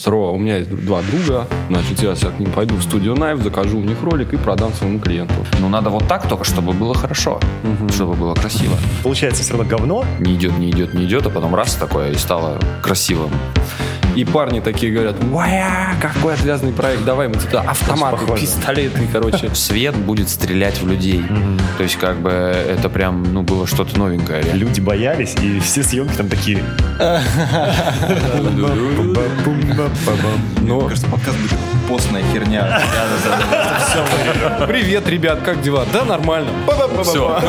здорово, у меня есть два друга, значит, я сейчас к ним пойду в студию Knife, закажу у них ролик и продам своему клиенту. Ну, надо вот так только, чтобы было хорошо, чтобы было красиво. Получается все равно говно. Не идет, не идет, не идет, а потом раз такое и стало красивым. И парни такие говорят, вая, какой отвязный проект, давай мы туда автоматы, Похоже. пистолеты, короче. Свет будет стрелять в людей. То есть, как бы, это прям, ну, было что-то новенькое. реально. Люди боялись, и все съемки там такие. Но Кажется, подкаст будет постная херня. привет, ребят, как дела? Да, нормально. Все.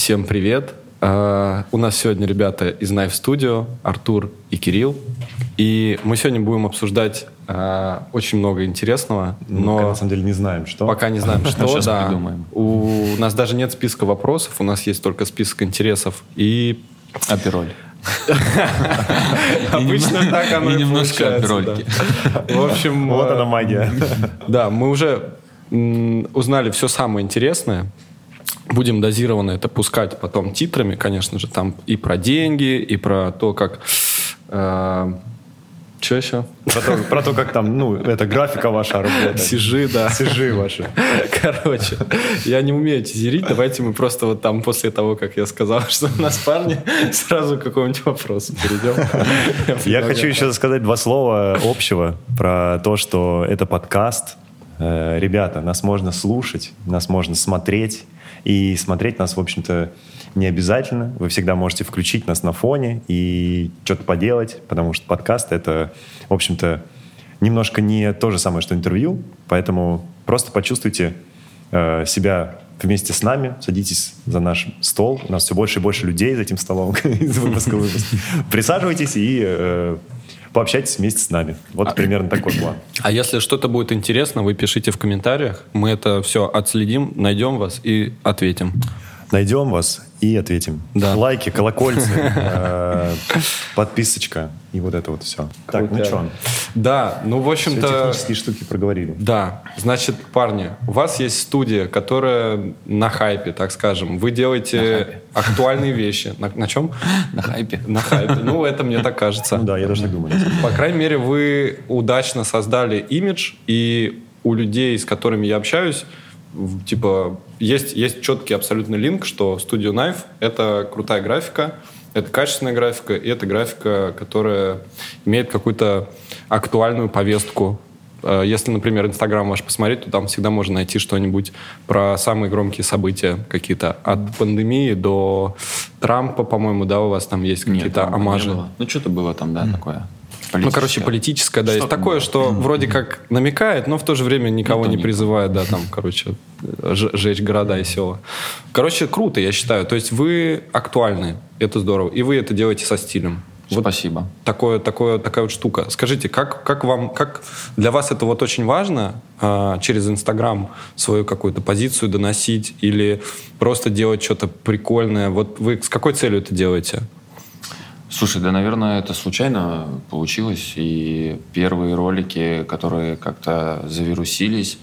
Всем привет. А, У нас сегодня ребята из Knife Studio, Артур и Кирилл. И мы сегодня будем обсуждать а, очень много интересного, Но но на самом деле не знаем, что. пока не знаем, что. Сейчас да. придумаем. У нас даже нет списка вопросов, у нас есть только список интересов. И Апероль. обычно так оно и немножко аперольки. В общем, Вот э, она магия. Да, мы уже узнали все самое интересное. Будем дозированно это пускать потом титрами, конечно же, там и про деньги, и про то, как... что еще? Про то, про то, как там, ну, это графика ваша работает. Сижи, да. Сижи ваши. Короче, я не умею тизерить. Давайте мы просто вот там после того, как я сказал, что у нас парни, сразу к какому-нибудь вопросу перейдем. Я хочу еще сказать два слова общего про то, что это подкаст. Э, Ребята, нас можно слушать, нас можно смотреть. И смотреть нас, в общем-то, не обязательно. Вы всегда можете включить нас на фоне и что-то поделать, потому что подкаст — это, в общем-то, немножко не то же самое, что интервью. Поэтому просто почувствуйте э, себя вместе с нами, садитесь за наш стол. У нас все больше и больше людей за этим столом из выпуска в выпуск. Присаживайтесь и э, пообщайтесь вместе с нами. Вот примерно такой план. А если что-то будет интересно, вы пишите в комментариях. Мы это все отследим, найдем вас и ответим. Найдем вас и ответим. Да. Лайки, колокольцы, э, подписочка и вот это вот все. Так, ну что, Да, ну, в все общем-то... технические штуки проговорили. Да, значит, парни, у вас есть студия, которая на хайпе, так скажем. Вы делаете актуальные вещи. На, на чем? На хайпе. На хайпе. Ну, это мне так кажется. Ну да, я тоже так думаю. По крайней мере, вы удачно создали имидж, и у людей, с которыми я общаюсь, типа, есть, есть четкий абсолютно линк, что Studio Knife — это крутая графика, это качественная графика, и это графика, которая имеет какую-то актуальную повестку. Э, Если, например, Инстаграм ваш посмотреть, то там всегда можно найти что-нибудь про самые громкие события какие-то. От пандемии до Трампа, по-моему, да, у вас там есть какие-то амажи. Ну, что-то было там, да, такое. Ну, короче, политическое, да, есть Что-то такое, что вроде как намекает, но в то же время никого Никто не призывает, да, там, короче, жечь города и села. Короче, круто, я считаю. То есть вы актуальны, это здорово, и вы это делаете со стилем. Вот Спасибо. такое, такое, такая вот штука. Скажите, как, как вам, как для вас это вот очень важно а, через Инстаграм свою какую-то позицию доносить или просто делать что-то прикольное? Вот вы с какой целью это делаете? Слушай, да, наверное, это случайно получилось. И первые ролики, которые как-то завирусились,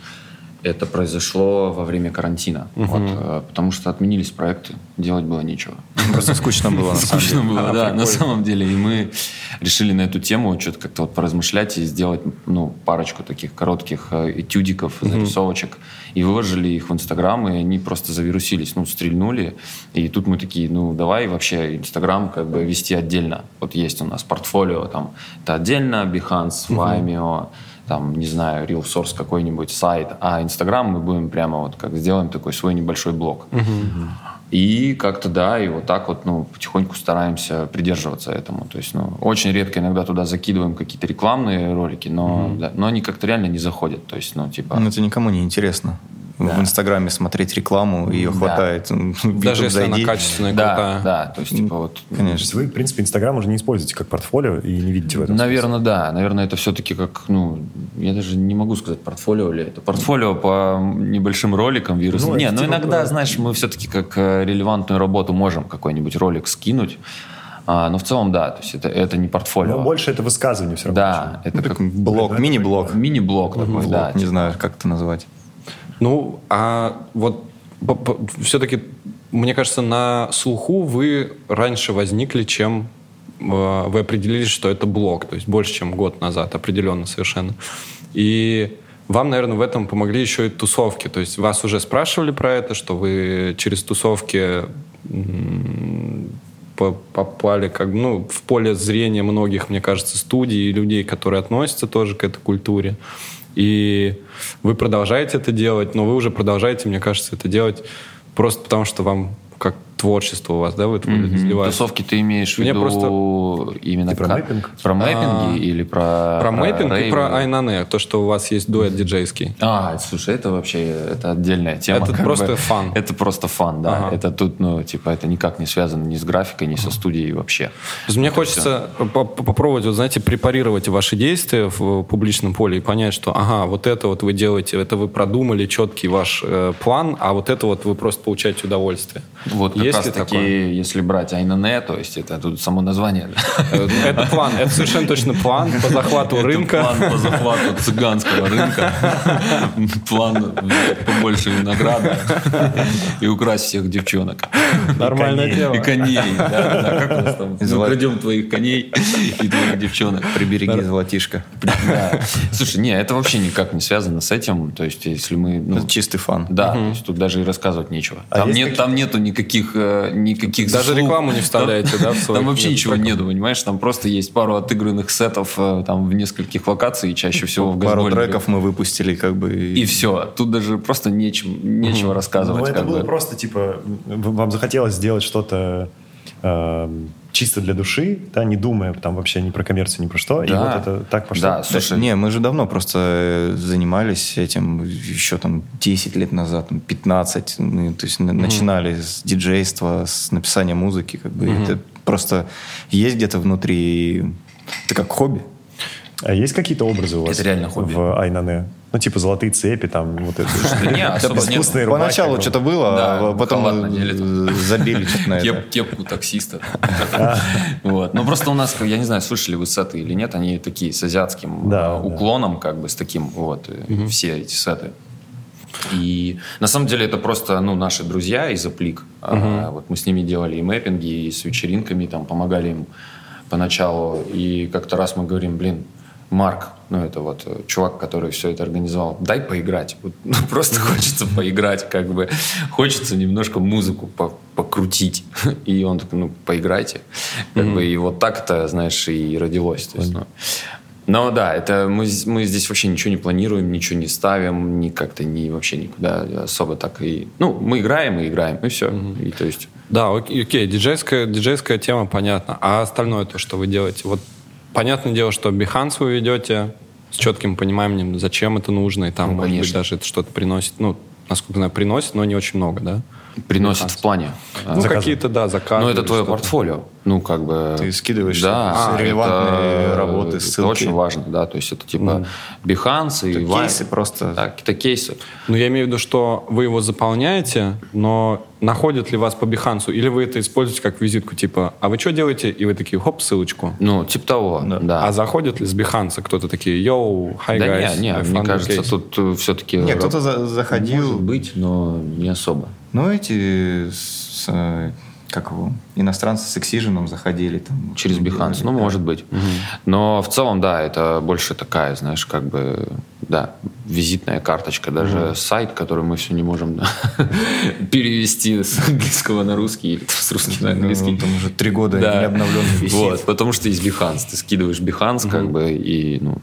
это произошло во время карантина. Вот, э, потому что отменились проекты, делать было нечего. Просто скучно было, на самом Скучно было, да, на самом деле. И мы решили на эту тему что-то как-то вот поразмышлять и сделать ну, парочку таких коротких э, этюдиков, зарисовочек. И выложили их в Инстаграм, и они просто завирусились, ну, стрельнули. И тут мы такие, ну, давай вообще Инстаграм как бы вести отдельно. Вот есть у нас портфолио, там, это отдельно, Behance, Vimeo, там, не знаю, Real Source какой-нибудь сайт, а Инстаграм мы будем прямо вот как сделаем такой свой небольшой блог. И как-то, да, и вот так вот, ну, потихоньку стараемся придерживаться этому. То есть, ну, очень редко иногда туда закидываем какие-то рекламные ролики, но, да, но они как-то реально не заходят. То есть, ну, типа... Ну, это никому не интересно. В Инстаграме смотреть рекламу, ее Да. хватает. Даже если она зайди. качественная, да, крутая. да, то есть, типа, вот... То Конечно. есть вы, в принципе, Инстаграм уже не используете как портфолио и не видите в этом Наверное, да. Наверное, это все-таки как, ну, я даже не могу сказать, портфолио ли это. Портфолио по небольшим роликам вирусным. Ну, не, ну типа иногда, про- знаешь, мы все-таки как э, релевантную работу можем какой-нибудь ролик скинуть. А, но в целом, да, то есть это, это не портфолио. Но больше это высказывание все равно. Да, это как Так, блок, мини-блок. мини-блок такой, Блок, да. не типа. знаю, как это назвать. Ну, а вот все-таки, мне кажется, на слуху вы раньше возникли, чем э, вы определились, что это блог, то есть больше, чем год назад, определенно совершенно. И вам, наверное, в этом помогли еще и тусовки. То есть вас уже спрашивали про это, что вы через тусовки попали как ну, в поле зрения многих, мне кажется, студий и людей, которые относятся тоже к этой культуре. И вы продолжаете это делать, но вы уже продолжаете, мне кажется, это делать просто потому, что вам как творчество у вас, да, вы изливаете. Тусовки ты имеешь в виду именно Ты про как- мэппинг? Про мэппинги или про Про мэппинг и рейвы? про Айнане, то, что у вас есть дуэт диджейский. А, слушай, это вообще это отдельная тема. Это просто бы. фан. Это просто фан, да. Ага. Это тут, ну, типа, это никак не связано ни с графикой, ни со студией вообще. То есть мне хочется по- по- попробовать, вот, знаете, препарировать ваши действия в публичном поле и понять, что, ага, вот это вот вы делаете, это вы продумали четкий ваш э, план, а вот это вот вы просто получаете удовольствие. Вот как Есть раз ли таки, такое? если брать Айнане, то есть это тут само название. Э, Это план, это совершенно точно план по захвату рынка. план по захвату цыганского рынка. План побольше винограда и украсть всех девчонок. Нормальная И тема. коней. Как у нас там? И золот- Украдем твоих коней и твоих девчонок. Прибереги золотишко. Слушай, не, это вообще никак не связано с этим. То есть, если мы... ну, чистый фан. да, то есть тут даже и рассказывать нечего. А Там, есть нет, там нету никаких, никаких Даже заслуг. рекламу не вставляете, Там- да, в Там вообще ничего нету, понимаешь? Там просто есть пару отыгранных сетов э, там в нескольких локаций, чаще всего в Пару треков мы выпустили, как бы. И все. Тут даже просто нечем, нечего Ну, рассказывать. это как было бы. просто, типа, вам захотелось сделать что-то эм, чисто для души, да, не думая там вообще ни про коммерцию, ни про что, и Да. вот это так пошло. Да, Да, слушай, не, мы же давно просто э, занимались этим еще там 10 лет назад, там, 15. Мы, то есть на- начинали с диджейства, с написания музыки. Как бы, Это просто есть где-то внутри. Это как хобби. А есть какие-то образы у вас Это реально хобби. в Айнане? Ну, типа золотые цепи, там, вот это. Искусственные рубахи, Поначалу что-то бы. было, Да, а потом забили что-то на это. Кеп- кепку таксиста. Вот. Ну, просто у нас, я не знаю, слышали вы сеты или нет, они такие с азиатским да. уклоном, как бы, с таким, вот, э, все эти сеты. И на самом деле это просто, ну, наши друзья из Аплик. А, Вот мы с ними делали и мэппинги, и с вечеринками, там, помогали им поначалу. И как-то раз мы говорим, блин, Марк, ну это вот э, чувак, который все это организовал, дай поиграть. Вот, ну, просто хочется поиграть, как бы. Хочется немножко музыку по- покрутить. И он такой, ну, поиграйте. Как бы, и вот так это, знаешь, и родилось. То есть, ну, но да, это мы, мы здесь вообще ничего не планируем, ничего не ставим, ни как-то ни вообще никуда особо так и... Ну, мы играем и играем, и все. И то есть... Да, окей, окей, диджейская, диджейская тема понятна. А остальное то, что вы делаете? Вот понятное дело, что Behance вы ведете с четким пониманием, зачем это нужно, и там, Ну, может быть, конечно. даже это что-то приносит. Ну, насколько знаю, приносит, но не очень много, да? Приносит Behance. в плане... а, Ну, Заказы. какие-то, да, заказы. Ну, это твое что-то. портфолио. Ну, как бы... Ты скидываешь да, с- релевантные это- работы, Это ссылки. очень важно, да. То есть это типа Behance и Это Vine. кейсы просто. Да, какие-то кейсы. Ну, я имею в виду, что вы его заполняете, но находят ли вас по Behance, или вы это используете как визитку, типа, а вы что делаете? И вы такие, хоп, ссылочку. Ну, типа того, да. А заходят ли с Behance кто-то такие, йоу, hi да guys, не, не, I мне кажется, case». тут все-таки... Не, кто-то за- заходил. Может быть, но не особо. Ну, эти с, э, как его, иностранцы с Excision заходили. Там, Через Behance, ну, Да. может быть. Но в целом, да, это больше такая, знаешь, как бы, да, визитная карточка, даже сайт, который мы все не можем да, перевести с английского на русский или с русского на Ну, английский. там уже три года Да. не обновленный висит. Вот, потому что есть Behance. Ты скидываешь Behance, как бы, и, ну,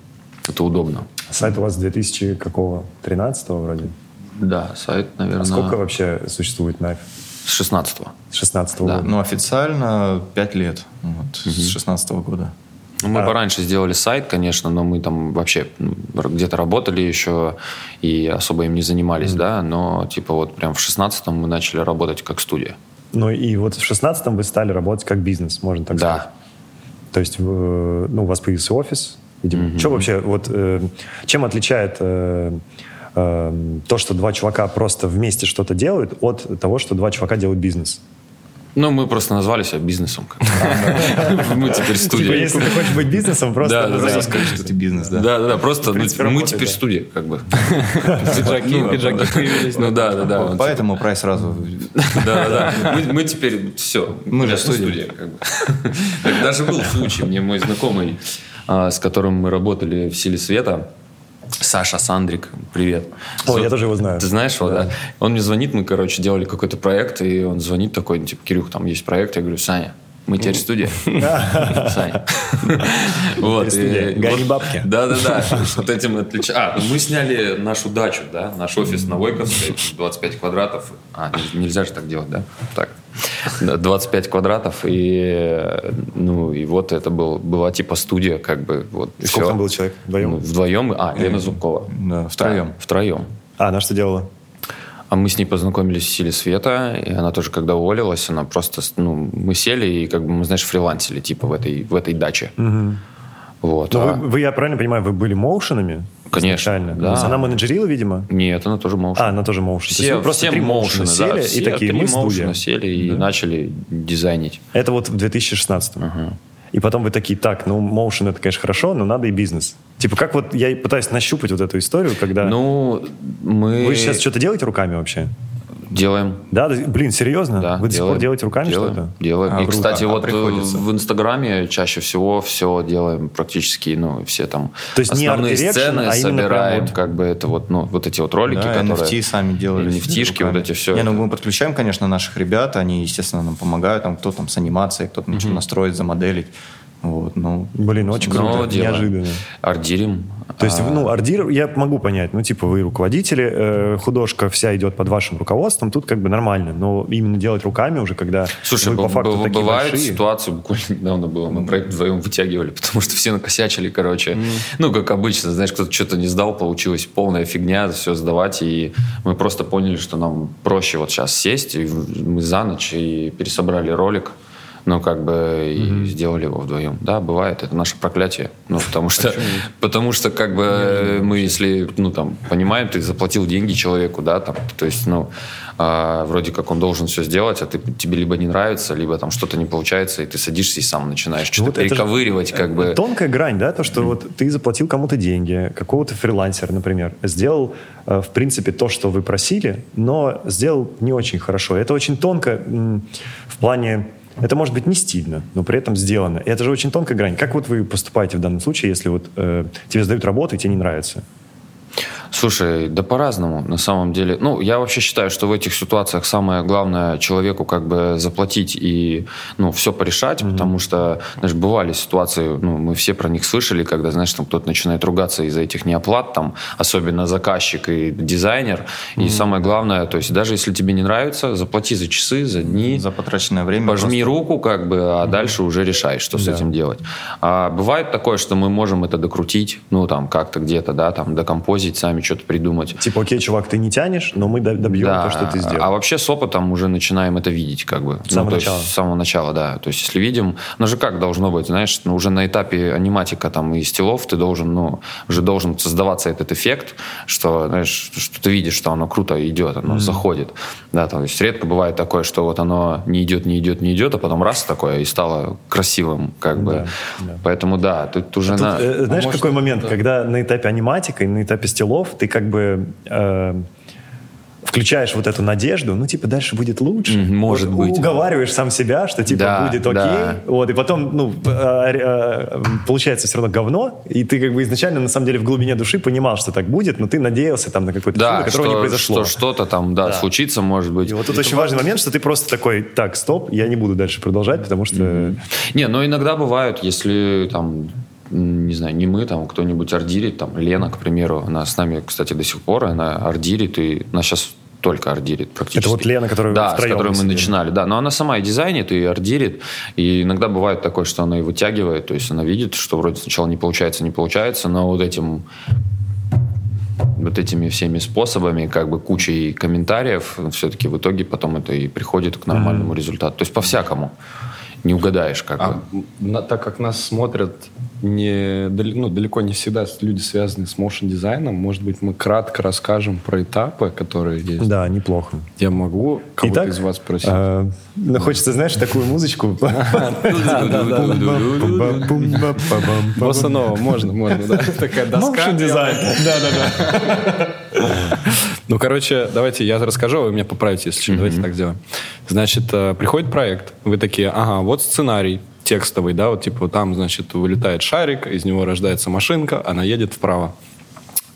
это удобно. Сайт у вас 2000 какого? 13 вроде? Да, сайт, наверное, А сколько вообще существует Knife? С 16 С 16 Да. года? Ну, официально пять лет. Вот, С 16 года. Ну, мы А. пораньше сделали сайт, конечно, но мы там вообще ну, где-то работали еще и особо им не занимались, да, но типа вот прям в шестнадцатом мы начали работать как студия. Ну и вот в 16 вы стали работать как бизнес, можно так сказать. Да. То есть, ну, у вас появился офис, видимо. Что вообще, вот, э, чем отличает э, э, то, что два чувака просто вместе что-то делают, от того, что два чувака делают бизнес? Ну, мы просто назвали себя бизнесом. Мы теперь Типа, студия. если ты хочешь быть бизнесом, просто... Да, да, скажи, что ты бизнес, да. Да, да, да, просто ну, мы теперь студия, как бы. Пиджаки, Ну, пиджаки появились. Ну да, да, да. Поэтому прайс сразу... Да, да, да. Мы, теперь все. Мы же студия. как бы. Так Даже был случай, мне мой знакомый, а, с которым мы работали в «Силе света», Саша Сандрик, привет. О, я тоже его знаю. Ты знаешь его, да? Он мне звонит, мы, короче, делали какой-то проект, и он звонит такой, ну, типа, Кирюх, там есть проект. Я говорю, Саня, мы теперь студия. Саня. Вот. Гони бабки. Да-да-да. Вот этим отлич... А, мы сняли нашу дачу, да, наш офис на Войковской, 25 квадратов. А, не- нельзя же так делать, да? Так. Да, 25 квадратов, и, э, ну, и вот это был, была типа студия, как бы, вот, сколько всё. там было человек? Вдвоем? Ну, вдвоем, а, Лена Зубкова. Да, втроем. Да, втроем. А, она что делала? А мы с ней познакомились в «Силе света», и она тоже, когда уволилась, она просто, ну, мы сели и, как бы, мы, знаешь, фрилансили, типа, в этой, в этой даче. Вот. Ну, а- вы, вы, я правильно понимаю, вы были моушенами? Конечно, изначально? да. То она менеджерила, видимо? Нет, она тоже моушен. А, она тоже моушен. То есть все, вы просто все три моушена да, сели все и такие, мы студия. сели и начали дизайнить. Это вот в 2016 И потом вы такие, так, ну, моушен это, конечно, хорошо, но надо и бизнес. Типа, как вот я пытаюсь нащупать вот эту историю, когда... Ну, мы вы сейчас что-то делаете руками вообще? Делаем. Да, да, блин, серьезно? Да, вы до сих делаем. пор делаете руками делаем, что-то? Делаем. А, и, кстати, А вот э, приходится? в Инстаграме чаще всего все делаем практически, ну, все там То есть не основные art direction, сцены а собираем, вот- как бы это вот, ну, вот эти вот ролики, Да, которые... NFT сами делали. NFT-шки, вот эти все. Не, ну мы подключаем, конечно, наших ребят, они, естественно, нам помогают, там кто там с анимацией, кто-то начал настроить, замоделить. Вот, ну, Блин, очень круто, делаем. неожиданно. Ардирим. То есть, А, ну, ардир, я могу понять, ну, типа, вы руководители, э, художка вся идет под вашим руководством, тут как бы нормально, но именно делать руками уже, когда Слушай, вы по факту б- такие бывают большие. ситуации, буквально недавно было, мы проект вдвоем вытягивали, потому что все накосячили, короче. Ну, как обычно, знаешь, кто-то что-то не сдал, получилась полная фигня, все сдавать, и мы просто поняли, что нам проще вот сейчас сесть, и мы за ночь и пересобрали ролик, ну, как бы, и сделали его вдвоем. Да, бывает, это наше проклятие. Ну, потому что, потому что, как бы, мы, если, ну, там, понимаем, ты заплатил деньги человеку, да, там, то есть, ну, а, вроде как он должен все сделать, а ты, тебе либо не нравится, либо там что-то не получается, и ты садишься и сам начинаешь что-то вот это же, перековыривать, как бы. Тонкая грань, да, то, что вот ты заплатил кому-то деньги, какого-то фрилансера, например, сделал, э, в принципе, то, что вы просили, но сделал не очень хорошо. Это очень тонко м, в плане... Это может быть не стильно, но при этом сделано. И это же очень тонкая грань. Как вот вы поступаете в данном случае, если вот э, тебе сдают работу и тебе не нравится? Слушай, да по-разному, на самом деле. Ну, я вообще считаю, что в этих ситуациях самое главное человеку как бы заплатить и, ну, все порешать, потому что, знаешь, бывали ситуации, ну, мы все про них слышали, когда, знаешь, там кто-то начинает ругаться из-за этих неоплат, там, особенно заказчик и дизайнер. И самое главное, то есть даже если тебе не нравится, заплати за часы, за дни. за потраченное время. Пожми руку, как бы, а дальше уже решай, что с Да. этим делать. А бывает такое, что мы можем это докрутить, ну, там, как-то где-то, да, там, докомпозить, сами что-то придумать. Типа, окей, чувак, ты не тянешь, но мы до- добьем Да, то, что ты сделал. А вообще с опытом уже начинаем это видеть, как бы. С самого ну, то есть начала. С самого начала, да. То есть если видим, ну же как должно быть, знаешь, ну, уже на этапе аниматика там и стилов ты должен, ну, уже должен создаваться этот эффект, что, знаешь, что ты видишь, что оно круто идет, оно заходит. Да, то есть редко бывает такое, что вот оно не идет, не идет, не идет, а потом раз такое и стало красивым, как бы. Да, да. Поэтому да, тут уже Тут, на... э, знаешь, может, какой момент, да. когда на этапе аниматика и на этапе стилов ты как бы э, включаешь вот эту надежду, ну, типа, дальше будет лучше. Может Вот быть. Уговариваешь сам себя, что, типа, Да, будет окей. да. Вот, и потом, ну, э, э, получается все равно говно, и ты как бы изначально, на самом деле, в глубине души понимал, что так будет, но ты надеялся там на какое-то чудо, Да, которого что, не произошло. что что-то там, да, случится, может быть. И вот тут очень важный момент, что ты просто такой, так, стоп, я не буду дальше продолжать, потому что... Не, но иногда бывают, если там не знаю, не мы, там кто-нибудь ордирит, там Лена, к примеру, она с нами, кстати, до сих пор, она ордирит, и она сейчас только ордирит практически. Это вот Лена, которую Да, с которой мы сидели. начинали, да. Но она сама и дизайнит, и ордирит, и иногда бывает такое, что она и вытягивает, то есть она видит, что вроде сначала не получается, не получается, но вот этим вот этими всеми способами, как бы кучей комментариев, все-таки в итоге потом это и приходит к нормальному результату. То есть по-всякому. Не угадаешь, как бы. А на- так как нас смотрят не, ну, далеко не всегда люди связаны с моушен дизайном. Может быть, мы кратко расскажем про этапы, которые есть. Да, неплохо. Я могу кого-то Итак, из вас спросить? э, ну, хочется, знаешь, такую музычку. Босса можно, можно, да. Такая доска. Motion дизайн. Да-да-да. Ну, короче, давайте я расскажу, вы меня поправите, если что. Давайте так сделаем. Значит, приходит проект, вы такие, ага, вот сценарий текстовый, да, вот типа там, значит, вылетает шарик, из него рождается машинка, она едет вправо.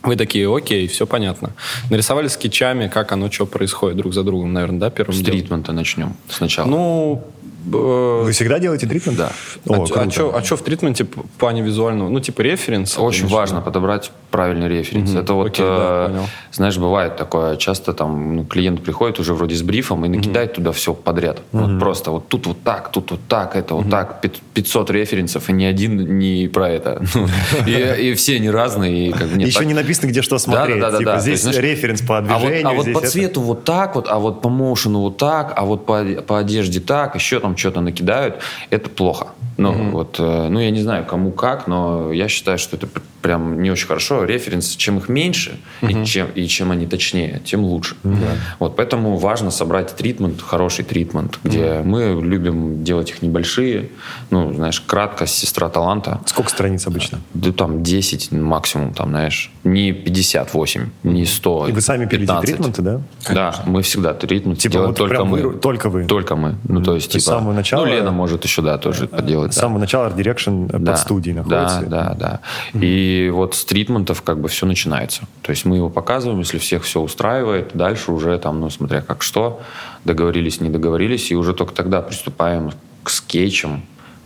Вы такие, окей, все понятно. Нарисовали скетчами, как оно, что происходит друг за другом, наверное, да, первым С делом? тритмента начнем сначала. Ну, Вы всегда делаете тритмент? Да. О, а, что в тритменте в плане визуального? Ну, типа референс? Очень конечно. важно подобрать правильный референс. Мгм. Это вот, Окей, да, э, понял. знаешь, бывает такое, часто там ну, клиент приходит уже вроде с брифом и накидает туда все подряд. Вот просто вот тут вот так, тут вот так, это вот так, пят- 500 референсов, и ни один не про это. Ну, И и все они разные. и как бы нет, Еще так- не написано, где что смотреть. да, да, Типа, да. Здесь есть, референс по А вот, движению. а вот по это. цвету вот так вот, а вот по моушену вот так, а вот по, по одежде так, еще там что-то накидают, это плохо. Ну, вот, э, ну, я не знаю, кому как, но я считаю, что это пр- прям не очень хорошо. Референс, чем их меньше, и, чем, и чем они точнее, тем лучше. Вот, поэтому важно собрать тритмент, хороший тритмент, где мы любим делать их небольшие, ну, знаешь, кратко, сестра таланта. Сколько страниц обычно? Да там 10 максимум, там, знаешь, не 58, не 100, И вы сами пилите 15. тритменты, да? Да, мы всегда тритмент Типа делаем вот только мы. вы- только вы? Только мы. Ну, то есть, То типа... с самого начала- Ну, Лена может еще, да, тоже поделать. С да. самого начала Art Direction Да, под студией находится. Да, да, да. И вот с тритментов как бы все начинается. То есть мы его показываем, если всех все устраивает, дальше уже там, ну, смотря как что, договорились, не договорились, и уже только тогда приступаем к скетчам,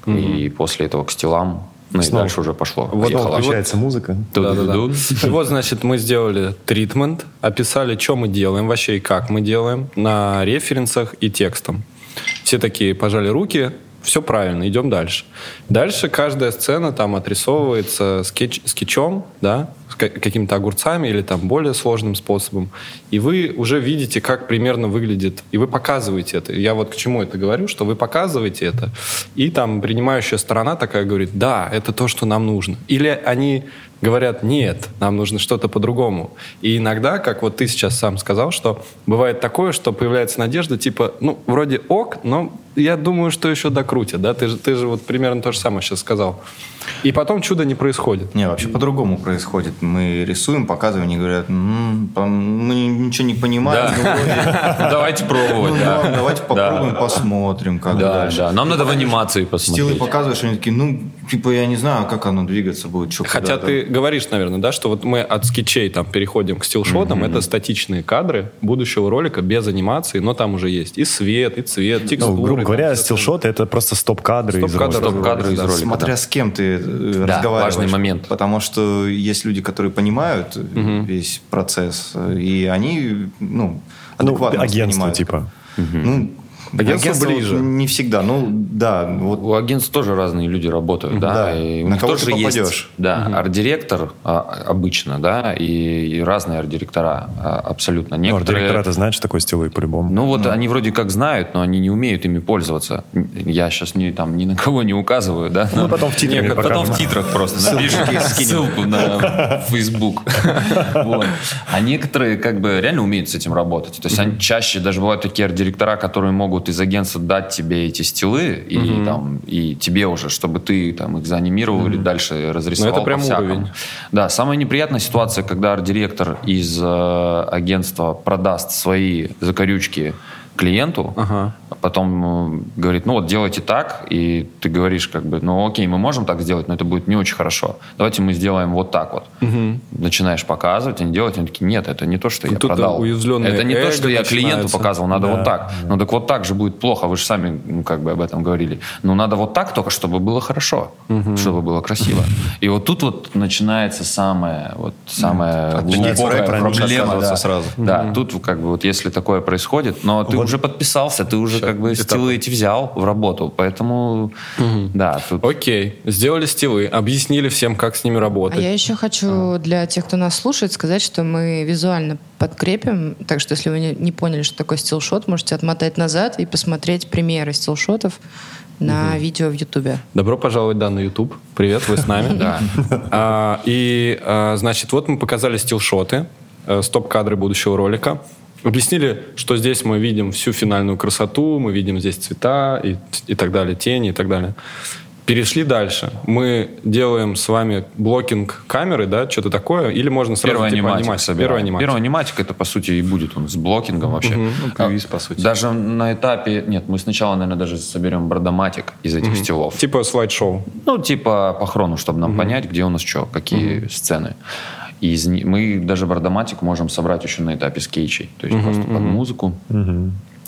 и после этого к стилам, ну и Снова. дальше уже пошло. Вот Снова Поехало. включается музыка. Да-да-да. Ту-ду-ду. И вот, значит, мы сделали тритмент, описали, что мы делаем вообще и как мы делаем на референсах и текстом. Все такие пожали руки, все правильно, идем дальше. Дальше каждая сцена там отрисовывается скетч, скетчом, да, какими-то огурцами или там более сложным способом. И вы уже видите, как примерно выглядит, и вы показываете это. Я вот к чему это говорю, что вы показываете это, и там принимающая сторона такая говорит, да, это то, что нам нужно. Или они говорят, нет, нам нужно что-то по-другому. И иногда, как вот ты сейчас сам сказал, что бывает такое, что появляется надежда, типа, ну, вроде ок, но я думаю, что еще докрутят, да? Ты же, ты же вот примерно то же самое сейчас сказал. И потом чудо не происходит. Не, вообще по-другому происходит. Мы рисуем, показываем, они говорят, «М, по- мы ничего не понимаем. Да. ну, Давайте пробовать, ну, да. да, давайте попробуем, посмотрим, как Да, дальше. да. Нам надо в анимации Стилы посмотреть. показываешь, они такие, ну, типа, я не знаю, как оно двигаться будет. чё, Хотя куда-то». ты говоришь, наверное, да, что вот мы от скетчей там переходим к стилшотам, это статичные кадры будущего ролика без анимации, но там уже есть и свет, и цвет, текстуры. Ну, грубо говоря, стилшоты это просто стоп-кадры из Стоп-кадры. ролика. Стоп-кадры из ролика. Смотря с кем ты э, Да, разговариваешь. важный момент. Потому что есть люди, которые понимают э, весь процесс, э, и они, ну, Ну, адекватно агентство, воспринимают. типа. Ну, Агентство агентство ближе. вот Не всегда. Ну, да, вот У агентств тоже разные люди работают, да, Да. и у На них кого тоже ты есть, попадешь. да, арт-директор а, обычно, да, и, и разные арт-директора а, абсолютно. Ну, Некоторые, арт-директора знают, что такое стилы по-любому. ну вот они вроде как знают, но они не умеют ими пользоваться. Я сейчас не, там, ни на кого не указываю, да. Ну, потом в титрах Не, потом в титрах просто напишите ссылку на Facebook. А некоторые как бы реально умеют с этим работать. То есть они чаще, даже бывают такие арт-директора, которые могут из агентства дать тебе эти стилы и, там, и тебе уже, чтобы ты там их заанимировал или дальше разрисовал Ну, это прям уровень. Да, самая неприятная ситуация, когда арт-директор из э, агентства продаст свои закорючки клиенту, Ага. а потом э, говорит, ну вот делайте так, и ты говоришь как бы, ну окей, мы можем так сделать, но это будет не очень хорошо. Давайте мы сделаем вот так вот. Начинаешь показывать, они делают, они такие, нет, это не то, что я Тут продал. уязвленное Это не то, что я клиенту начинается. показывал, надо Да, вот так. Ну так вот так же будет плохо, вы же сами ну, как бы об этом говорили. Ну надо вот так только, чтобы было хорошо, чтобы было красиво. И вот тут вот начинается самая, вот самая глубокая проблема. Да, сразу. Да, тут как бы вот если такое происходит, но ты Вот уже подписался, ты уже как бы стилы эти взял в работу, поэтому да. Тут... Окей, сделали стилы, объяснили всем, как с ними работать. А я еще хочу для тех, кто нас слушает, сказать, что мы визуально подкрепим, так что если вы не, не поняли, что такое стилшот, можете отмотать назад и посмотреть примеры стилшотов на видео в Ютубе. Добро пожаловать, да, на Ютуб. Привет, вы с нами. Да. А, И, а, значит, вот мы показали still shot ы, э, стоп-кадры будущего ролика. Объяснили, что здесь мы видим всю финальную красоту, мы видим здесь цвета и, и так далее, тени и так далее. Перешли дальше. Мы делаем с вами blocking камеры, да, что-то такое, или можно сразу Первый типа, аниматик анимация? собираем. Первый аниматик. Первый аниматик это по сути и будет он с blocking ом вообще. Мгм. Ну, previz, по сути. Даже на этапе, нет, мы сначала, наверное, даже соберем boardomatic из этих still ов. Типа слайд-шоу. Ну, типа по хрону, чтобы нам понять, где у нас что, какие сцены. И из мы даже бродоматик можем собрать еще на этапе скетчей. То есть просто под музыку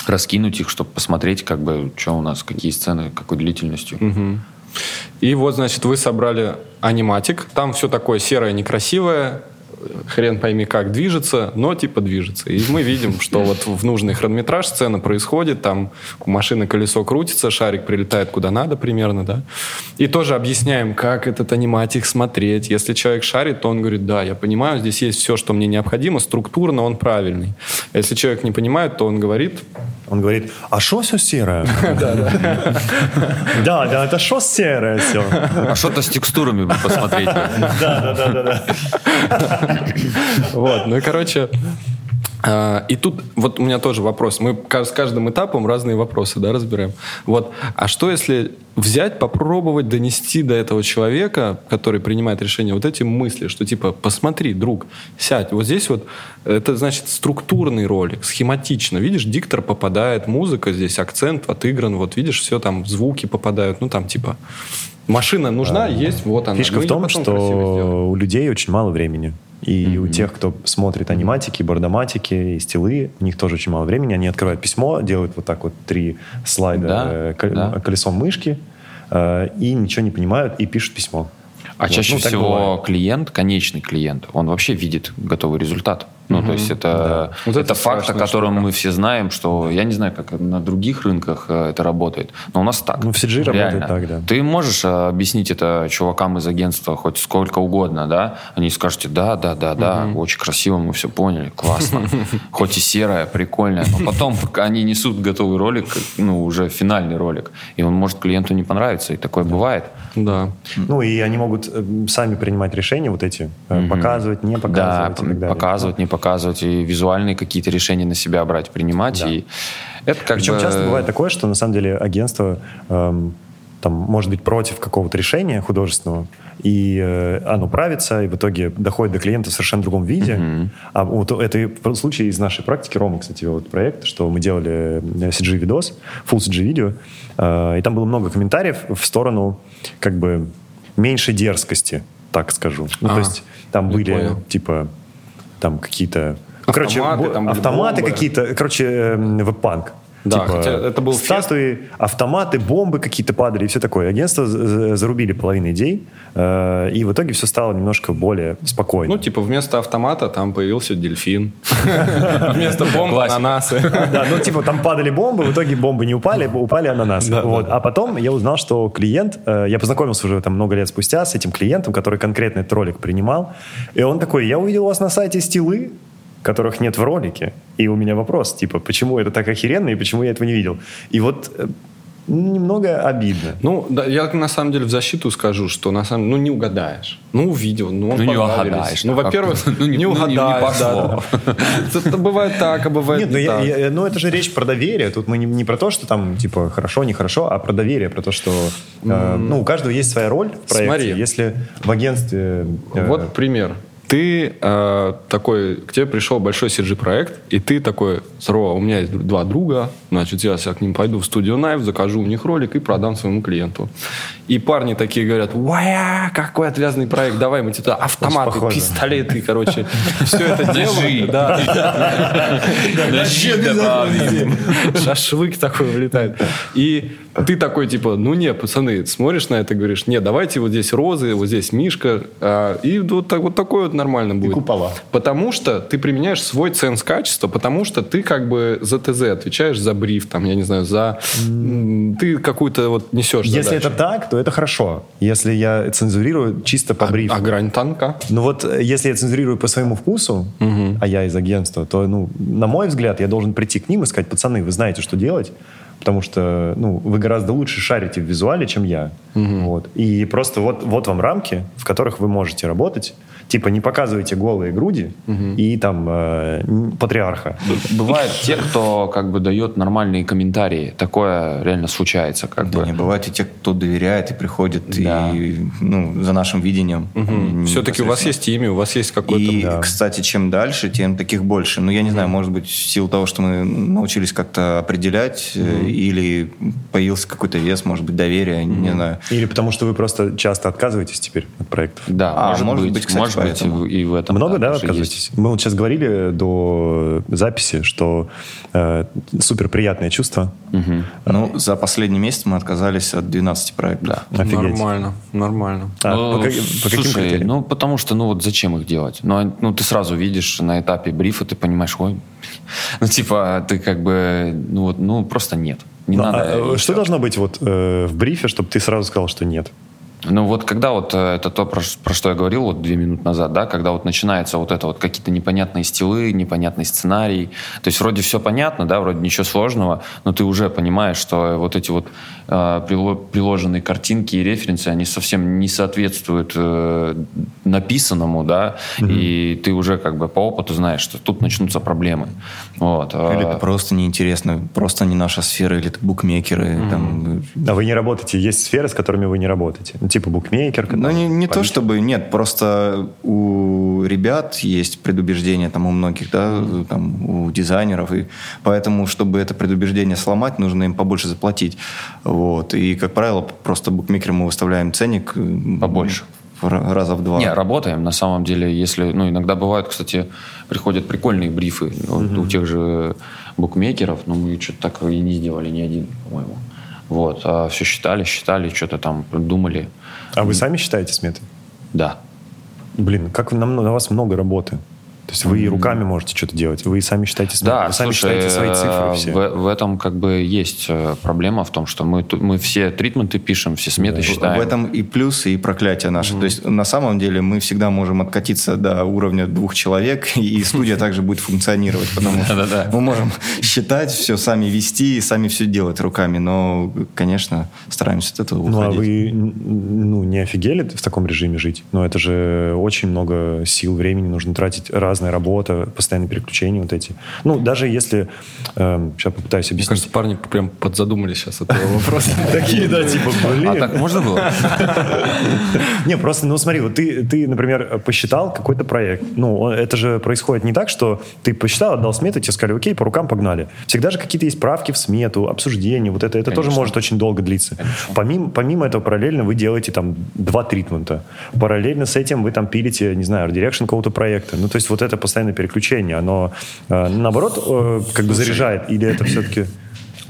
раскинуть их, чтобы посмотреть, как бы, что у нас, какие сцены, какой длительностью. И вот, значит, вы собрали аниматик. Там все такое серое, некрасивое. Хрен пойми, как движется, но типа движется. И мы видим, что вот в нужный хронометраж сцена происходит, там у машины колесо крутится, шарик прилетает куда надо примерно, да. И тоже объясняем, как этот аниматик смотреть. Если человек шарит, то он говорит, да, я понимаю, здесь есть все, что мне необходимо, структурно он правильный. А если человек не понимает, то он говорит, Он говорит, а что все серое? Да, да, это что серое все? А что-то с текстурами посмотреть. да, да, да, да. Вот, ну и короче, а, и тут вот у меня тоже вопрос. Мы с каждым этапом разные вопросы, да, разбираем. Вот, а что если взять, попробовать донести до этого человека, который принимает решение, вот эти мысли, что типа, посмотри, друг, сядь, вот здесь вот, это значит структурный ролик, схематично. Видишь, диктор попадает, музыка здесь, акцент отыгран, вот видишь, все там, звуки попадают, ну там типа, машина нужна, есть, вот она. Фишка Ну, в том, что у людей очень мало времени. И у тех, кто смотрит аниматики, бардоматики и стилы, у них тоже очень мало времени. Они открывают письмо, делают вот так вот три слайда Да, э, кол- да. колесом мышки э, и ничего не понимают и пишут письмо. А Вот, чаще ну, всего бывает. клиент, конечный клиент, он вообще видит готовый результат. Ну, то есть это, Вот это, это факт, о котором штука. мы все знаем, что я не знаю, как на других рынках э, это работает, но у нас так. Ну, в CG работает Реально. так, да. Ты можешь э, объяснить это чувакам из агентства хоть сколько угодно, да? Они скажут, да, да, да, да, очень красиво, мы все поняли, классно. Хоть и серое, прикольное, но потом они несут готовый ролик, ну, уже финальный ролик, и он может клиенту не понравиться, и такое бывает. Да. Ну, и они могут э, сами принимать решения вот эти, показывать, не Да, показывать и так далее. показывать, не показывать, и визуальные какие-то решения на себя брать, принимать. Да. И это как Причем бы... часто бывает такое, что на самом деле агентство эм, там, может быть против какого-то решения художественного, и э, оно правится, и в итоге доходит до клиента в совершенно другом виде. А вот это случае из нашей практики, Рома, кстати, вот проект, что мы делали э, CG-видос, full CG-видео, э, и там было много комментариев в сторону как бы меньшей дерзкости, так скажу. Ну, А, то есть там были понял. типа там какие-то короче, Автоматы, там автоматы какие-то, короче, эм, веб-панк. Да, Типа, хотя это был фест. статуи, автоматы, бомбы какие-то падали и все такое. Агентство зарубили половину идей, э, и в итоге все стало немножко более спокойно. Ну, типа, вместо автомата там появился дельфин. Вместо бомбы ананасы. Да, ну типа там падали бомбы, в итоге бомбы не упали, упали ананасы. А потом я узнал, что клиент, э, я познакомился уже там много лет спустя с этим клиентом, который конкретно этот ролик принимал, и он такой, я увидел у вас на сайте стилы, которых нет в ролике, и у меня вопрос, типа, почему это так охеренно и почему я этого не видел? И вот э, немного обидно. Ну, да, я на самом деле в защиту скажу, что на самом ну не угадаешь. Ну, увидел, ну, он Ну, не угадаешь, Ну, во-первых, как-то. Ну, не- не ну, не- не угадаешь. пошло. да, да. Это бывает так, а бывает Нет, ну, не я- так. я- ну это же речь про доверие. Тут мы не, не про то, что там типа хорошо, нехорошо, а про доверие, про то, что э, ну у каждого есть своя роль в проекте. Смотри. Если в агентстве э, Вот пример. Ты э, такой, к тебе пришел большой CG-проект, и ты такой, здорово, у меня есть два друга, значит, я сейчас к ним пойду в студию Knife, закажу у них ролик и продам своему клиенту. И парни такие говорят, вая, какой отвязный проект, давай мы тебе туда автоматы, пистолеты, короче, все это добавим. шашлык такой вылетает. И ты такой, типа, ну не, пацаны, смотришь на это и говоришь, не, давайте вот здесь розы, вот здесь мишка. а, и вот такой вот это нормально будет. купола. Потому что ты применяешь свой ценз качества, потому что ты как бы за ТЗ отвечаешь за бриф, там, я не знаю, за... м, Ты какую-то вот несешь Если задачу. это так, то это хорошо. Если я цензурирую чисто по брифу. А грань танка? Ну вот, э, если я цензурирую по своему вкусу, а я из агентства, то, ну, на мой взгляд, я должен прийти к ним и сказать, пацаны, вы знаете, что делать, потому что, ну, вы гораздо лучше шарите в визуале, чем я. Вот. И просто вот, вот вам рамки, в которых вы можете работать. Типа не показывайте голые груди и там э, патриарха. Бывают те, кто как бы дает нормальные комментарии. Такое реально случается. Как Да бы. не бывает и те, кто доверяет и приходит Да. и ну, за нашим видением. М, Все-таки у вас есть имя, у вас есть какой-то... И, да. кстати, чем дальше, тем таких больше. Ну, я не знаю, может быть, в силу того, что мы научились как-то определять, э, или появился какой-то вес, может быть, доверие, не знаю. Или потому что вы просто часто отказываетесь теперь от проектов. Да, А, может, может быть, быть, кстати, может быть, и поэтому. в- и в этом. Много, да, есть. отказываетесь? Мы вот сейчас говорили до записи, что э, супер приятное чувство. Ну, за последний месяц мы отказались от 12 проектов. Да. Офигеть. Нормально, нормально. А, Ну, по, по каким слушай, критериям? ну, потому что, ну, вот зачем их делать? Ну, а- ну, ты сразу видишь на этапе брифа, ты понимаешь, ой, ну, типа, ты как бы, ну, вот, ну, просто нет. Не Ну, надо. а, и что должно быть вот э, в брифе, чтобы ты сразу сказал, что нет? Ну вот когда вот э, это то, про, про что я говорил вот две минуты назад, да, когда вот начинается вот это вот какие-то непонятные стилы, непонятный сценарий, то есть вроде все понятно, да, вроде ничего сложного, но ты уже понимаешь, что вот эти вот э, прило- приложенные картинки и референсы, они совсем не соответствуют э, написанному, да, и ты уже как бы по опыту знаешь, что тут начнутся проблемы. Вот. Или а, это просто неинтересно, просто не наша сфера, или это букмекеры. Там, А вы не работаете, есть сферы, с которыми вы не работаете? Типа букмекер? Ну, не, не то чтобы, нет, просто у ребят есть предубеждение, там у многих, да, там у дизайнеров, и поэтому, чтобы это предубеждение сломать, нужно им побольше заплатить. Вот. И, как правило, просто букмекерам мы выставляем ценник м, Побольше. раза в два. Не, работаем на самом деле, если, ну, иногда бывают, кстати, приходят прикольные брифы вот, у тех же букмекеров, но мы что-то так и не сделали ни один, по-моему. Вот, а все считали, считали, что-то там думали. А вы сами считаете сметы? Да. Блин, как на, на вас много работы. То есть вы и руками можете что-то делать, вы и сами считаете Да, вы сами слушай, считаете свои цифры э, все. В, в этом как бы есть э, проблема в том, что мы, мы все тритменты пишем, все сметы считаем. В этом и плюсы, и проклятие наше. То есть, на самом деле, мы всегда можем откатиться до уровня двух человек, и студия также будет функционировать, потому что мы можем считать все, сами вести, и сами все делать руками. Но, конечно, стараемся от этого Ну, а уходить. вы ну, не офигели в таком режиме жить? Ну, это же очень много сил, времени нужно тратить, разная работа, постоянные переключения вот эти. Ну, даже если... сейчас попытаюсь Мне объяснить. кажется, парни прям подзадумались сейчас от этого вопроса. Такие, да, типа, блин. А так можно было? Не, просто, ну смотри, вот ты, ты, например, посчитал какой-то проект. Ну, это же происходит не так, что ты посчитал, отдал смету, тебе сказали, окей, по рукам погнали. Всегда же какие-то есть правки в смету, обсуждения, вот это, это тоже может очень долго длиться. Помимо, помимо этого, параллельно вы делаете там два treatment а. Параллельно с этим вы там пилите, не знаю, direction какого-то проекта. Ну, то есть вот это постоянное переключение, оно э, наоборот э, как бы заряжает, или это все-таки...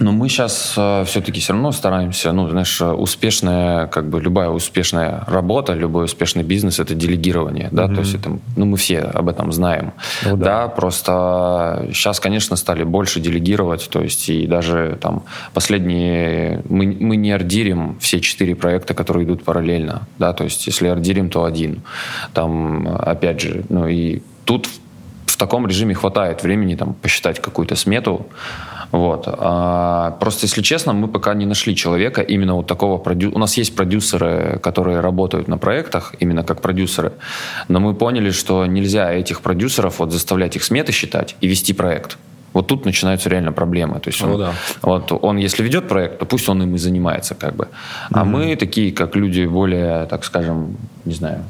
Но мы сейчас все-таки все равно стараемся, ну, знаешь, э, успешная, как бы любая успешная работа, любой успешный бизнес это делегирование, да, то есть это, ну, мы все об этом знаем, Ну да. да. просто сейчас, конечно, стали больше делегировать, то есть и даже там последние, мы, мы не ордирим все четыре проекта, которые идут параллельно, да, то есть если ордирим, то один, там, опять же, ну, и тут в таком режиме хватает времени там посчитать какую-то смету. Вот. А, просто, если честно, мы пока не нашли человека именно вот такого продю... У нас есть продюсеры, которые работают на проектах именно как продюсеры, но мы поняли, что нельзя этих продюсеров вот заставлять их сметы считать и вести проект. Вот тут начинаются реально проблемы. То есть он, Ну да. вот он, если ведет проект, то пусть он им и занимается, как бы. А мы такие, как люди более, так скажем, не знаю,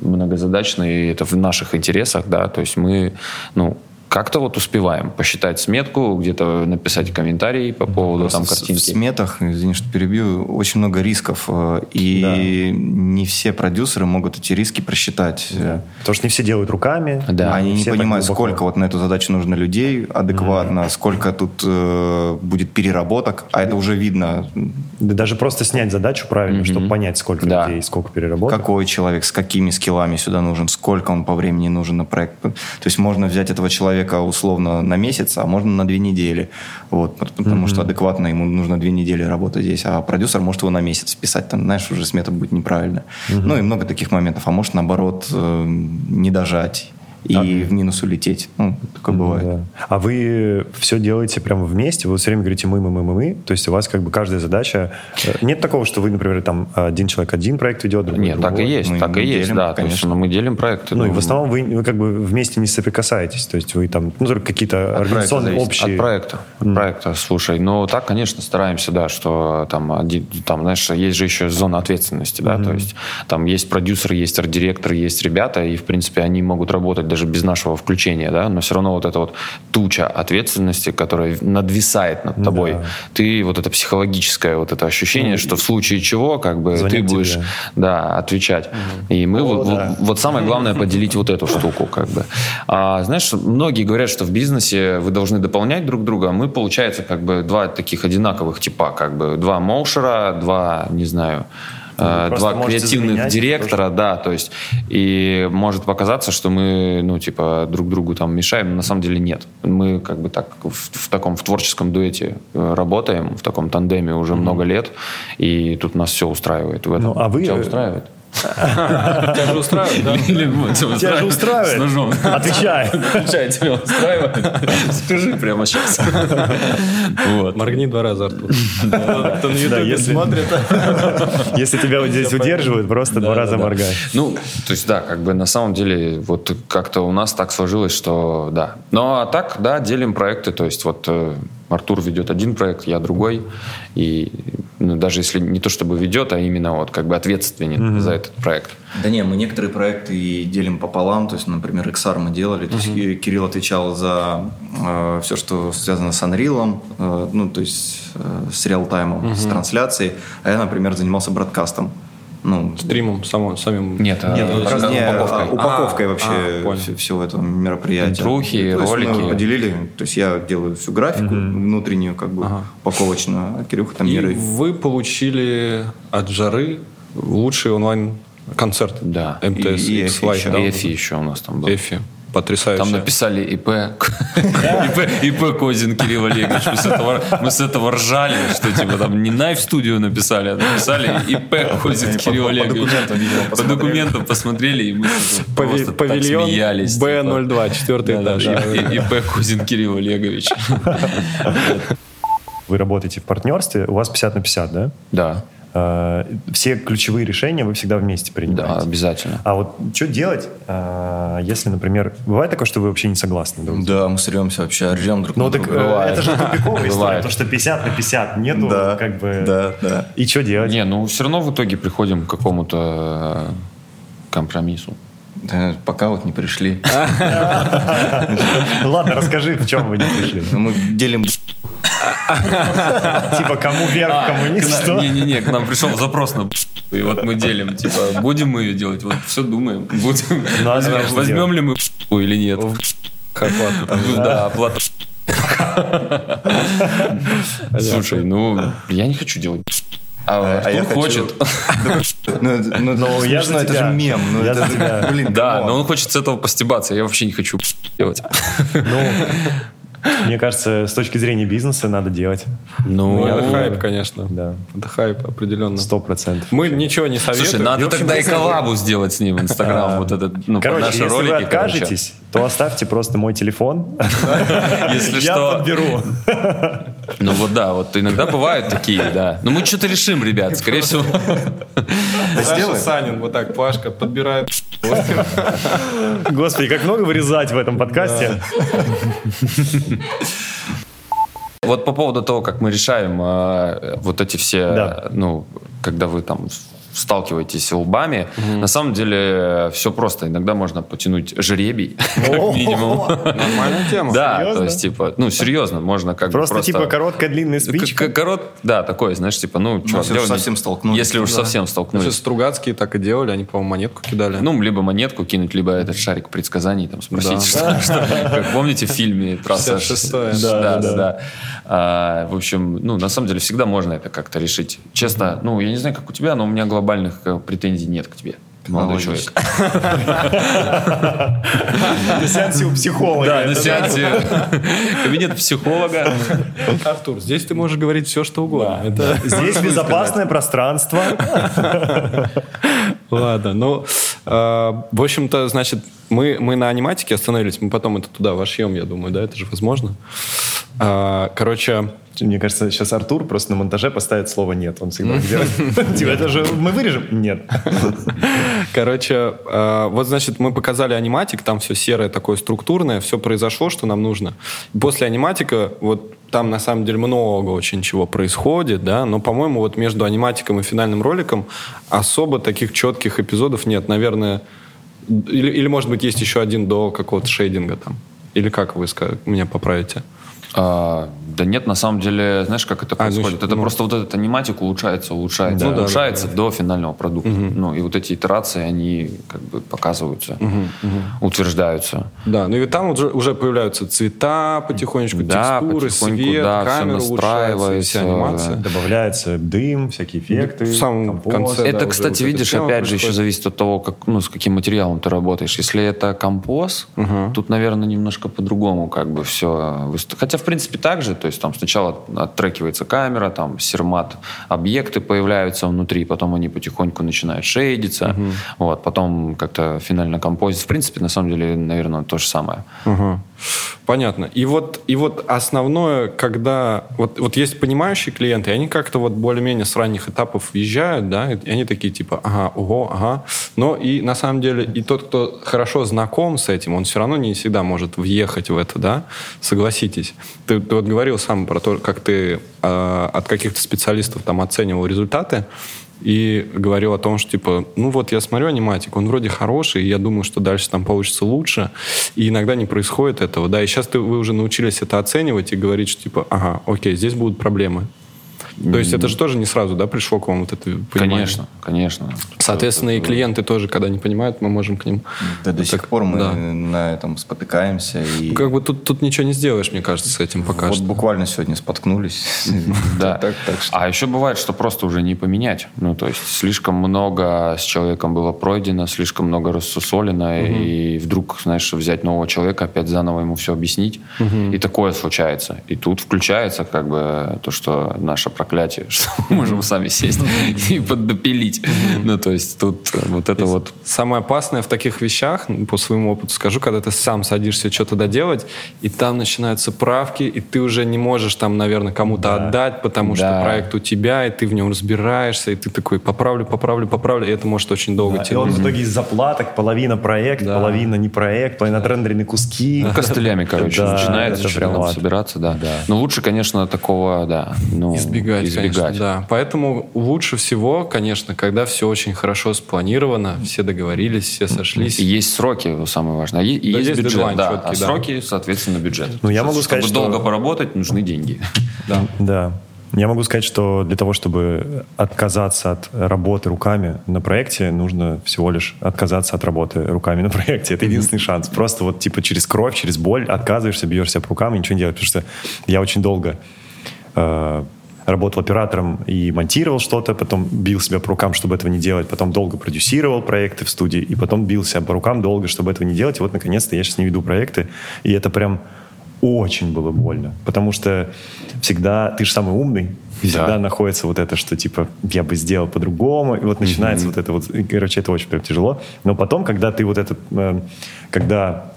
многозадачные, и это в наших интересах, да, то есть мы, ну, как-то вот успеваем посчитать сметку, где-то написать комментарий по поводу Просто там картинки. В сметах, извини, что перебью, очень много рисков, э, и не все продюсеры могут эти риски просчитать. Э, Потому что не все делают руками. Да. Они не так понимают, сколько вот на эту задачу нужно людей адекватно, сколько тут э, будет переработок, а это уже видно. Да даже просто снять задачу правильно, Мгм. чтобы понять, сколько Да. людей, сколько переработок. Какой человек, с какими скиллами сюда нужен, сколько он по времени нужен на проект. То есть можно взять этого человека условно на месяц, а можно на две недели. Вот, пот- потому что адекватно ему нужно две недели работать здесь, а продюсер может его на месяц писать, там, знаешь, уже смета будет неправильно. Ну и много таких моментов. А может, наоборот, э, не дожать и в минус улететь. Ну, такое бывает. Да. А вы все делаете прямо вместе? Вы все время говорите мы, мы, мы, мы, мы. То есть у вас как бы каждая задача... э, Нет такого, что вы, например, там один человек один проект ведет, другой Нет, так и другой? есть, Мы так и есть, делим, да. То есть, конечно. ну, мы делим проекты. Ну и в основном вы, вы как бы вместе не соприкасаетесь. То есть вы там, ну, только какие-то организационные общие... От проекта. От проекта, слушай. Ну, так, конечно, стараемся, да, что там, один, там, знаешь, есть же еще зона ответственности, да, то есть там есть продюсер, есть арт-директор, есть ребята, и, в принципе, они могут работать даже без нашего включения, да, но все равно вот эта вот туча ответственности, которая надвисает над тобой, Да. ты вот это психологическое вот это ощущение, что в случае чего, как бы, ты тебе. будешь, да, отвечать. И мы вот, вот- да. вот самое главное поделить вот эту штуку, как бы. А, знаешь, многие говорят, что в бизнесе вы должны дополнять друг друга, а мы, получается, как бы два таких одинаковых типа, как бы два моушера, два, не знаю, э, два креативных заменять директора, да, то есть, и может показаться, что мы, ну, типа, друг другу там мешаем, но на самом деле нет. Мы как бы так в, в таком, в творческом дуэте э, работаем, в таком тандеме уже много лет, и тут нас все устраивает в этом. Ну, а вы- Тебя устраивает? Тебя же устраивает, да? Тебя же устраивает? С ножом. Отвечай. Отвечай, тебя устраивает? Скажи прямо сейчас. Вот. Моргни два раза, Артур. Кто на смотрит. Если тебя здесь удерживают, просто два раза моргай. Ну, то есть, да, как бы на самом деле, вот как-то у нас так сложилось, что да. Ну, а так, да, делим проекты, то есть вот э, Артур ведет один проект, я другой, и ну, даже если не то чтобы ведет, а именно вот как бы ответственен за этот проект. Да не, мы некоторые проекты и делим пополам. То есть, например, XR мы делали. То есть Кирилл отвечал за все, что связано с Unreal, э, ну, то есть э, с реалтаймом, с трансляцией. А я, например, занимался бродкастом. Ну, Стримом само- самим. Нет, а, нет, э, раз- не, упаковкой. а, упаковкой А, вообще а, всё- всего этого мероприятия. Интрухи, То есть ролики. Мы поделили, то есть я делаю всю графику внутреннюю, как бы упаковочную, а Кирюха там И меры. вы получили от жары лучший онлайн-концерт. Да. МТС И- и еще. да? Эфи еще у нас там был. Эфи. Потрясающе. Там написали ИП, ИП, ИП Козин Кирилл Олегович. Мы с, этого, мы с этого ржали, что типа там не Найв студию написали, а написали ИП Козин Кирилл по Олегович. По посмотрели. документам посмотрели, и мы Пави- просто так смеялись. типа. Б02, четвертый этаж. ИП Козин Кирилл Олегович. Вы работаете в партнерстве, у вас 50 на 50, да? Да, Все ключевые решения вы всегда вместе да, принимаете. обязательно. А вот что делать, э, если, например, бывает такое, что вы вообще не согласны? друг с другом? Да, мы сремся вообще, ржем друг Ну на так друга. э, Бывает. это же тупиковая история, потому что 50 на 50 нету Да, как бы... да, да. И что делать? Не, ну все равно в итоге приходим к какому-то э, компромиссу. Да, пока вот не пришли. Ладно, расскажи, в чем вы не пришли. Ну, Мы делим Типа, кому вверх, кому низ, что? Не-не-не, к нам пришел запрос на и вот мы делим, типа, будем мы ее делать, вот все думаем, будем, а возьмем ли мы или нет. Да, оплата. Слушай, ну, я не хочу делать. А А я Артур хочу- хочет. Ну, это- ну, Ну, это я смешно, за это же мем. Ну, Я это, тебя. блин, Да, но он хочет с этого постебаться, я вообще не хочу делать. Ну, мне кажется, с точки зрения бизнеса надо делать. Ну, Это хайп, конечно. Да, Это хайп, определенно. сто процентов. Мы ничего не советуем. Слушай, надо И, в общем, тогда и коллабу сделать с ним в Инстаграм, вот этот, ну, Короче, наши если ролики. вы короче. откажетесь, то оставьте просто мой телефон. Если Я что, подберу. Ну вот да, вот иногда бывают такие, да. Но мы что-то решим, ребят, скорее всего. Саша Санин, вот так, Пашка подбирает. Господи, как много вырезать в этом подкасте. Вот по поводу того, как мы решаем э, вот эти все, Да. ну, когда вы там сталкиваетесь лбами. На самом деле все просто. Иногда можно потянуть жребий, как минимум. Нормальная тема. Да, Серьезно? то есть, типа, ну, серьезно, можно как бы Просто, типа короткая длинная спичка. Корот, да, такое, знаешь, типа, ну, чувак, если уж совсем столкнулись. Если уж Да. совсем столкнулись. Стругацкие так и делали, они, по-моему, монетку кидали. Ну, либо монетку кинуть, либо этот шарик предсказаний, там, спросить, что, что- как помните в фильме «Трасса 56-е. Да, Да, да. А, в общем, ну, на самом деле, всегда можно это как-то решить. Честно, ну, я не знаю, как у тебя, но у меня глобальных э, претензий нет к тебе, молодой человек. На сеансе у психолога. Да, на сеансе кабинет психолога. Артур, здесь ты можешь говорить все, что угодно. Здесь безопасное пространство. Ладно, ну, э, в общем-то, значит, мы, мы на аниматике остановились, мы потом это туда вошьем, я думаю, да, это же возможно. А, короче, Мне кажется, сейчас Артур просто на монтаже поставит слово «нет». Он всегда делает. Типа, это же мы вырежем? Нет. Короче, э, вот, значит, мы показали аниматик, там все серое такое структурное, все произошло, что нам нужно. После аниматика, вот там на самом деле много очень чего происходит, да, но, по-моему, вот между аниматиком и финальным роликом особо таких четких эпизодов нет. Наверное, или, или может быть, есть еще один до какого-то шейдинга там. Или как вы меня поправите? А, да нет, на самом деле, знаешь, как это А, ну, происходит? это ну. просто вот этот аниматик улучшается, улучшается, Ну да, улучшается да, до финального продукта. Ну, и вот эти итерации, они как бы показываются, утверждаются. Да, ну и там уже, уже появляются цвета потихонечку, Да, текстуры, потихоньку, свет, да, камера улучшается, вся настраивается, анимация. Добавляется дым, всякие эффекты. В самом компост. конце. Да, это, уже кстати, вот видишь, опять же, еще происходит. зависит от того, как, ну, с каким материалом ты работаешь. Если это композ, тут, наверное, немножко по-другому как бы все. Хотя, в принципе, так же. То есть там сначала оттрекивается камера, там сермат, объекты появляются внутри, потом они потихоньку начинают шейдиться, вот, потом как-то финально композит. В принципе, на самом деле, наверное, то же самое. Ага. Понятно. И вот, и вот основное, когда... Вот, вот есть понимающие клиенты, и они как-то вот более-менее с ранних этапов въезжают, да, и они такие типа, ага, ого, ага. Но и на самом деле и тот, кто хорошо знаком с этим, он все равно не всегда может въехать в это, да, согласитесь. Ты, ты вот говорил сам про то, как ты э, от каких-то специалистов там оценивал результаты, и говорил о том, что, типа, ну вот я смотрю аниматик, он вроде хороший, я думаю, что дальше там получится лучше, и иногда не происходит этого, да, и сейчас ты, вы уже научились это оценивать и говорить, что, типа, ага, окей, здесь будут проблемы. То есть это же тоже не сразу, да, пришло к вам вот это понимание? Конечно, конечно. Соответственно, и клиенты тоже, когда не понимают, мы можем к ним... Да, до так, сих пор мы да. на этом спотыкаемся. И Ну, Как бы тут, тут ничего не сделаешь, мне кажется, с этим пока вот что. буквально сегодня споткнулись. Да. А еще бывает, что просто уже не поменять. Ну, то есть слишком много с человеком было пройдено, слишком много рассусолено, и вдруг, знаешь, взять нового человека, опять заново ему все объяснить. И такое случается. И тут включается как бы то, что наше проклятие, что мы можем сами сесть и поддопилить. Ну, то есть тут вот это вот... Самое опасное в таких вещах, по своему опыту скажу, когда ты сам садишься что-то доделать, и там начинаются правки, и ты уже не можешь там, наверное, кому-то Да. отдать, потому что проект у тебя, и ты в нем разбираешься, и ты такой поправлю, поправлю, поправлю, и это может очень долго Да, и он тянуть. в итоге из заплаток, половина проект, половина не проект, половина отрендеренные куски. Ну, костылями, короче, начинается прям собираться, да. Но лучше, конечно, такого, да, ну, Избегать, избегать. конечно, да. Поэтому лучше всего, конечно, когда все очень хорошо спланировано, все договорились, все сошлись. И есть сроки, самое важное. И, и Да, есть, есть бюджет, дедлайн да. четкий, а да. сроки, соответственно, бюджет. Ну, я могу Чтобы сказать, что- долго поработать, нужны деньги. Да. Да. Я могу сказать, что для того, чтобы отказаться от работы руками на проекте, нужно всего лишь отказаться от работы руками на проекте. Это единственный шанс. Просто вот типа через кровь, через боль отказываешься, бьешь себя по рукам и ничего не делаешь. Потому что я очень долго э, работал оператором и монтировал что-то, потом бил себя по рукам, чтобы этого не делать, потом долго продюсировал проекты в студии, и потом бил себя по рукам долго, чтобы этого не делать. И вот, наконец-то, я сейчас не веду проекты, и это прям очень было больно, потому что всегда ты же самый умный, и всегда Да. находится вот это, что типа я бы сделал по-другому, и вот начинается вот это вот, и, короче, это очень прям тяжело. Но потом, когда ты вот этот, эм, когда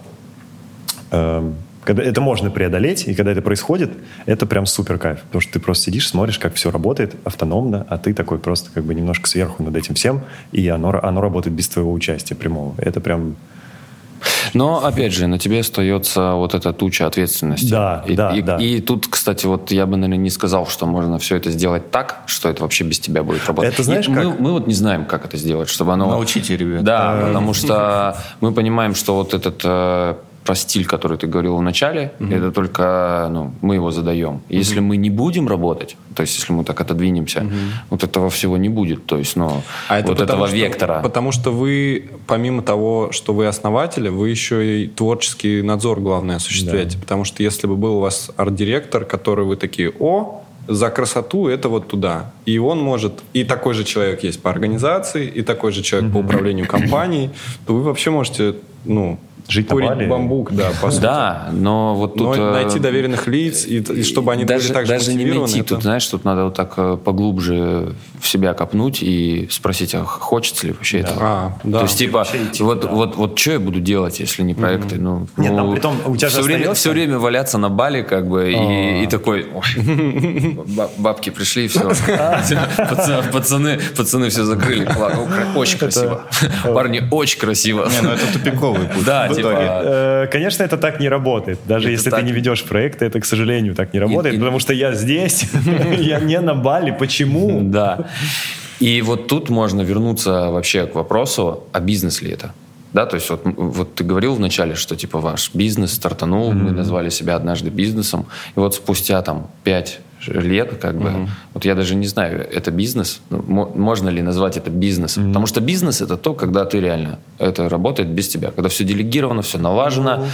эм, когда это можно преодолеть, и когда это происходит, это прям супер кайф. Потому что ты просто сидишь, смотришь, как все работает автономно, а ты такой просто как бы немножко сверху над этим всем, и оно, оно работает без твоего участия прямого. Это прям Но, опять же, на тебе остается вот эта туча ответственности. Да, и, да, и, да. И тут, кстати, вот я бы, наверное, не сказал, что можно все это сделать так, что это вообще без тебя будет работать. Это знаешь И мы, как? мы вот не знаем, как это сделать, чтобы оно... Научите, ребят. Да, потому что мы понимаем, что вот этот э, про стиль, который ты говорил в начале, это только ну, мы его задаем. Если мы не будем работать, то есть если мы так отодвинемся, вот этого всего не будет. То есть, ну, А это вот потому, этого что- вектора. Потому что вы, помимо того, что вы основатели, вы еще и творческий надзор, главное, осуществляете. Потому что если бы был у вас арт-директор, который вы такие, о, за красоту это вот туда. И он может, и такой же человек есть по организации, и такой же человек по управлению компанией, то вы вообще можете, ну, Жить на курить Бали. бамбук, да, по сути. Да, но вот Но тут... э, найти доверенных лиц, и, и чтобы они даже, были так же даже не найти, это- тут, знаешь, тут надо вот так э, поглубже в себя копнуть и спросить, а хочется ли вообще этого. А, да. То есть, типа, идти вот, туда. вот, вот что я буду делать, если не проекты? Ну, Нет, ну, там притом у тебя же все время, остается- все время валяться на бале, как бы, и, и такой, «Ой, ба- бабки пришли, и все. Пацаны, пацаны, все закрыли. Очень красиво. Парни, очень красиво. Не, ну это тупиковый путь. Да, в типа, итоге. Э, Конечно, это так не работает. Даже если ты не ведешь проекты, это, к сожалению, так не работает, потому что я здесь, я не на Бали. Почему? Да. И вот тут можно вернуться вообще к вопросу, а бизнес ли это? Да, то есть вот, вот ты говорил вначале, что типа ваш бизнес стартанул, мы назвали себя однажды бизнесом, и вот спустя там пять лет, как бы, вот я даже не знаю, это бизнес, Ну, мо- можно ли назвать это бизнесом? Потому что бизнес это то, когда ты реально, это работает без тебя, когда все делегировано, все налажено,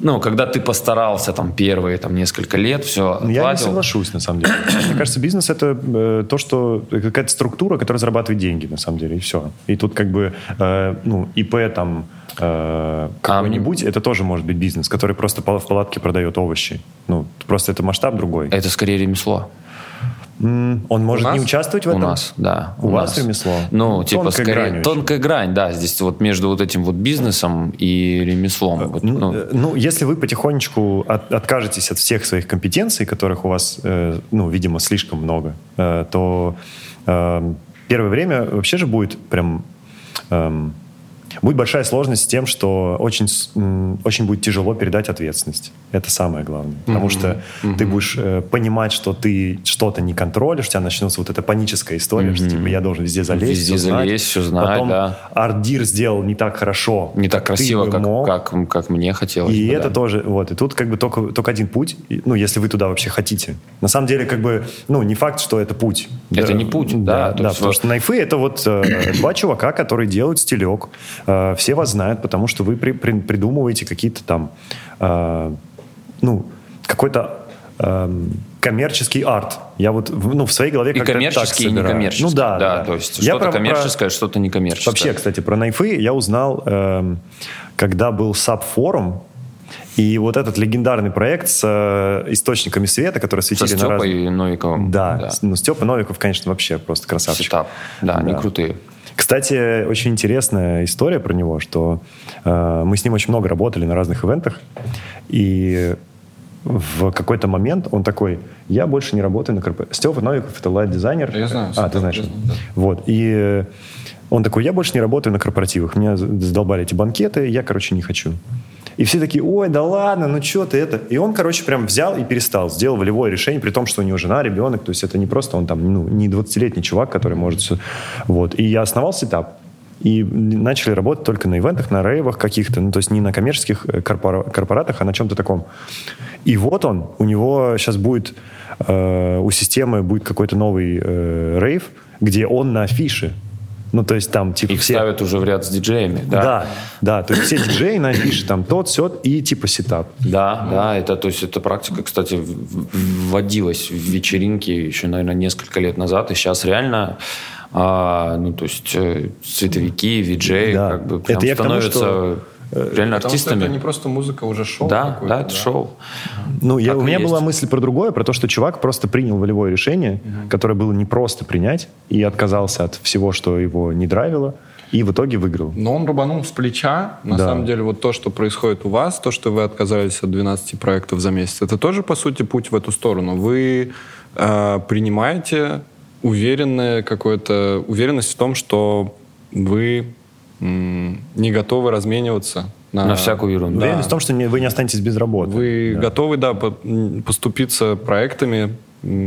ну, когда ты постарался там первые там несколько лет, все Ну, Я не соглашусь, на самом деле. Мне кажется, бизнес — это э, то, что... какая-то структура, которая зарабатывает деньги, на самом деле, и все. И тут как бы, э, ну, ИП там э, какой-нибудь, это тоже может быть бизнес, который просто в палатке продает овощи. Ну, просто это масштаб другой. Это скорее ремесло. Он может нас? не участвовать в У этом? нас, да. У вас ремесло? Ну, типа, Тонкая скорее, грань очень. тонкая грань, да, здесь вот между вот этим вот бизнесом и ремеслом. Вот, Ну, ну, э, ну, если вы потихонечку от- откажетесь от всех своих компетенций, которых у вас, э, ну, видимо, слишком много, э, то э, первое время вообще же будет прям... эм, будет большая сложность с тем, что очень, очень будет тяжело передать ответственность. Это самое главное. Потому что ты будешь э, понимать, что ты что-то не контролишь, у тебя начнется вот эта паническая история, что типа я должен везде залезть, Везде знать. залезть, всё знать, Потом да. ардир сделал не так хорошо, не так красиво, как, мог. как, как мне хотелось. И бы, это да. тоже, вот, и тут как бы только, только один путь, ну, если вы туда вообще хотите. На самом деле, как бы, ну, не факт, что это путь. Это не путь, да, Да, да, потому вот- что найфы это вот э, два чувака, которые делают стилек. Э, все вас знают, потому что вы при- при- придумываете какие-то там, э, ну, какой-то эм, коммерческий арт. Я вот, ну, в своей голове как-то так коммерческий, и собираю. некоммерческий. Ну да, да, да. то есть Я что-то про- про- коммерческое, что-то некоммерческое. Вообще, кстати, про Knife ы я узнал, эм, когда был SAP-форум, и вот этот легендарный проект с э, источниками света, которые Со светили на. Степой Новиковым. Да, с- ну Степа Новиков, конечно, вообще просто красавчик. Setup. Да, они Да. крутые. Кстати, очень интересная история про него, что э, мы с ним очень много работали на разных ивентах, и в какой-то момент он такой, я больше не работаю на корпорации. Степа Новиков — это лайт-дизайнер. Я знаю, А, ты знаешь. знаю, да. Вот, и он такой, я больше не работаю на корпоративах, меня задолбали эти банкеты, я, короче, не хочу. И все такие, ой, да ладно, ну что ты это? И он, короче, прям взял и перестал, сделал волевое решение, при том, что у него жена, ребенок, то есть это не просто он там, ну, не 20-летний чувак, который может все... Вот. И я основал Setup. И начали работать только на ивентах, на рейвах каких-то, ну, то есть не на коммерческих э, корпора- корпоратах, а на чем-то таком. И вот он, у него сейчас будет, э, у системы будет какой-то новый э, рейв, где он на афише. Ну, то есть там, типа, Их все... ставят уже в ряд с диджеями. Да, Да, да, то есть все диджеи на афише, там тот, сет и типа Setup. Да, да, это, то есть, эта практика, кстати, вводилась в вечеринки еще, наверное, несколько лет назад, и сейчас реально, а, ну, то есть, э, световики, виджеи, Да. как бы, прям Это я к тому, становятся что, реально Потому что артистами. это не просто музыка, уже шоу Да, какое-то, да, это шоу. Ну, я, Так у меня есть. была мысль про другое, про то, что чувак просто принял волевое решение, которое было непросто принять, и отказался от всего, что его не драйвило, и в итоге выиграл. Но он рубанул с плеча. На Да. самом деле, вот то, что происходит у вас, то, что вы отказались от 12 проектов за месяц, это тоже, по сути, путь в эту сторону. Вы э, принимаете уверенное какое-то, уверенность в том, что вы не готовы размениваться на, На всякую ерунду. Да. Уверенность в том, что не- вы не останетесь без работы. Вы Да. готовы, да, поступиться проектами,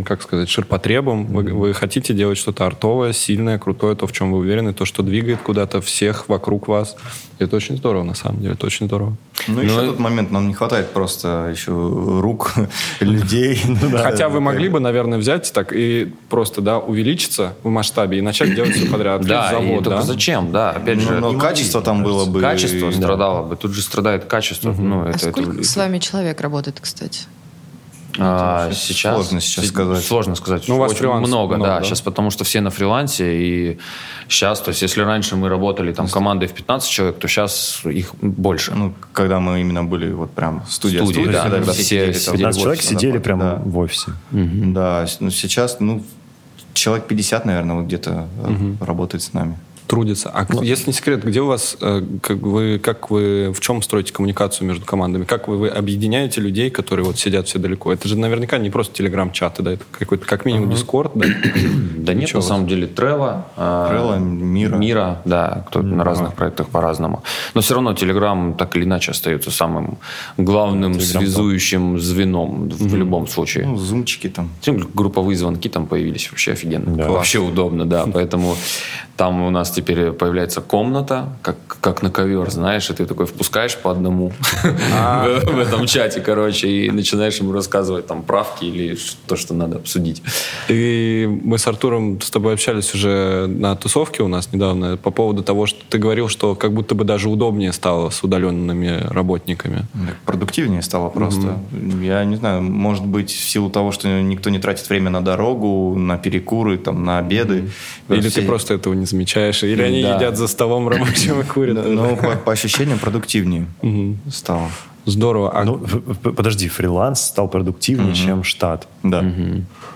как сказать, ширпотребом. Вы, вы хотите делать что-то артовое, сильное, крутое, то, в чем вы уверены, то, что двигает куда-то всех вокруг вас. Это очень здорово, на самом деле, это очень здорово. Ну, еще Ну, тот момент, нам не хватает просто еще рук, людей. Ну Хотя вы могли бы. наверное, взять так и просто, да, увеличиться в масштабе и начать делать все подряд. Да, завод, да? зачем, да, опять Ну, же. но качество там было бы... Качество да. страдало бы. Тут же страдает качество. А сколько с вами человек работает, кстати? А, Сейчас сейчас сложно сейчас сказать. Сложно сказать. Ну, у вас Очень много, много, да, да? Сейчас потому что все на фрилансе, и сейчас, то есть, если раньше мы работали там командой в 15 человек, то сейчас их больше. Ну, когда мы именно были вот прям студия, Студии, студия, да, когда когда все сидели там. 15 человек Вот, сидели да, прямо да. в офисе. Да, с- ну, сейчас, ну, человек 50, наверное, вот где-то э, работает с нами. Трудится. А Ну, если не секрет, где у вас, э, как вы, как вы, в чем строите коммуникацию между командами? Как вы, вы объединяете людей, которые вот сидят все далеко? Это же наверняка не просто телеграм-чаты, да, это какой-то, как минимум, дискорд, да? Да нет, на самом деле, Трева. Трелло, Мира. Мира, да, кто на разных проектах по-разному. Но все равно Телеграм так или иначе остается самым главным связующим звеном в любом случае. Ну, зумчики там. Групповые звонки там появились. Вообще офигенно. Вообще удобно, да. Поэтому там у нас теперь появляется комната, как, как на ковер, знаешь, и ты такой впускаешь по одному в в этом чате, короче, и начинаешь ему рассказывать там правки или то, что надо обсудить. И мы с Артуром с тобой общались уже на тусовке у нас недавно по поводу того, что ты говорил, что как будто бы даже удобнее стало с удаленными работниками. Продуктивнее стало просто. Я не знаю, может быть, в силу того, что никто не тратит время на дорогу, на перекуры, там, на обеды. Или ты просто этого не замечаешь, или они Да. едят за столом рабочим и курят. Ну, по, по ощущениям продуктивнее стало. Здорово. А Ну, подожди, фриланс стал продуктивнее, чем штат. Да.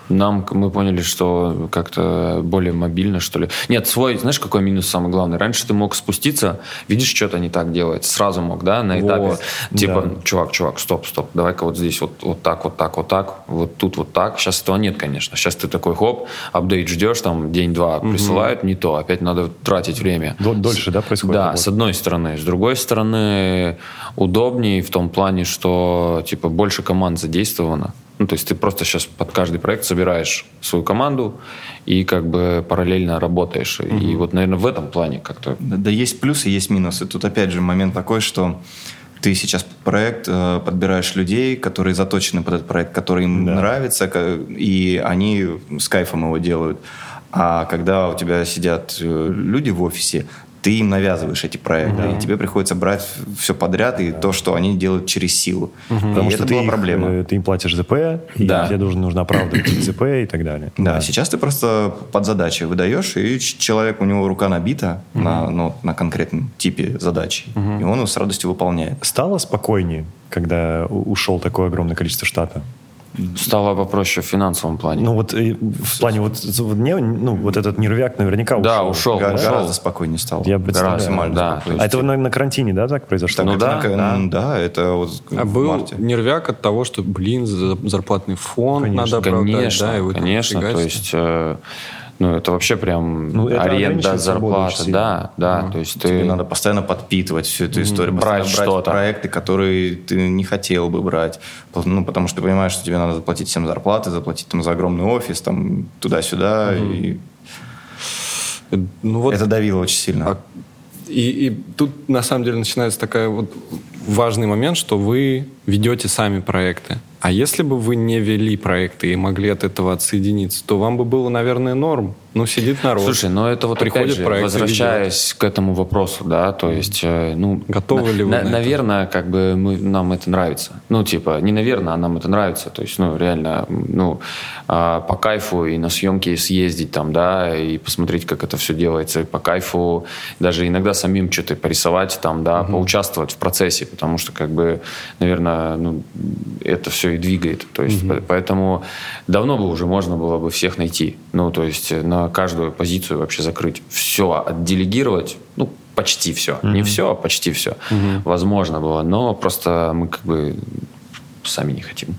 Нам, к- мы поняли, что как-то более мобильно, что ли. Нет, свой, знаешь, какой минус самый главный? Раньше ты мог спуститься, видишь, что-то не так делается, сразу мог, да, на этапе. Вот, типа, да. чувак, чувак, стоп, стоп, давай-ка вот здесь вот, вот так, вот так, вот так, вот тут вот так. Сейчас этого нет, конечно. Сейчас ты такой, хоп, апдейт ждешь, там день-два присылают, не то, опять надо тратить время. Дол- Дольше, да, происходит? Да, работа? с одной стороны. С другой стороны, удобнее в том плане, что типа больше команд задействовано. Ну, то есть ты просто сейчас под каждый проект собираешь свою команду и как бы параллельно работаешь. И вот, наверное, в этом плане как-то... Да, да есть плюсы, есть минусы. Тут опять же момент такой, что ты сейчас под проект э, подбираешь людей, которые заточены под этот проект, который им Да. нравится, и они с кайфом его делают. А когда у тебя сидят э, люди в офисе, ты им навязываешь эти проекты, и тебе приходится брать все подряд и то, что они делают через силу. Потому и что это ты, была их, проблема. э, ты им платишь ЗП, и Да. тебе должен, нужно оправдывать ЗП и так далее. Да, сейчас ты просто под задачи выдаешь, и человек, у него рука набита на, ну, на конкретном типе задачи, и он его с радостью выполняет. Стало спокойнее, когда ушел такое огромное количество штата? Стало попроще в финансовом плане. Ну вот э, в плане вот, вот мне, ну вот этот нервяк наверняка Да, ушел. ушел. Га- ушел. Гораздо спокойнее стало. Я представляю. Максимально, да. А это на, на карантине, да, так произошло? Так, Ну это да, на- да. да, это вот А в был марте. нервяк от того, что, блин, за- зарплатный фонд Конечно. надо оправдать, Конечно, да, и вы тут конечно. То есть, э, ну, это вообще прям Ну, это аренда, зарплата. Да, да. То есть Тебе ты... надо постоянно подпитывать всю эту историю, Брать постоянно брать что-то. проекты, которые ты не хотел бы брать. Ну, потому что ты понимаешь, что тебе надо заплатить всем зарплаты, заплатить там за огромный офис, там туда-сюда. И Э, Ну вот это давило очень сильно. А- И, и тут на самом деле начинается такой вот важный момент, что вы ведете сами проекты. А если бы вы не вели проекты и могли от этого отсоединиться, то вам бы было, наверное, норм. Ну, сидит народ. Слушай, но это вот приходит опять же, проект возвращаясь к этому вопросу, да, то есть, э, ну... Готовы ли вы на это? Наверное, как бы мы, нам это нравится. Ну, типа, не наверное, а нам это нравится. То есть, ну, реально, ну, а, по кайфу и на съемки съездить там, да, и посмотреть, как это все делается, и по кайфу даже иногда самим что-то порисовать там, да, поучаствовать в процессе, потому что, как бы, наверное, ну, это все и двигает. То есть, по- поэтому давно бы уже можно было бы всех найти. Ну, то есть, на каждую позицию вообще закрыть. Все отделегировать, ну, почти все. Не все, а почти все. Возможно было, но просто мы как бы сами не хотим.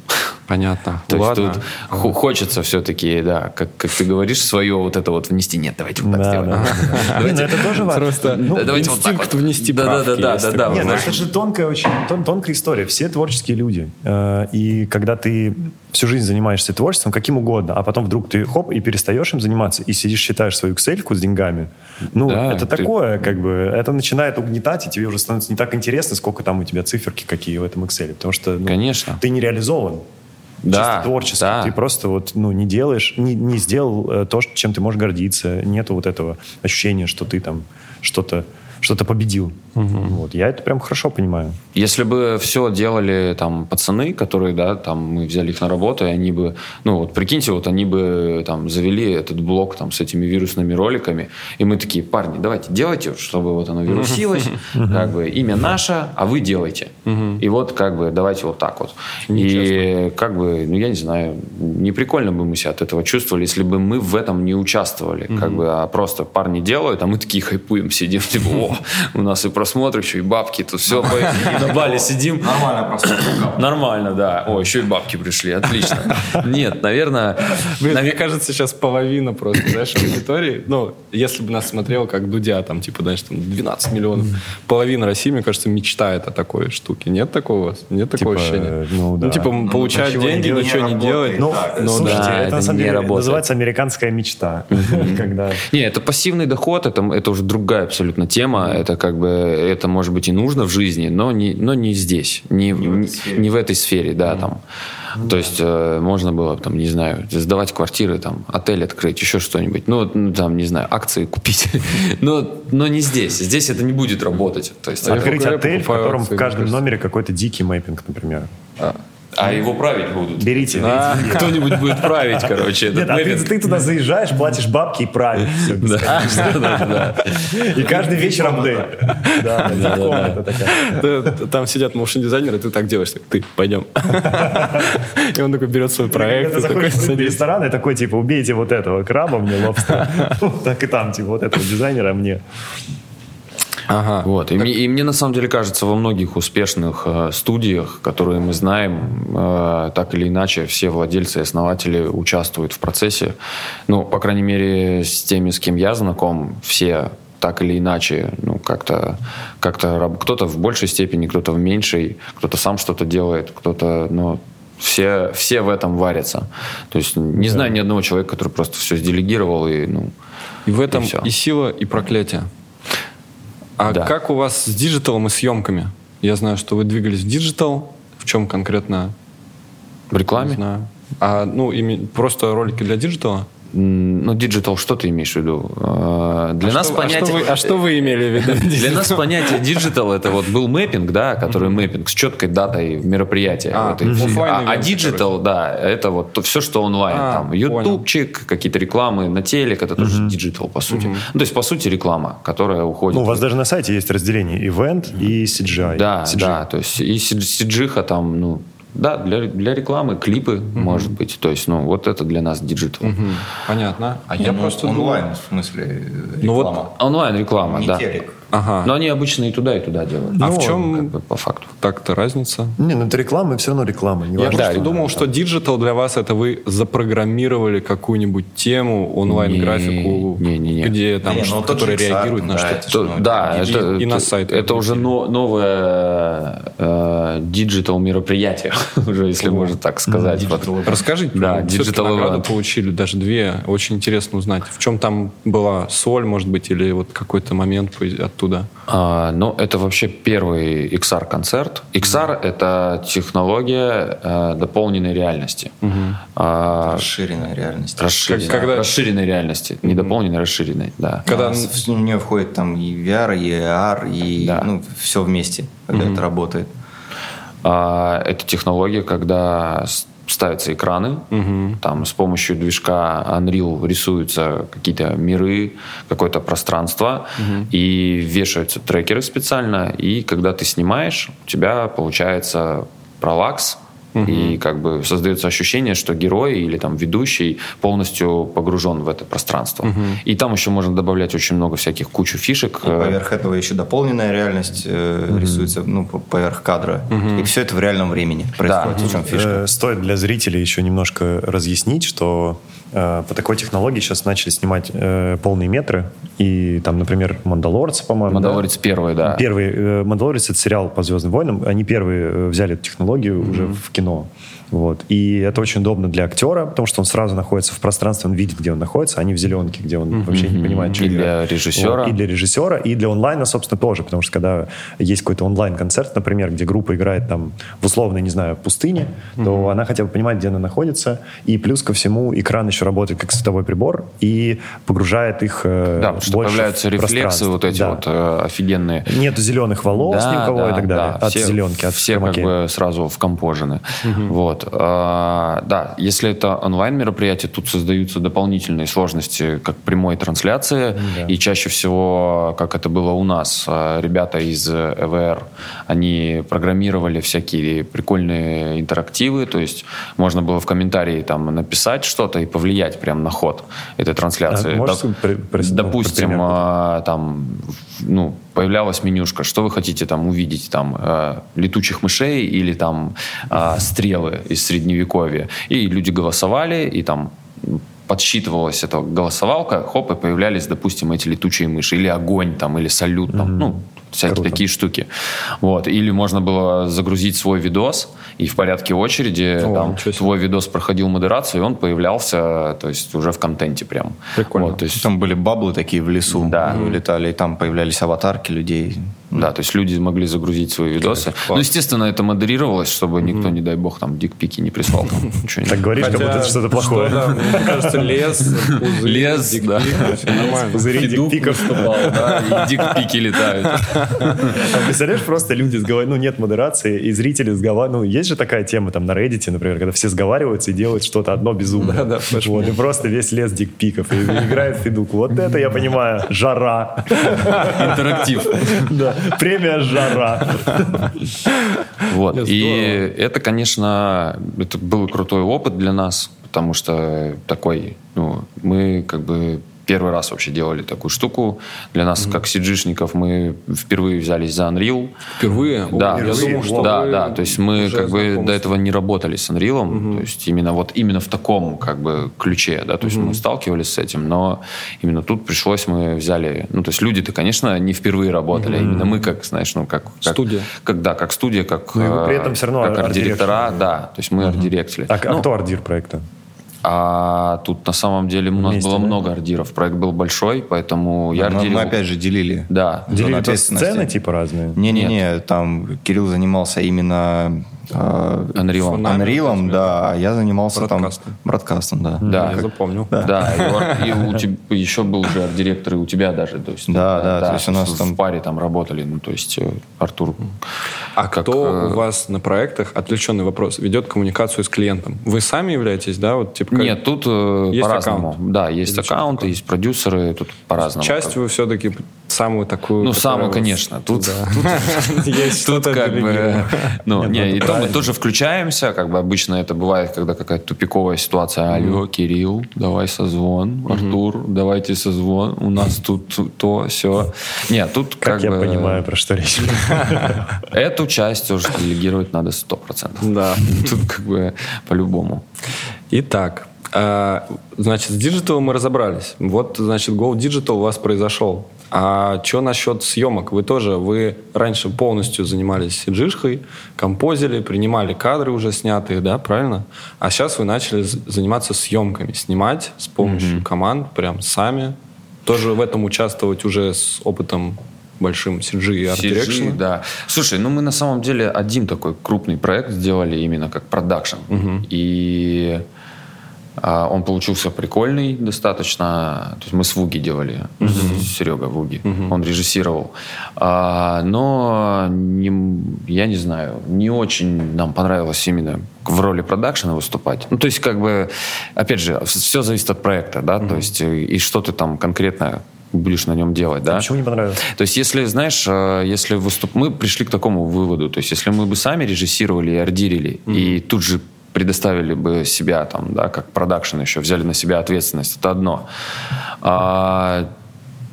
Понятно. То Ладно. есть тут хо- хочется все-таки, да, как, как ты говоришь, свое вот это вот внести. Нет, давайте вот так Да, сделаем. да, ну это тоже важно. Просто Да, давайте вот так инстинкт вот. внести да, да, да, да, да, да, такой. Не, ну знаешь. это же тонкая очень тон- тонкая история. Все творческие люди. Э, И когда ты всю жизнь занимаешься творчеством, каким угодно, а потом вдруг ты хоп и перестаешь им заниматься, и сидишь, считаешь свою excel с деньгами, ну, Да, это ты- такое, как бы, это начинает угнетать, и тебе уже становится не так интересно, сколько там у тебя циферки какие в этом excel, потому что ну, Конечно. ты не реализован. Да, чисто творчески. да. Ты просто вот, ну, не делаешь, не, не сделал э, то, чем ты можешь гордиться. Нету вот этого ощущения, что ты там что-то что-то победил. Вот. Я это прям хорошо понимаю. Если бы все делали там пацаны, которые, да, там мы взяли их на работу, и они бы, ну вот прикиньте, вот они бы там завели этот блок там с этими вирусными роликами, и мы такие, парни, давайте делайте, чтобы вот оно вирусилось, как бы имя наше, а вы делайте. И вот как бы давайте вот так вот. И как бы, ну я не знаю, не прикольно бы мы себя от этого чувствовали, если бы мы в этом не участвовали, как бы, а просто парни делают, а мы такие хайпуем, сидим, типа, о, у нас и просмотры, еще и бабки, тут все, на бале сидим. Нормально просто. Нормально, да. О, еще и бабки пришли, отлично. Нет, наверное... Мне кажется, сейчас половина просто, знаешь, аудитории, ну, если бы нас смотрел как Дудя, там, типа, знаешь, там 12 миллионов, половина России, мне кажется, мечтает о такой штуке. Нет такого? Нет такого Типа, ощения? ну, да. типа, Ну, получать деньги, ничего не делать. Ну, ну слушайте, это, на самом деле называется американская мечта. Когда Не, это пассивный доход, это уже другая абсолютно тема. Это как бы, это может быть и нужно в жизни, но не, но не здесь, не, в, не, не в этой сфере, да, там. То есть э, можно было, там, не знаю, сдавать квартиры, там, отель открыть, еще что-нибудь. Ну, ну, там, не знаю, акции купить. но, но не здесь. Здесь это не будет работать. То есть, открыть отель, в котором в каждом номере какой-то дикий мэппинг, например. А его править будут. Берите. А, кто-нибудь будет править, короче. Нет, а ты, ты туда заезжаешь, платишь бабки и правишь. Да, да, да. И каждый вечер апдейт. Да, да. Ты- Там сидят моушн-дизайнеры, ты так делаешь, ты, пойдем. И он такой берет свой проект. Когда заходишь в ресторан, и такой, типа, убейте вот этого краба мне, лобстера. Так и там, типа, вот этого дизайнера мне. Ага. Вот. И, мне, и мне на самом деле кажется, во многих успешных э, студиях, которые мы знаем, э, так или иначе, все владельцы и основатели участвуют в процессе. Ну, по крайней мере, с теми, с кем я знаком, все так или иначе, ну, как-то, как-то кто-то в большей степени, кто-то в меньшей, кто-то сам что-то делает, кто-то, ну, все, все в этом варятся. То есть не знаю ни одного человека, который просто все сделегировал и, ну, И в этом И всё. и сила, и проклятие. А Да. как у вас с диджиталом и съемками? Я знаю, что вы двигались в диджитал. В чем конкретно? в Не рекламе. знаю. А, ну, ими- просто ролики для диджитала? Ну, диджитал, что ты имеешь в виду? Э, Для а нас что, понятие... А что, вы, а что вы имели в виду? Для нас понятие диджитал это вот был мэппинг, да, который мэппинг с четкой датой мероприятия. А, а, а диджитал, да, это вот то, все, что онлайн. А, там понял. ютубчик, какие-то рекламы на телек, это тоже диджитал, по сути. Ну, то есть, по сути, реклама, которая уходит. Ну, у вас даже на сайте есть разделение ивент и CGI. Да, CG. да, то есть и CG-ха там, ну, да, для, для рекламы, клипы, может быть. То есть, ну, вот это для нас диджитал. Мгм. Понятно. А я ну, просто онлайн, думал- в смысле, Ну вот- реклама. Онлайн-реклама, да. телек. Ага. Но они обычно и туда, и туда делают. А в Ну, чем- как бы, по факту? Так-то разница. Не, ну это реклама, все равно реклама. Не Я важно, что- думал, что диджитал для вас это вы запрограммировали какую-нибудь тему, онлайн-графику, Не, не, не. где там, Не, ну, что- Pixar, реагирует на да, что-то. ну, да, и- это, и на сайт Это уже но- новое э, диджитал мероприятие, уже если можно так сказать. Вот. Расскажите, Да, digital награду получили, даже две. Очень интересно узнать, в чем там была соль, может быть, или вот какой-то момент по- оттуда. А, ну, это вообще первый XR-концерт. XR — это технология э, дополненной реальности. А, Расширенная реальность. расширенной, Как- когда- расширенной реальности. Не дополненной, расширенной, да. Когда- А, с- в нее входит там и VR, и AR, и Да. ну, все вместе, когда это работает. А, Это технология, когда ставятся экраны, там с помощью движка Unreal рисуются какие-то миры, какое-то пространство, и вешаются трекеры специально, и когда ты снимаешь, у тебя получается пролакс, И как бы создается ощущение, что герой или там ведущий полностью погружен в это пространство. И там еще можно добавлять очень много всяких кучу фишек. И поверх этого еще дополненная реальность э, рисуется ну, по- поверх кадра. И все это в реальном времени происходит. В чем фишка? Э, Стоит для зрителей еще немножко разъяснить, что э, по такой технологии сейчас начали снимать э, полные метры. И там, например, «Мандалорцы», по-моему. да? Мандалорец первый, да. Первый э, «Мандалорец» — это сериал по «Звездным войнам». Они первые э, взяли эту технологию уже в кино. Вот. И это очень удобно для актера, потому что он сразу находится в пространстве, он видит, где он находится, а не в зеленке, где он вообще не понимает, что И для режиссера. Вот. И для режиссера, и для онлайна, собственно, тоже. Потому что когда есть какой-то онлайн-концерт, например, где группа играет там в условной, не знаю, пустыне, то она хотя бы понимает, где она находится. И плюс ко всему экран еще работает как световой прибор и погружает их э, Да, потому что появляются рефлексы вот эти Да. вот э, офигенные. Нету зеленых волос ни у кого и так далее. От Все- зеленки, от все как хромаки. бы сразу вкомпожены. Вот. А, да, если это онлайн-мероприятие, тут создаются дополнительные сложности, как прямой трансляции. И чаще всего, как это было у нас, а, ребята из ЭВР, они программировали всякие прикольные интерактивы, то есть можно было в комментарии там написать что-то и повлиять прям на ход этой трансляции. А можешь Доп- при- при- ну, Допустим, а, там, ну, появлялась менюшка, что вы хотите там увидеть, там, э, летучих мышей или там а, стрелы из средневековья. И люди голосовали, и там подсчитывалась эта голосовалка, хоп, и появлялись, допустим, эти летучие мыши, или огонь там, или салют там, ну, всякие Круто. такие штуки. Вот. Или можно было загрузить свой видос, и в порядке очереди О, там, твой видос проходил модерацию, и он появлялся, то есть уже в контенте прям. Прикольно. Вот, то есть Там были баблы такие в лесу, Да. вылетали, и там появлялись аватарки людей. Да, то есть люди могли загрузить свои видосы. Ну, естественно, это модерировалось, чтобы никто, не дай бог, там дикпики не прислал. Там. Так говоришь, как будто это что-то плохое. да, мне кажется, лес, пузырь, Лес, дикпик, да. нормально. Пузыри дикпиков. выступал, да, и дикпики летают. А представляешь, просто люди сговариваются, ну, нет модерации, и зрители сговариваются. Ну, есть же такая тема там на Reddit, например, когда все сговариваются и делают что-то одно безумное. Вот, и просто весь лес дикпиков, и играет Федук. Вот это я понимаю, жара. Интерактив. Да, премия жара. Вот. И это, конечно, это был крутой опыт для нас, потому что такой, ну, мы как бы первый раз вообще делали такую штуку. Для нас, как сиджишников, мы впервые взялись за Unreal. Впервые? О, Да, я впервые. думал, что да, вы да. То есть мы уже как бы до этого не работали с Unreal. То есть именно вот именно в таком как бы ключе, да. То есть мы сталкивались с этим, но именно тут пришлось мы взяли. Ну то есть люди-то, конечно, не впервые работали, а именно мы как, знаешь, ну как, как Студия. как да, как студия, как Ну, и вы при э, этом всё равно как арт-директора, да. То есть мы арт-директили. А, Ну, кто ардир проекта? А тут на самом деле у нас Вместе, было да? много ардиров. Проект был большой, поэтому я мы, ардирил. мы опять же делили. Да. Делили ответственности. сцены типа разные? Не-не-не, там Кирилл занимался именно Unreal. Фонами, Unreal, да, а я занимался Бродкастом. там бродкастом, да. Да. Я запомнил. Да, и, у тебя еще был уже арт-директор и у тебя даже. То есть, Да, да, то есть у нас в там- паре там работали, ну, то есть э, Артур. А как, кто э, у вас на проектах, отвлеченный вопрос, ведет коммуникацию с клиентом? Вы сами являетесь, да? Вот, типа, как- Нет, тут э, Есть по-разному. Да, есть аккаунты, есть продюсеры, тут по-разному. Часть вы все-таки самую такую... Ну, самую, конечно. Тут, Есть тут что-то как бы... Ну, ну, не, это и то мы тоже включаемся, как бы обычно это бывает, когда какая-то тупиковая ситуация. Алло, Кирилл, давай созвон. Артур, давайте созвон. У нас тут то, все. Нет, тут Как, как, я бы... понимаю, про что речь. Эту часть уже делегировать надо сто процентов. Да. Тут как бы по-любому. Итак, э, значит, с Digital мы разобрались. Вот, значит, Go Digital у вас произошел. А что насчет съемок? Вы тоже, вы раньше полностью занимались сиджишкой, композили, принимали кадры уже снятые, да, правильно? А сейчас вы начали заниматься съемками, снимать с помощью команд, прям сами. Тоже в этом участвовать уже с опытом большим CG и Art CG, Direction. да. Слушай, ну мы на самом деле один такой крупный проект сделали именно как продакшн. И а, он получился прикольный достаточно. То есть мы с Вуги делали. Серега Вуги. Он режиссировал. А, но не- я не знаю, не очень нам понравилось именно в роли продакшена выступать. Ну, то есть, как бы, опять же, все зависит от проекта, да, то есть, и, и что ты там конкретно будешь на нем делать, да? Почему не понравилось? То есть, если, знаешь, э, если выступ... мы пришли к такому выводу, то есть, если мы бы сами режиссировали и ордирили, и тут же предоставили бы себя там, да, как продакшн еще, взяли на себя ответственность, это одно. А,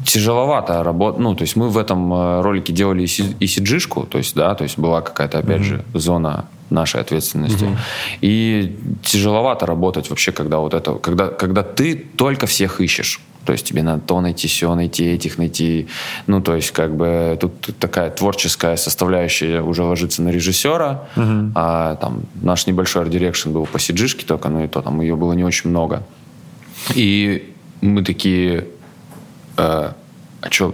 тяжеловато работать. Ну, то есть мы в этом э, ролике делали и CG-шку, то есть, да, то есть была какая-то, опять mm-hmm. же, зона нашей ответственности. Mm-hmm. И тяжеловато работать вообще, когда вот это, когда, когда ты только всех ищешь. То есть тебе надо то найти, все найти, этих найти. Ну, то есть как бы тут такая творческая составляющая уже ложится на режиссера. Uh-huh. А там наш небольшой art direction был по CG только, ну и то там ее было не очень много. И мы такие... Э, а что,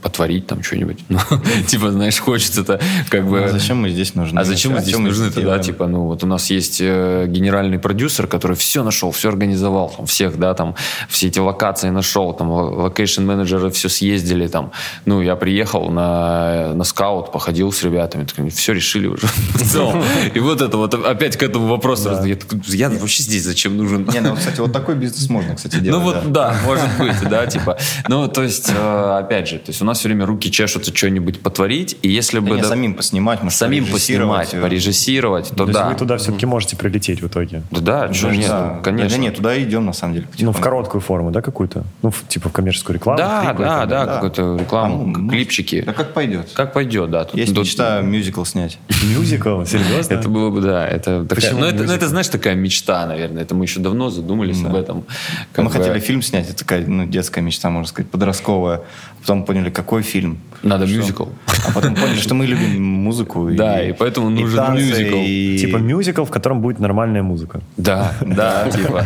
потворить там что-нибудь. Ну, типа, знаешь, хочется-то как бы... А зачем мы здесь нужны? А зачем мы здесь нужны тогда? Типа, ну, вот у нас есть э, генеральный продюсер, который все нашел, все организовал, там, всех, да, там, все эти локации нашел, там, location-менеджеры все съездили, там. Ну, я приехал на, на скаут, походил с ребятами, так, все решили уже И вот это вот опять к этому вопросу. Я вообще здесь зачем нужен? Не, ну, кстати, вот такой бизнес можно, кстати, ну делать. Ну, вот, да, может быть, да, типа. Ну, то есть, э, опять же, то есть у нас все время руки чешутся что-нибудь потворить, и если бы... Да, самим поснимать, может, Самим поснимать, порежиссировать, то, то да. вы туда все-таки можете прилететь в итоге. Да, да, что нет, да. конечно. Да нет, туда идем, на самом деле. Ну, в короткую форму, да, какую-то? Ну, в, типа в коммерческую рекламу? Да, клипы, да, да, да, какую-то рекламу, а, ну, клипчики. Да как пойдет. Как пойдет, да. Тут, Есть тут, мечта мюзикл снять. Мюзикл? Серьезно? Это было бы, да. Это такая, ну, это, ну, это, знаешь, такая мечта, наверное. Это мы еще давно задумались об этом. Мы хотели фильм снять, это такая ну, детская мечта, можно сказать, подростковая. Потом поняли, какой фильм. Надо что? мюзикл. А потом поняли, что мы любим музыку. Да, и, поэтому нужен мюзикл. Типа мюзикл, в котором будет нормальная музыка. Да, да, типа,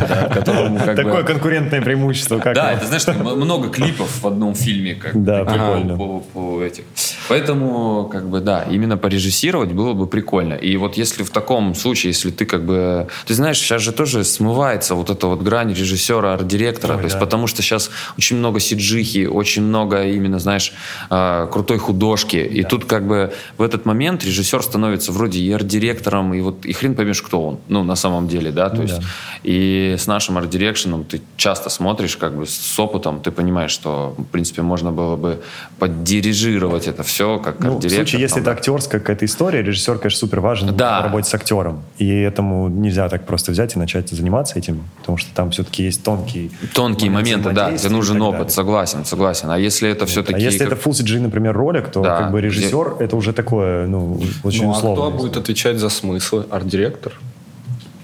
Такое конкурентное преимущество. Да, это, знаешь, много клипов в одном фильме. Как да, прикольно. По этих. Поэтому, как бы, да, именно порежиссировать было бы прикольно. И вот если в таком случае, если ты как бы... Ты знаешь, сейчас же тоже смывается вот эта вот грань режиссера, арт-директора. То есть потому что сейчас очень много сиджихи, очень много именно, знаешь, а, крутой художки. И да. тут как бы в этот момент режиссер становится вроде и арт-директором, и вот и хрен поймешь, кто он, ну, на самом деле, да, то ну, есть. Да. И с нашим арт-дирекшеном ты часто смотришь, как бы с опытом, ты понимаешь, что, в принципе, можно было бы поддирижировать это все, как ну, арт-директор. В случае, если там, это актерская какая-то история, режиссер, конечно, супер важен да. в работе с актером. И этому нельзя так просто взять и начать заниматься этим, потому что там все-таки есть тонкие... Тонкие моменты, да, тебе нужен опыт, согласен, согласен. А если это все-таки... А если как... это Full CG, например, ролик, то да. как бы режиссер где... это уже такое, ну, очень ну, условно. А кто будет отвечать за смыслы? Арт-директор?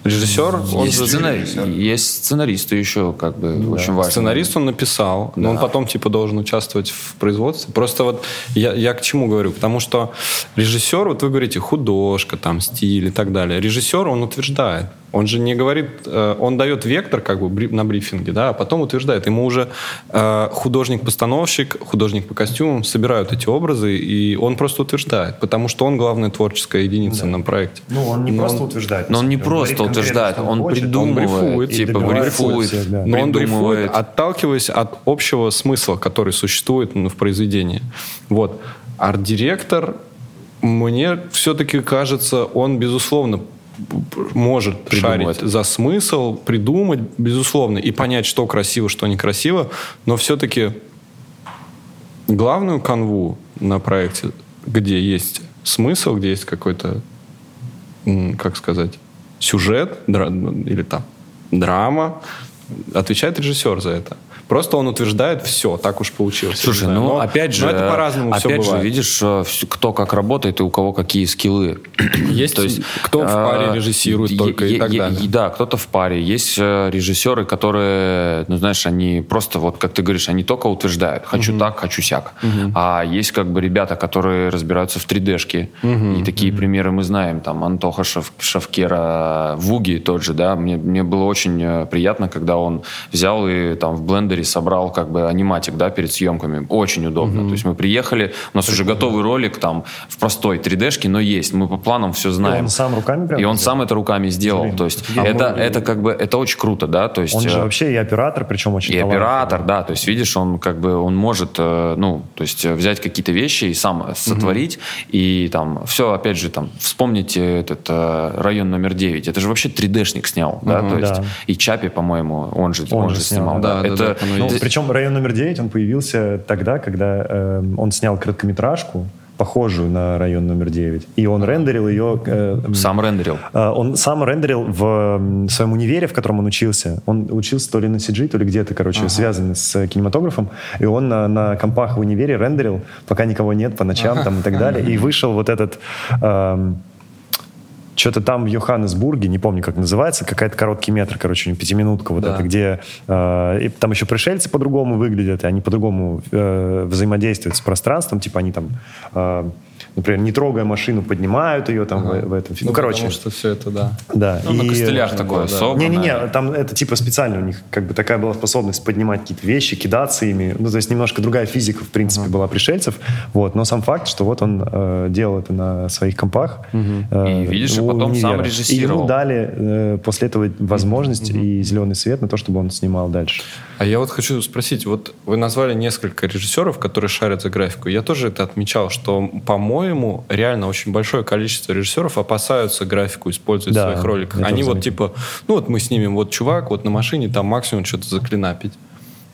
Режиссер, он есть, сценарист, есть сценаристы еще, как бы, да. очень важно. Сценарист он написал, да. но он потом, типа, должен участвовать в производстве. Просто вот я, я к чему говорю? Потому что режиссер, вот вы говорите, художка, там, стиль и так далее. Режиссер, он утверждает. Он же не говорит, э, он дает вектор как бы на брифинге, да, а потом утверждает. Ему уже э, художник-постановщик, художник по костюмам собирают эти образы, и он просто утверждает, потому что он главная творческая единица да. на проекте. Ну, он не но просто он, утверждает. Но он не просто утверждает, он хочет, придумывает, он брифует, типа брифует, да. но он брифует, отталкиваясь от общего смысла, который существует в произведении. Вот. Арт-директор, мне все-таки кажется, он, безусловно, может придумать. шарить за смысл, придумать, безусловно, и понять, что красиво, что некрасиво, но все-таки главную канву на проекте, где есть смысл, где есть какой-то, как сказать, сюжет или там драма, отвечает режиссер за это. Просто он утверждает все, так уж получилось. Слушай, ну но, опять же, но это по-разному опять все бывает. же, видишь, э, кто как работает и у кого какие скиллы. Есть, То есть кто в паре а, режиссирует только и так далее. Да, кто-то в паре. Есть э, режиссеры, которые, ну знаешь, они просто вот, как ты говоришь, они только утверждают, хочу так, хочу сяк. А есть как бы ребята, которые разбираются в 3D-шке. И такие примеры мы знаем. Там Антоха Шавкера, Вуги тот же, да. Мне, мне было очень э, приятно, когда он взял и там в блендере Блендере собрал как бы аниматик, да, перед съемками. Очень удобно. Mm-hmm. То есть мы приехали, у нас уже готовый ролик там в простой 3D-шке, но есть. Мы по планам все знаем. И он сам руками прям И он сам это руками сделал. Блин. То есть а это, это как бы, это очень круто, да, то есть... Он же э, вообще и оператор, причем очень И оператор, да, то есть видишь, он как бы, он может, э, ну, то есть взять какие-то вещи и сам сотворить, mm-hmm. и там все, опять же, там, вспомните этот э, район номер 9, это же вообще 3D-шник снял, да, mm-hmm, то есть да. и Чапи, по-моему, он же, он, Он же снимал. снял, да. да, да, это, да, оно Ну, есть. причем район номер 9, он появился тогда, когда э, он снял короткометражку, похожую на район номер 9. И он рендерил ее... э, сам рендерил. э, он сам рендерил в м, своем универе, в котором он учился. Он учился то ли на CG, то ли где-то, короче, связанный с кинематографом. И он на, на компах в универе рендерил, пока никого нет, по ночам там и так далее. И вышел вот этот... эм, что-то там в Йоханнесбурге, не помню, как называется, какая-то короткий метр, короче, пятиминутка вот Да. это, где э, и там еще пришельцы по-другому выглядят, и они по-другому э, взаимодействуют с пространством, типа они там, э, например, не трогая машину, поднимают ее там в, в этом фильме. Ну, короче, Потому что все это, да. да. Ну, на И- костылях такое да. не-не-не, там это типа специально у них как бы такая была способность поднимать какие-то вещи, кидаться ими. Ну, то есть немножко другая физика, в принципе, была пришельцев. Вот. Но сам факт, что вот он э, делал это на своих компах. э, И, видишь, и у потом сам универа. режиссировал. И ему дали э, после этого возможность и зеленый свет на то, чтобы он снимал дальше. А я вот хочу спросить, вот вы назвали несколько режиссеров, которые шарят за графику. Я тоже это отмечал, что, по-моему, реально очень большое количество режиссеров опасаются графику использовать Да, в своих роликах. Они вот заметил. типа, ну вот мы снимем вот чувак, вот на машине там максимум что-то заклинапить.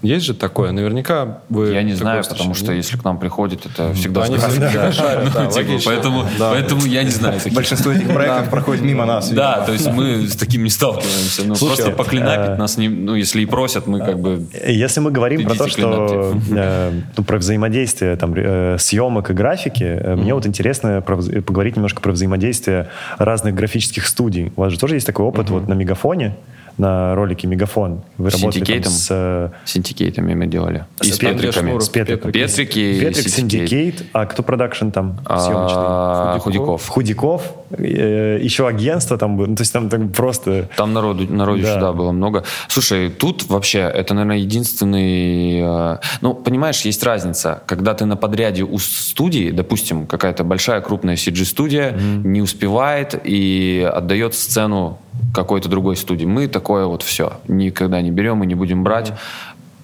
Есть же такое? Наверняка вы... Я не знаю, встречали, потому что если к нам приходит, это всегда Они шарят, да, Ну, типа. Поэтому Да. поэтому я не знаю. Большинство этих проектов проходит мимо нас. Да, то есть мы с таким не сталкиваемся. Ну, Слушайте, просто поклинапить э, нас не... Ну, если и просят, мы как бы... Если мы говорим про то, что э, ну, про взаимодействие там, э, съемок и графики, мне вот интересно поговорить немножко про взаимодействие разных графических студий. У вас же тоже есть такой опыт вот на Мегафоне, на ролике Мегафон. Вы С работали там Syndicate'ом? с, э, Syndicate'ами мы делали. И с Петриками. С Петриком. Петрик. Петрики и Петрик, Syndicate. А кто продакшн там съемочный? А, Худяков. Худяков. э, еще агентство там было. Ну, то есть там, просто... Там народу, народу Да. сюда было много. Слушай, тут вообще это, наверное, единственный... э, Ну, понимаешь, есть разница. Когда ты на подряде у студии, допустим, какая-то большая крупная CG-студия не успевает и отдает сцену какой-то другой студии. Мы такое вот все никогда не берем и не будем брать.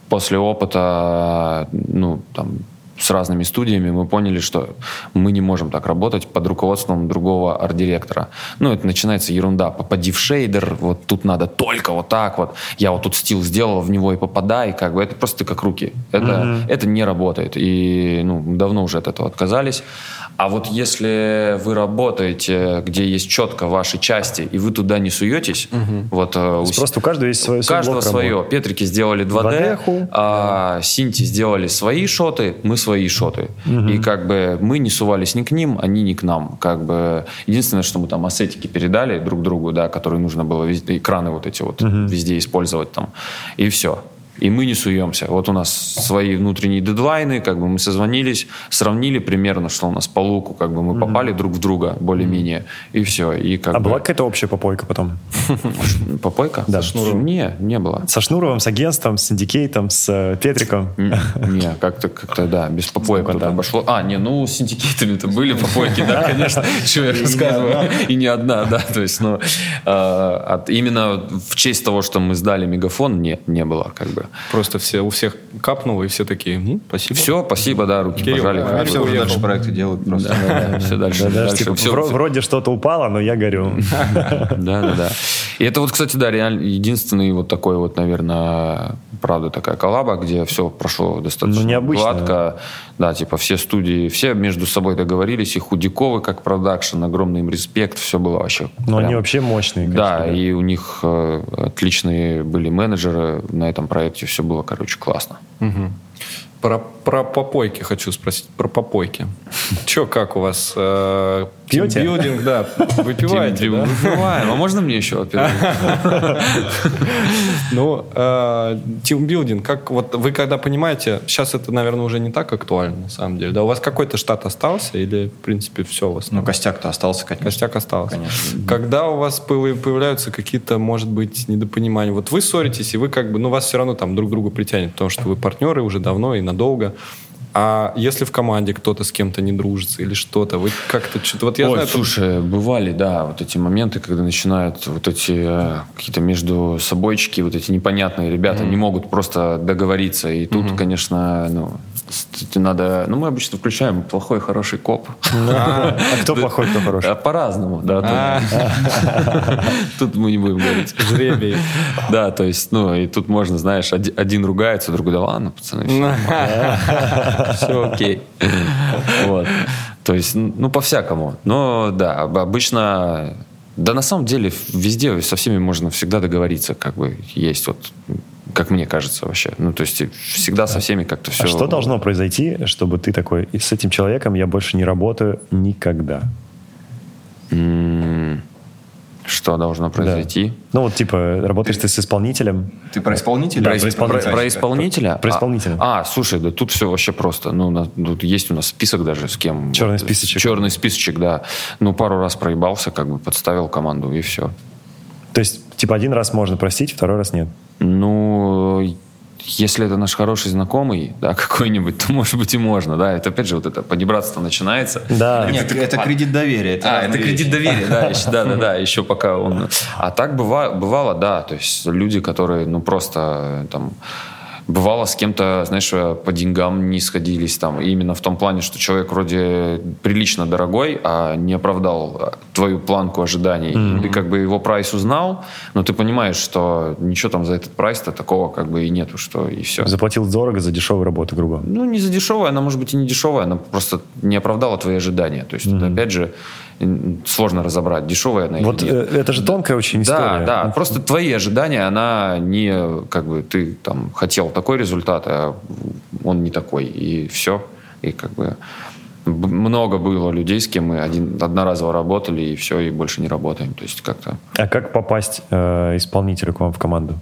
После опыта, ну, там, с разными студиями мы поняли, что мы не можем так работать под руководством другого арт-директора. Ну, это начинается ерунда. Попади в шейдер, вот тут надо только вот так вот. Я вот тут стил сделал, в него и попадай. Как бы это просто как руки. Это, это не работает. И ну, давно уже от этого отказались. А вот если вы работаете, где есть четко ваши части, и вы туда не суетесь, вот э, у просто у каждого есть свой- у каждого свое. работы. Петрики сделали 2D, 2D-ху. а Синти сделали свои шоты, мы свои шоты. И как бы мы не сувались ни к ним, они ни к нам. Как бы единственное, что мы там ассетики передали друг другу, да, которые нужно было везде, экраны вот эти вот везде использовать там. И все. И мы не суемся. Вот у нас свои внутренние дедлайны, как бы мы созвонились, сравнили примерно, что у нас по луку, как бы мы попали друг в друга более-менее, и все. И как А бы... была какая-то общая попойка потом? Попойка? Да. Не, не было. Со Шнуровым, с агентством, с Синдикейтом, с э, Петриком? Не, как-то, как-то, да, без попоек тут обошло. А, не, ну, с синдикейтами-то были попойки, да, конечно, что я рассказываю. И не одна, да, то есть, ну, от- именно в честь того, что мы сдали мегафон, нет, не было, как бы. Просто все, у всех капнуло, и все такие, «М, спасибо. Все, спасибо, да, руки Кирилл, пожали. а бы. Все уже дальше проекты делают просто. Все дальше, Да, дальше. типа, Всё- вро- вроде что-то упало, но я горю. Да, да, да. И это вот, кстати, да, реально единственный вот такой вот, наверное, правда такая коллаба, где все прошло достаточно Ну, необычно. гладко. Да, типа все студии, все между собой договорились, и Худяковы как продакшн, огромный им респект, все было вообще. Но они прям- вообще мощные. Да, конечно, и у них э, отличные были менеджеры на этом проекте, все было, короче, классно. Про, про попойки хочу спросить. Про попойки. Че, как у вас? Э, Пьете? тимбилдинг, да. Выпиваете, да? Выпиваем. А можно мне еще? во-первых? Ну, э, тимбилдинг, как вот вы когда понимаете, сейчас это, наверное, уже не так актуально, на самом деле. Да, у вас какой-то штат остался или, в принципе, все у вас? Ну, костяк-то остался, конечно. Костяк остался. Конечно. Когда у вас появ- появляются какие-то, может быть, недопонимания, вот вы ссоритесь, и вы как бы, ну, вас все равно там друг к другу притянет, потому что вы партнеры уже давно и надолго. А если в команде кто-то с кем-то не дружится или что-то, вы как-то что-то... Вот я Ой, знаю, слушай, бывали, да, вот эти моменты, когда начинают вот эти э, какие-то между собойчики, вот эти непонятные ребята не могут просто договориться. И тут, конечно, ну, надо... Ну, мы обычно включаем плохой, хороший коп. А кто плохой, кто хороший? А По-разному, да. Тут тут мы не будем говорить. жребий. Да, то есть, ну, и тут можно, знаешь, оди- один ругается, другой, да ладно, пацаны, все окей. Вот. То есть, ну, по-всякому. Но, да, об- обычно... Да, на самом деле, везде со всеми можно всегда договориться, как бы есть вот как мне кажется вообще. Ну, то есть всегда со всеми как-то все... А что должно произойти, чтобы ты такой, и с этим человеком я больше не работаю никогда? М, Что должно произойти? Ну вот, типа, работаешь ты с исполнителем, Ты про исполнителя? Да, Про, про исп- исполнителя. про- про исполнителя? Про А- исполнителя. А, слушай, да тут все вообще просто. Ну, на- тут есть у нас список даже с кем. Черный Вот, списочек. Черный списочек, да. Ну, пару раз проебался, как бы подставил команду, и все. то есть, типа, один раз можно простить, второй раз нет. Ну, если это наш хороший знакомый, да, какой-нибудь, то, может быть, и можно, да. Это, опять же, вот это понебратство начинается. Да. Нет, это кредит доверия. А, разные это кредит вещи. доверия, да, еще, да, да, да, еще пока он... А так быва- бывало, да, то есть люди, которые, ну, просто э, там... Бывало с кем-то, знаешь, э, по деньгам не сходились там. И именно в том плане, что человек вроде прилично дорогой, а не оправдал э, твою планку ожиданий. Ты как бы его прайс узнал, но ты понимаешь, что ничего там за этот прайс-то такого как бы и нету, что и все. Заплатил дорого за дешевую работу, грубо. Ну, не за дешевая, она может быть и не дешевая, она просто не оправдала твои ожидания. То есть, это, опять же, сложно разобрать, дешевая она Вот или нет. э, это же тонкая очень Да, история. да, просто твои ожидания, она не, как бы, ты там хотел такой результат, а он не такой, и все. И как бы много было людей, с кем мы один, одноразово работали, и все, и больше не работаем. То есть как-то А как попасть э, исполнителю к вам в команду?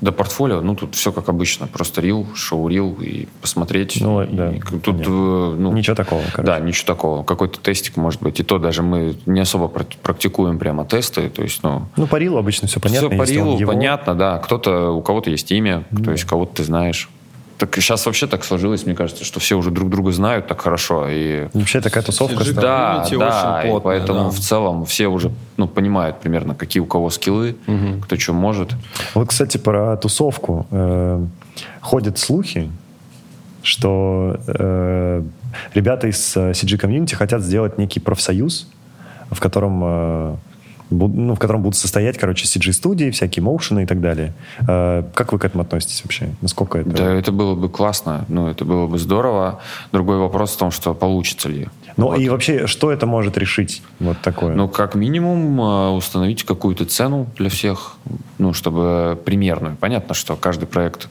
До портфолио, ну, тут все как обычно. Просто reel, showreel и посмотреть. Ну, И да, тут, понятно. э, ну, Ничего такого, короче. Да, ничего такого. Какой-то тестик, может быть. И то даже мы не особо пр- практикуем прямо тесты. То есть, ну, Ну, по reel'у обычно все понятно. все по reel'у его. понятно, да. Кто-то, у кого-то есть имя, то есть кого-то ты знаешь. Так сейчас вообще так сложилось, мне кажется, что все уже друг друга знают так хорошо. И Вообще такая тусовка стала. да, Комьюнити да, очень и поэтому да. в целом все уже ну, понимают примерно, какие у кого скиллы, кто что может. Вот, кстати, про тусовку. Э, ходят слухи, что э, ребята из э, CG Community хотят сделать некий профсоюз, в котором, ну, в котором будут состоять, короче, CG-студии, всякие моушены и так далее. Э, как вы к этому относитесь вообще? Насколько это... Да, это было бы классно, ну, это было бы здорово. Другой вопрос в том, что получится ли. Ну Вот. и вообще, что это может решить? Вот такое. Ну, как минимум, э, установить какую-то цену для всех, ну, чтобы примерную. Понятно, что каждый проект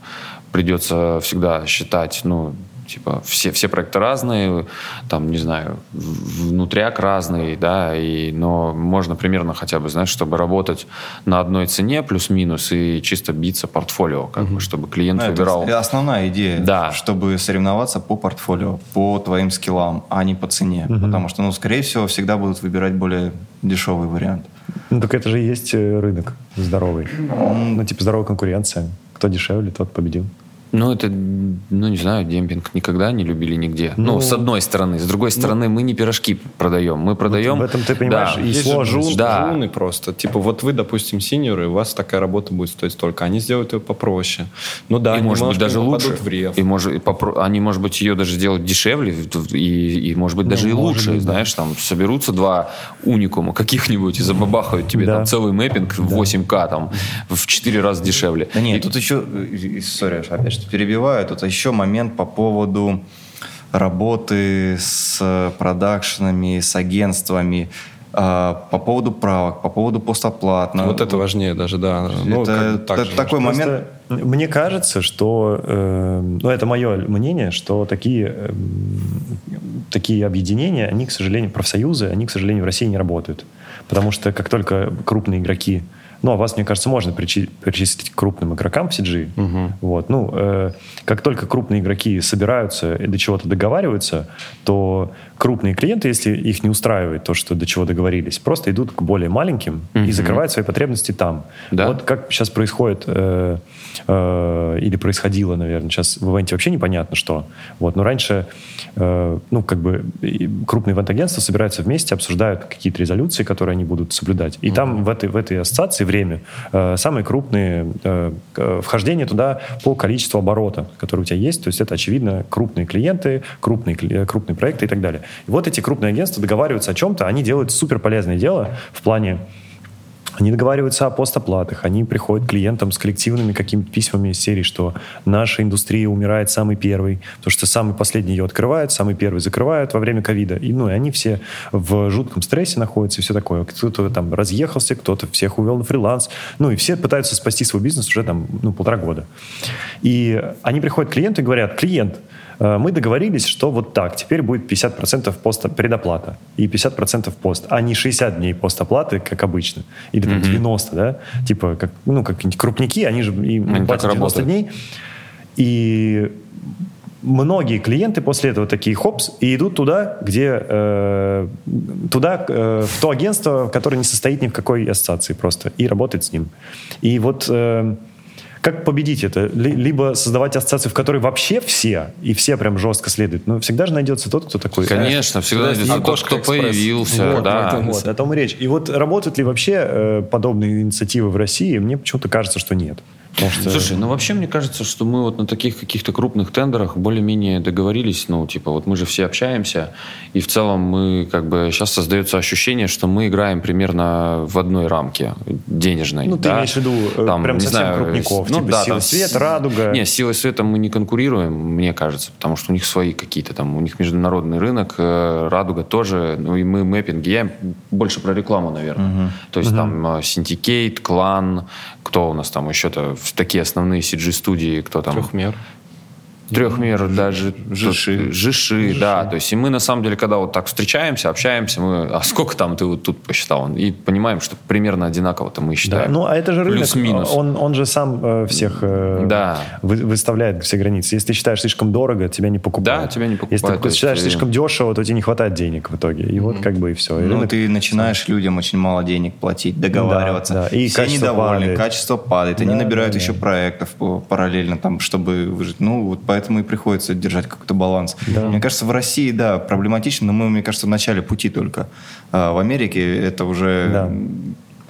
придется всегда считать, ну, типа, все, все проекты разные, там, не знаю, внутряк разный, да, и, но можно примерно хотя бы, знаешь, чтобы работать на одной цене плюс-минус и чисто биться портфолио, как бы, чтобы клиент Ну, выбирал. Это основная идея, Да. чтобы соревноваться по портфолио, по твоим скиллам, а не по цене. Потому что, ну, скорее всего, всегда будут выбирать более дешевый вариант. Ну так это же и есть э, рынок здоровый. Ну типа здоровая конкуренция. Кто дешевле, тот победил. Ну, это, ну, не знаю, демпинг никогда не любили нигде. Ну, Ну, с одной стороны. С другой стороны, мы не пирожки продаем. Мы продаем... в этом ты понимаешь, Да. и Есть же сложность. джун- Да. джуны просто. Типа, вот вы, допустим, синьоры, и у вас такая работа будет стоить столько. Они сделают ее попроще. Ну да, и, они может быть, даже лучше. в рев. И, может, и попро- Они, может быть, ее даже сделают дешевле, и, и может быть, даже и Ну, может лучше. быть, да. знаешь, там соберутся два уникума каких-нибудь и забабахают тебе Да. там целый мэппинг в 8К, там, в 4 раза дешевле. Да нет, И- тут еще, э, сори, опять что перебиваю, тут еще момент по поводу работы с продакшенами, с агентствами, а, по поводу правок, по поводу постоплатно. Вот это важнее даже, да. Ну, Это- так это же. такой момент. Просто Мне кажется, что, э, ну это мое мнение, что такие, э, такие объединения, они, к сожалению, профсоюзы, они, к сожалению, в России не работают. Потому что как только крупные игроки, Ну, а вас, мне кажется, можно причи- причислить к крупным игрокам в CG. Вот. Ну, э, как только крупные игроки собираются и до чего-то договариваются, то крупные клиенты, если их не устраивает то, что до чего договорились, просто идут к более маленьким и закрывают свои потребности там. Да. Вот как сейчас происходит, э, э, или происходило, наверное, сейчас в ивенте вообще непонятно что. Вот. Но раньше, э, ну, как бы крупные ивент-агентства собираются вместе, обсуждают какие-то резолюции, которые они будут соблюдать. И там в этой, в этой ассоциации время э, самые крупные э, вхождения туда по количеству оборота, который у тебя есть. То есть это, очевидно, крупные клиенты, крупные, э, крупные проекты и так далее. И вот эти крупные агентства договариваются о чем-то, они делают супер полезное дело в плане они договариваются о постоплатах, они приходят к клиентам с коллективными какими-то письмами из серии, что наша индустрия умирает самый первый, потому что самый последний ее открывает, самый первый закрывают во время ковида. И, ну, и они все в жутком стрессе находятся и все такое. Кто-то там разъехался, кто-то всех увел на фриланс. Ну, и все пытаются спасти свой бизнес уже там, ну, полтора года. И они приходят к клиенту и говорят, клиент, мы договорились, что вот так, теперь будет 50% поста, предоплата и 50% пост, а не 60 дней постоплаты, как обычно. Или там 90, да? Типа, как, ну, как крупники, они же им Они платят так 90 работают. дней. И многие клиенты после этого такие хопс и идут туда, где э, туда э, в то агентство, которое не состоит ни в какой ассоциации просто и работает с ним. И вот э, как победить это? Ли- Либо создавать ассоциацию, в которой вообще все и все прям жестко следуют. Но всегда же найдется тот, кто такой. Конечно, всегда найдется тот, кто экспресс. появился. Вот, да. вот, вот, о том и речь. И вот работают ли вообще э, подобные инициативы в России? Мне почему-то кажется, что нет. Потому что- Слушай, ну вообще мне кажется, что мы вот на таких каких-то крупных тендерах более-менее договорились, ну типа вот мы же все общаемся, и в целом мы как бы сейчас создается ощущение, что мы играем примерно в одной рамке денежной. Ну, ты да? имеешь в виду, э, прям не совсем знаю, крупников, ну, типа да, «Сила там света», с- «Радуга». Не, силой света мы не конкурируем, мне кажется, потому что у них свои какие-то там, у них международный рынок, э, радуга тоже, ну и мы мэппинги, я больше про рекламу, наверное. То есть там э, Syndicate, Клан, кто у нас там еще-то, в такие основные CG-студии, кто там... Трехмер. Трехмер, даже Жиши. Жиши, да. То есть и мы на самом деле, когда вот так встречаемся, общаемся, мы, а сколько там ты вот тут посчитал? И понимаем, что примерно одинаково-то мы Да, считаем. ну, а это же рынок, Плюс-минус. он, он же сам э, всех э, Да. вы- выставляет все границы. Если ты считаешь слишком дорого, тебя не покупают. Да, тебя не покупают, Если то ты есть считаешь ты- слишком дешево, то тебе не хватает денег в итоге. И вот как бы и все. И Ну, рынок- ты начинаешь людям очень мало денег платить, договариваться. Да, да. И Все качество недовольны, падает. качество падает. Они Да, набирают да, еще да. проектов по- параллельно, там, чтобы выжить. Ну, вот поэтому и приходится держать какой-то баланс. Мне кажется, в России, да, проблематично, но мы, мне кажется, в начале пути только. А в Америке это уже... Да.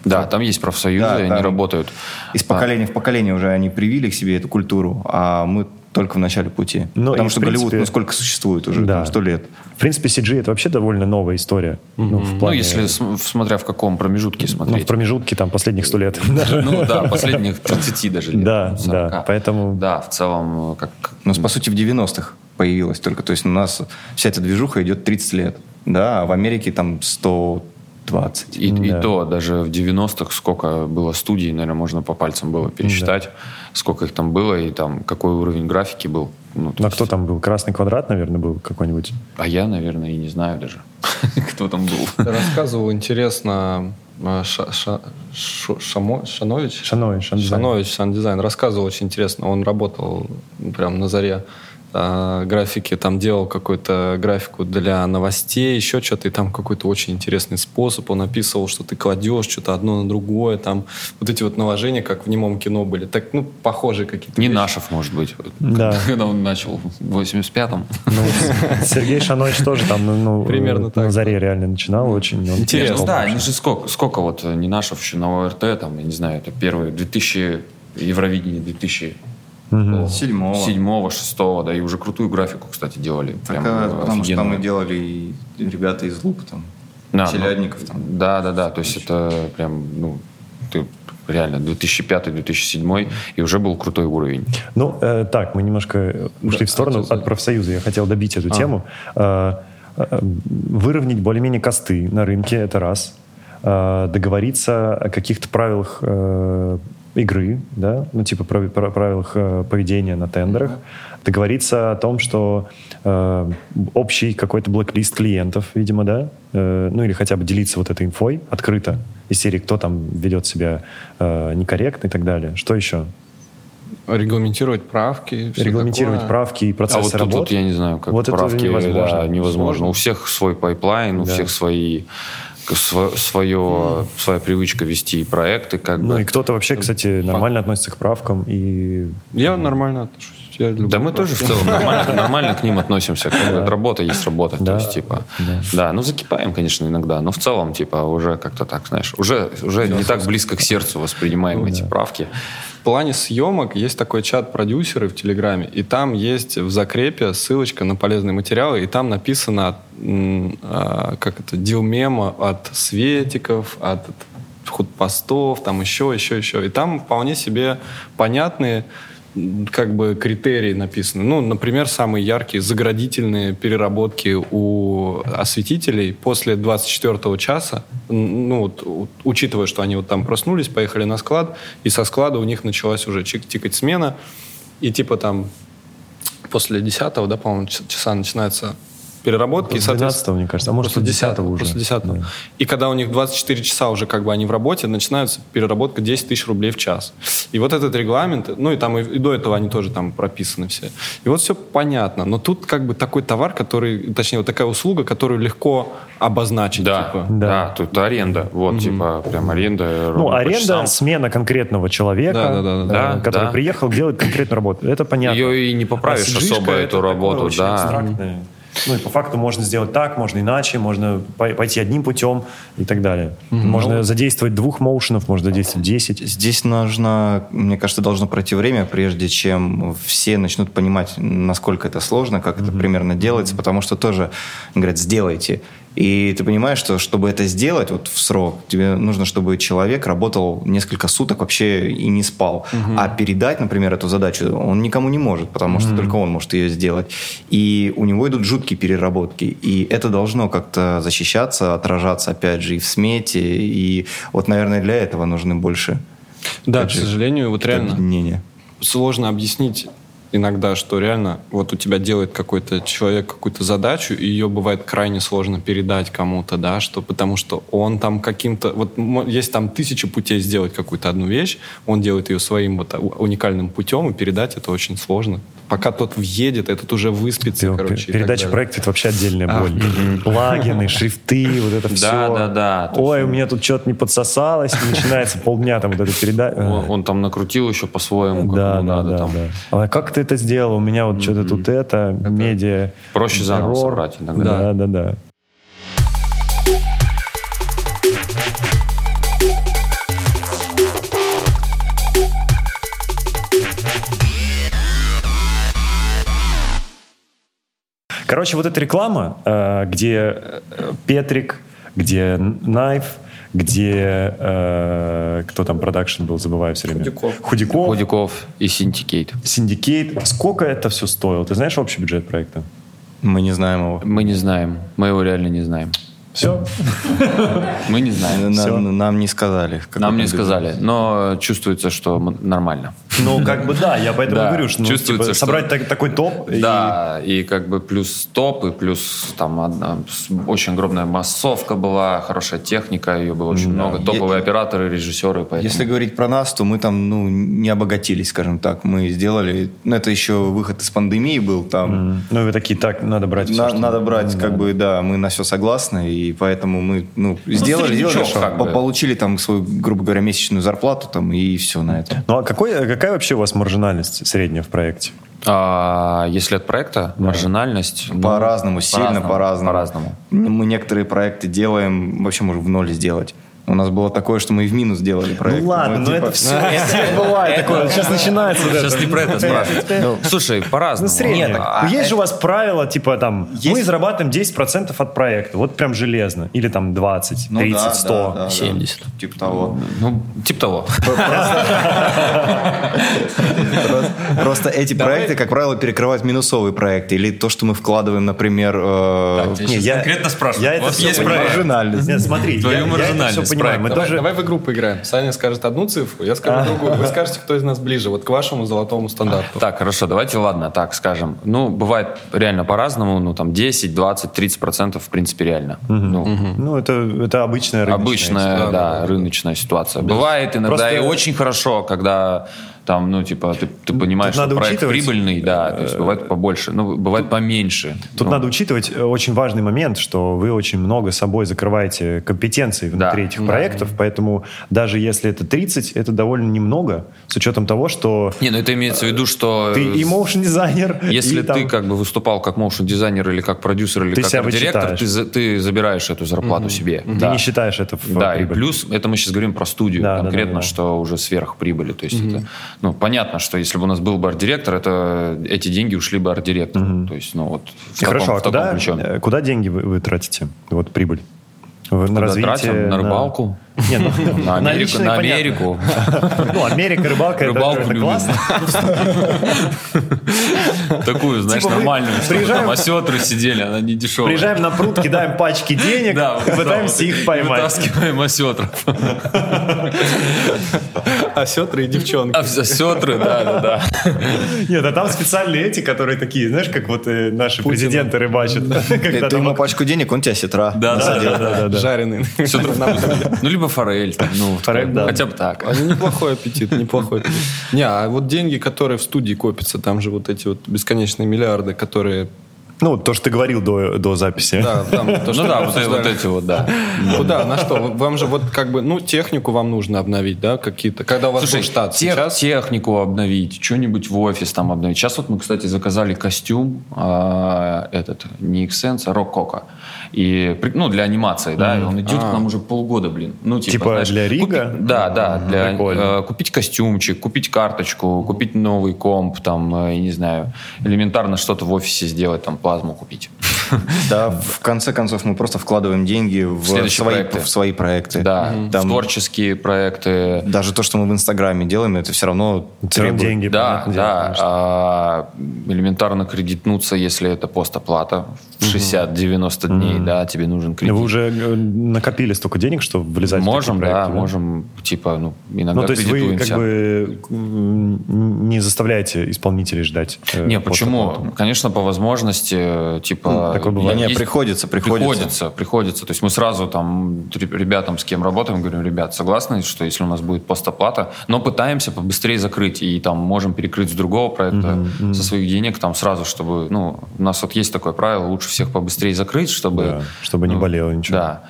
Да, там есть профсоюзы, Да, они там работают. Из поколения в поколение уже они привили к себе эту культуру, а мы только в начале пути. Ну, Потому и, что в Голливуд, принципе, ну, сколько существует уже? да. Там, Сто лет. В принципе, CG это вообще довольно новая история. Ну, в Ну, плане... если см- смотря в каком промежутке ну, в смотреть. промежутке там последних сто лет. Ну да, последних 30 даже лет. Да, ну, 40. да, поэтому- Да, в целом, э, как... У нас, по сути, в 90-х появилась только. То есть у нас вся эта движуха идет 30 лет. Да, а в Америке там 120. И, и Да. то, даже в 90-х сколько было студий, наверное, можно по пальцам было пересчитать, сколько их там было, и там какой уровень графики был. Ну, а есть- кто там был? Красный квадрат, наверное, был какой-нибудь. А я, наверное, и не знаю даже, кто там был. Рассказывал интересно э, Ша- Ша- Шу- Шамо- Шанович? Шанович, Шандизайн. Шанович, Шандизайн. Рассказывал очень интересно. Он работал прям на заре э, графики, там делал какую-то графику для новостей, еще что-то, и там какой-то очень интересный способ. Он описывал, что ты кладешь что-то одно на другое, там вот эти вот наложения, как в немом кино были. Так, ну, похожие какие-то Не. Нашев, может быть. Да. Когда он начал в 85-м. Ну, Сергей Шанович тоже там ну, ну, Примерно так. на заре реально начинал очень. он Интересно. Да, они же сколько, сколько вот э, не Нашев еще на ОРТ, там, я не знаю, это первые 2000 Евровидение 2000 Седьмого. седьмого, шестого, да, и уже крутую графику, кстати, делали. Так, Прям, а, э, потому что там мы делали и ребята из Лук, там, Да, ну, Телядников там. Да, да, да. То есть это прям, ну, ты реально 2005-2007 и уже был крутой уровень. Ну, э, так, мы немножко ушли в сторону от профсоюза. Я хотел добить эту тему. Э, э, выровнять более-менее косты на рынке, это раз. Э, договориться о каких-то правилах э, игры, да, ну типа про, про правилах э, поведения на тендерах, договориться о том, что э, общий какой-то blacklist клиентов, видимо, да, э, ну или хотя бы делиться вот этой инфой открыто из серии, кто там ведет себя э, некорректно и так далее. Что еще? Регламентировать правки. Регламентировать такое. правки и А процессы вот тут, работы. вот я не знаю, как Вот это правки, невозможно. да, невозможно. Сложно. У всех свой pipeline, у Да. всех свои сво- свое, своя привычка вести проекты, как Ну бы. и кто-то вообще, кстати, нормально относится к правкам и Я нормально отношусь. Я люблю Да мы тоже в целом нормально, нормально к ним относимся. Работа есть работа. Да. То есть, типа, да. ну закипаем, конечно, иногда, но в целом, типа, уже как-то так, знаешь, уже, уже не так близко к сердцу воспринимаем эти правки. В плане съемок есть такой чат продюсеры в Телеграме, и там есть в закрепе ссылочка на полезные материалы, и там написано, а, как это, дилмема от светиков, от худпостов, там еще, еще, еще. И там вполне себе понятные как бы критерии написаны. Ну, например, самые яркие заградительные переработки у осветителей после 24 часа, ну, вот, учитывая, что они вот там проснулись, поехали на склад, и со склада у них началась уже тикать смена, и типа там после 10 да, по-моему, часа начинается переработки. и, После соответственно, 12 мне кажется, а может, после после 10 уже. После 10 Да. И когда у них 24 часа уже как бы они в работе, начинается переработка 10 тысяч рублей в час. И вот этот регламент, ну и там и, и до этого они тоже там прописаны все. И вот все понятно. Но тут как бы такой товар, который, точнее, вот такая услуга, которую легко обозначить. Да, типа. Да. да, тут аренда. Вот, типа, прям аренда. Ну, аренда, часам. смена конкретного человека, Да, да, да, да. э, Да, который да. приехал, делает конкретную работу. Это понятно. Ее и не поправишь А особо, это эту такое работу, очень да. абстрактное. Ну и по факту можно сделать так, можно иначе, можно пой- пойти одним путем и так далее. Можно задействовать двух моушенов, можно задействовать 10. Здесь нужно, мне кажется, должно пройти время, прежде чем все начнут понимать, насколько это сложно, как это примерно делается, потому что тоже говорят, сделайте. И ты понимаешь, что чтобы это сделать вот в срок, тебе нужно, чтобы человек работал несколько суток вообще и не спал. А передать, например, эту задачу он никому не может, потому что только он может ее сделать. И у него идут жуткие переработки. И это должно как-то защищаться, отражаться, опять же, и в смете. И вот, наверное, для этого нужны больше Да, к сожалению, вот реально объединения. сложно объяснить иногда, что реально вот у тебя делает какой-то человек какую-то задачу, и ее бывает крайне сложно передать кому-то, да, что потому что он там каким-то... Вот есть там тысяча путей сделать какую-то одну вещь, он делает ее своим вот уникальным путем, и передать это очень сложно. Пока тот въедет, этот уже выспится, Пер- короче. Передача далее. проекта это вообще отдельная А, боль. Плагины, шрифты, вот это все. да, да, то Ой, у меня тут что-то не подсосалось, начинается полдня там вот эта передача. Он, там накрутил еще по-своему, как Да, да, надо да, там. да. А как ты это сделал? У меня вот что-то тут это, медиа. Проще заново собрать иногда. Да, да, да. Короче, вот эта реклама, э, где э, Петрик, где Knife, где э, кто там продакшн был, забываю все время. Худяков. Худяков. Худяков и Syndicate. Syndicate. Сколько это все стоило? Ты знаешь общий бюджет проекта? Мы не знаем его. Мы не знаем. Мы его реально не знаем. Все? Мы не знаем. На- всё. нам не сказали. Нам не сказали, но чувствуется, что нормально. Ну, как бы да, я поэтому Да, говорю, что ну, чувствуется, типа, что- собрать так- такой топ. и- Да, и как бы плюс топ, и плюс там одна, очень огромная массовка была, хорошая техника, ее было очень много, топовые Е- операторы, режиссеры, поэтому... Если говорить про нас, то мы там ну, не обогатились, скажем так. Мы сделали... Ну, это еще выход из пандемии был. Там М, Ну, и вы такие, так, надо брать всё, На- надо брать, как бы, да, мы на все согласны, и поэтому мы, ну, сделали, сделали, по- бы. получили там свою, грубо говоря, месячную зарплату, там, и все на этом. Ну, а какой, какая вообще у вас маржинальность средняя в проекте? А, если от проекта, маржинальность... ну, По-разному, сильно по-разному. По-разному. Мы некоторые проекты делаем, вообще можем в ноль сделать. У нас было такое, что мы и в минус делали проект. Ну ладно, Мы, но типа, это все, бывает такое. Сейчас начинается Сейчас это. не про это спрашивают. Слушай, Ну, по-разному. средняя. Нет, а Ну, есть это- же у вас правило, типа там, мы зарабатываем 10% от проекта, вот прям железно. Или там 20, ну 30, да, 100. да, да, да. 70. Типа того. Ну, типа того. Просто эти проекты, как правило, перекрывают минусовые проекты. Или то, что мы вкладываем, например... э, я конкретно спрашиваю. я У это проект? маржинальность. Смотри, я это все понимаю. Мы. Давай, тоже... давай в игру поиграем. Саня скажет одну цифру, я скажу другую. Вы скажете, кто из нас ближе, вот к вашему золотому стандарту. Так, хорошо, давайте, ладно, так скажем. Ну, бывает реально по-разному, ну, там, 10, 20, 30 процентов, в принципе, реально. Ну, Ну, это, это обычная рыночная обычная, история. да, рыночная ситуация. Бывает иногда Просто- и очень хорошо, когда там, ну, типа, ты, ты понимаешь, Тут что проект учитывать, прибыльный, да, то есть бывает побольше, ну, бывает поменьше. Тут Ну, надо учитывать э, очень важный момент, что вы очень много собой закрываете компетенций внутри Да. этих проектов, поэтому даже если это 30, это довольно немного, с учетом того, что Не, ну это имеется в виду, что... ты и моушен дизайнер, Если и там- ты как бы выступал как моушен дизайнер или как продюсер или Ты как вычитаешь. ты, ты забираешь эту зарплату себе. ты Да. не считаешь это в Да, и прибыль. плюс, это мы сейчас говорим про студию Да, да, конкретно, да, да. что уже сверх прибыли. То есть это, ну, понятно, что если бы у нас был бы арт-директор, это эти деньги ушли бы арт-директору. То есть, ну, вот в таком, Хорошо, а в таком куда, ключе. э, куда деньги вы, вы тратите? Вот прибыль. Вы на развитие, тратим? На рыбалку? Не, ну, На Америку? наличные, На. Америку? Ну, Америка, рыбалка, это- Рыбалку это, любим. классно. Такую, знаешь, Типа нормальную, чтобы приезжаем- там осетры сидели, она не дешевая. Приезжаем на пруд, кидаем пачки денег Да, пытаемся да, их поймать. Вытаскиваем осетров. Осетры и девчонки. А осетры, да, да, да. Нет, а там специальные эти, которые такие, знаешь, как вот э, наши президенты рыбачат. Ты ему пачку денег, он тебя сетра. Да, да, да. Жареные. Ну, либо форель. там, Ну, Форель, да. хотя бы так. А, ну, неплохой аппетит, неплохой аппетит. Не, а вот деньги, которые в студии копятся, там же вот эти вот бесконечные миллиарды, которые... Ну, то, что ты говорил до, до записи. Да, там, то, что Ну да, вот вот эти вот, да. Куда, на что? Вам же вот как бы, ну, технику вам нужно обновить, да, какие-то. Когда у вас Слушай, был штат, тех- сейчас... технику обновить, что-нибудь в офис там обновить. Сейчас вот мы, кстати, заказали костюм, а, этот, не Xsense, а Рокока. И, ну, для анимации, да, и он идет к нам уже полгода, блин. Ну, типа, Типа знаешь, для Рига? купи- да, да, для, прикольно. э, купить костюмчик, купить карточку, купить новый комп, там, э, я не знаю, элементарно что-то в офисе сделать, там, плазму купить. Да, в конце концов мы просто вкладываем деньги в, следующие свои, проекты. в свои проекты. Да, в Там творческие проекты. даже то, что мы в Инстаграме делаем, это все равно требует- деньги. Да, да. а, элементарно кредитнуться, если это постоплата в 60-90 дней, да, тебе нужен кредит. Вы уже э, накопили столько денег, что влезать можем, в такие да, проекты, можем, типа, ну, иногда Ну, то есть вы как бы не заставляете исполнителей ждать? э, Не, почему? Конечно, по возможности, типа... Ну, такое бывает. я- Не, приходится, приходится. Приходится, приходится. То есть мы сразу там ре- ребятам, с кем работаем, говорим, ребят, согласны, что если у нас будет постоплата, но пытаемся побыстрее закрыть и там можем перекрыть с другого проекта со своих денег там сразу, чтобы, ну, у нас вот есть такое правило, лучше всех побыстрее закрыть, чтобы... Да, чтобы не ну, болело ничего. Да.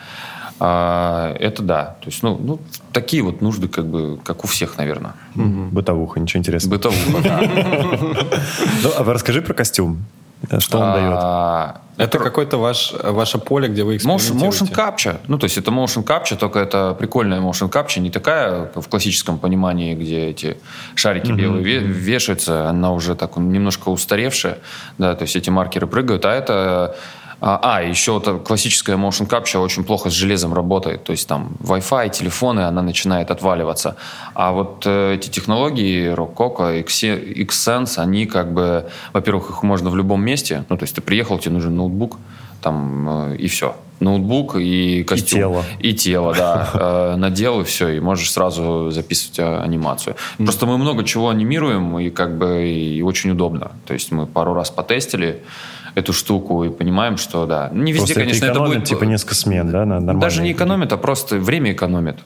А, это да. То есть, ну, ну, такие вот нужды, как бы, как у всех, наверное. Бытовуха, ничего интересного. Бытовуха, да. Ну, а расскажи про костюм. Э, Что он дает? А, Это какое-то ваш, ваше поле, где вы экспериментируете. motion capture. Ну, то есть это motion capture, только это прикольная motion capture, не такая в классическом понимании, где эти шарики белые ве- вешаются, она уже так немножко устаревшая, да, то есть эти маркеры прыгают, а это... А, а, еще эта классическая motion capture очень плохо с железом работает, то есть там Wi-Fi, телефоны, она начинает отваливаться. А вот э, эти технологии Rockoco, Xsense, они как бы, во-первых, их можно в любом месте, ну, то есть ты приехал, тебе нужен ноутбук, там, э, и все. Ноутбук и костюм. тело. И тело, да. Э, Надел, и все, и можешь сразу записывать э, анимацию. Просто мы много чего анимируем, и как бы и очень удобно. То есть мы пару раз потестили эту штуку и понимаем, что да. Не везде, Просто конечно, это это экономит, будет... типа несколько смен, да? На Даже не экономит, а просто время экономит.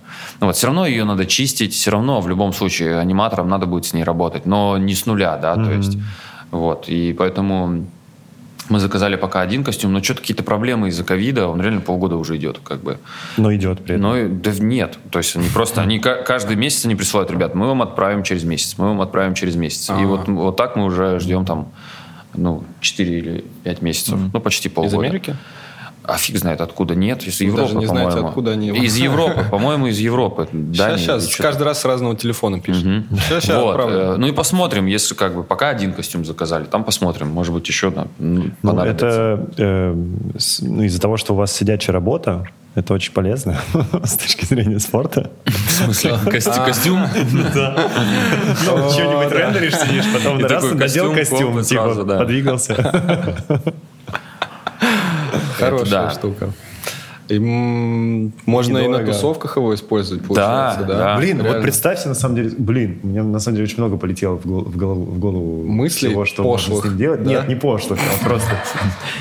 Ну, вот, все равно ее надо чистить, все равно в любом случае аниматорам надо будет с ней работать, но не с нуля, да, то есть вот, и поэтому мы заказали пока один костюм, но что-то какие-то проблемы из-за ковида, он реально полгода уже идет, как бы. Но идет при этом. Но да нет, то есть они просто, они ка- каждый месяц они присылают, ребят, мы вам отправим через месяц, мы вам отправим через месяц. И вот, вот так мы уже ждем там, ну, 4 или 5 месяцев, ну, почти полгода. Из Америки? А фиг знает откуда, нет, из Вы Европы, даже не знаете, по-моему. откуда они. Из Европы, по-моему, из Европы. Дании Сейчас, сейчас, каждый раз с разного телефона пишет. Сейчас, сейчас, Вот, отправлю. э, ну и посмотрим, если как бы пока один костюм заказали, там посмотрим, может быть еще да, ну, Ну, понадобится. это э, ну, из-за того, что у вас сидячая работа, Это очень полезно с точки зрения спорта. В смысле, костю- костюм? Ну, что-нибудь рендеришь, сидишь, потом И раз такой надел костюм, типа, сразу, да. подвигался. Хорошая да. штука. И, можно и на тусовках его использовать, получается, да? да. Блин, вот Реально. представьте, на самом деле, блин, мне на самом деле очень много полетело в гол- в голову, в голову Мыслей всего, что можно пошлых, с ним делать. да? Нет, не пошлых, а просто,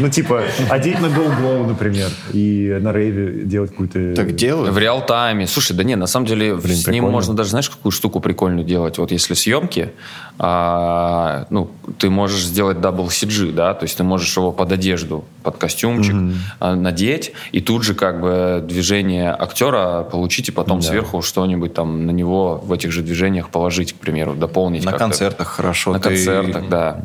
ну, типа, одеть на Go Glow, например, и на рейве делать какую-то... Так делают. В реал-тайме. Слушай, да не, на самом деле Блин, с ним можно даже, знаешь, какую штуку прикольную делать? Вот если съемки, а, ну, ты можешь сделать double CG, да, то есть ты можешь его под одежду, под костюмчик а, надеть, и тут же как бы движение актера получить, и потом сверху что-нибудь там на него в этих же движениях положить, к примеру, дополнить. На концертах хорошо. На Ты концертах, да.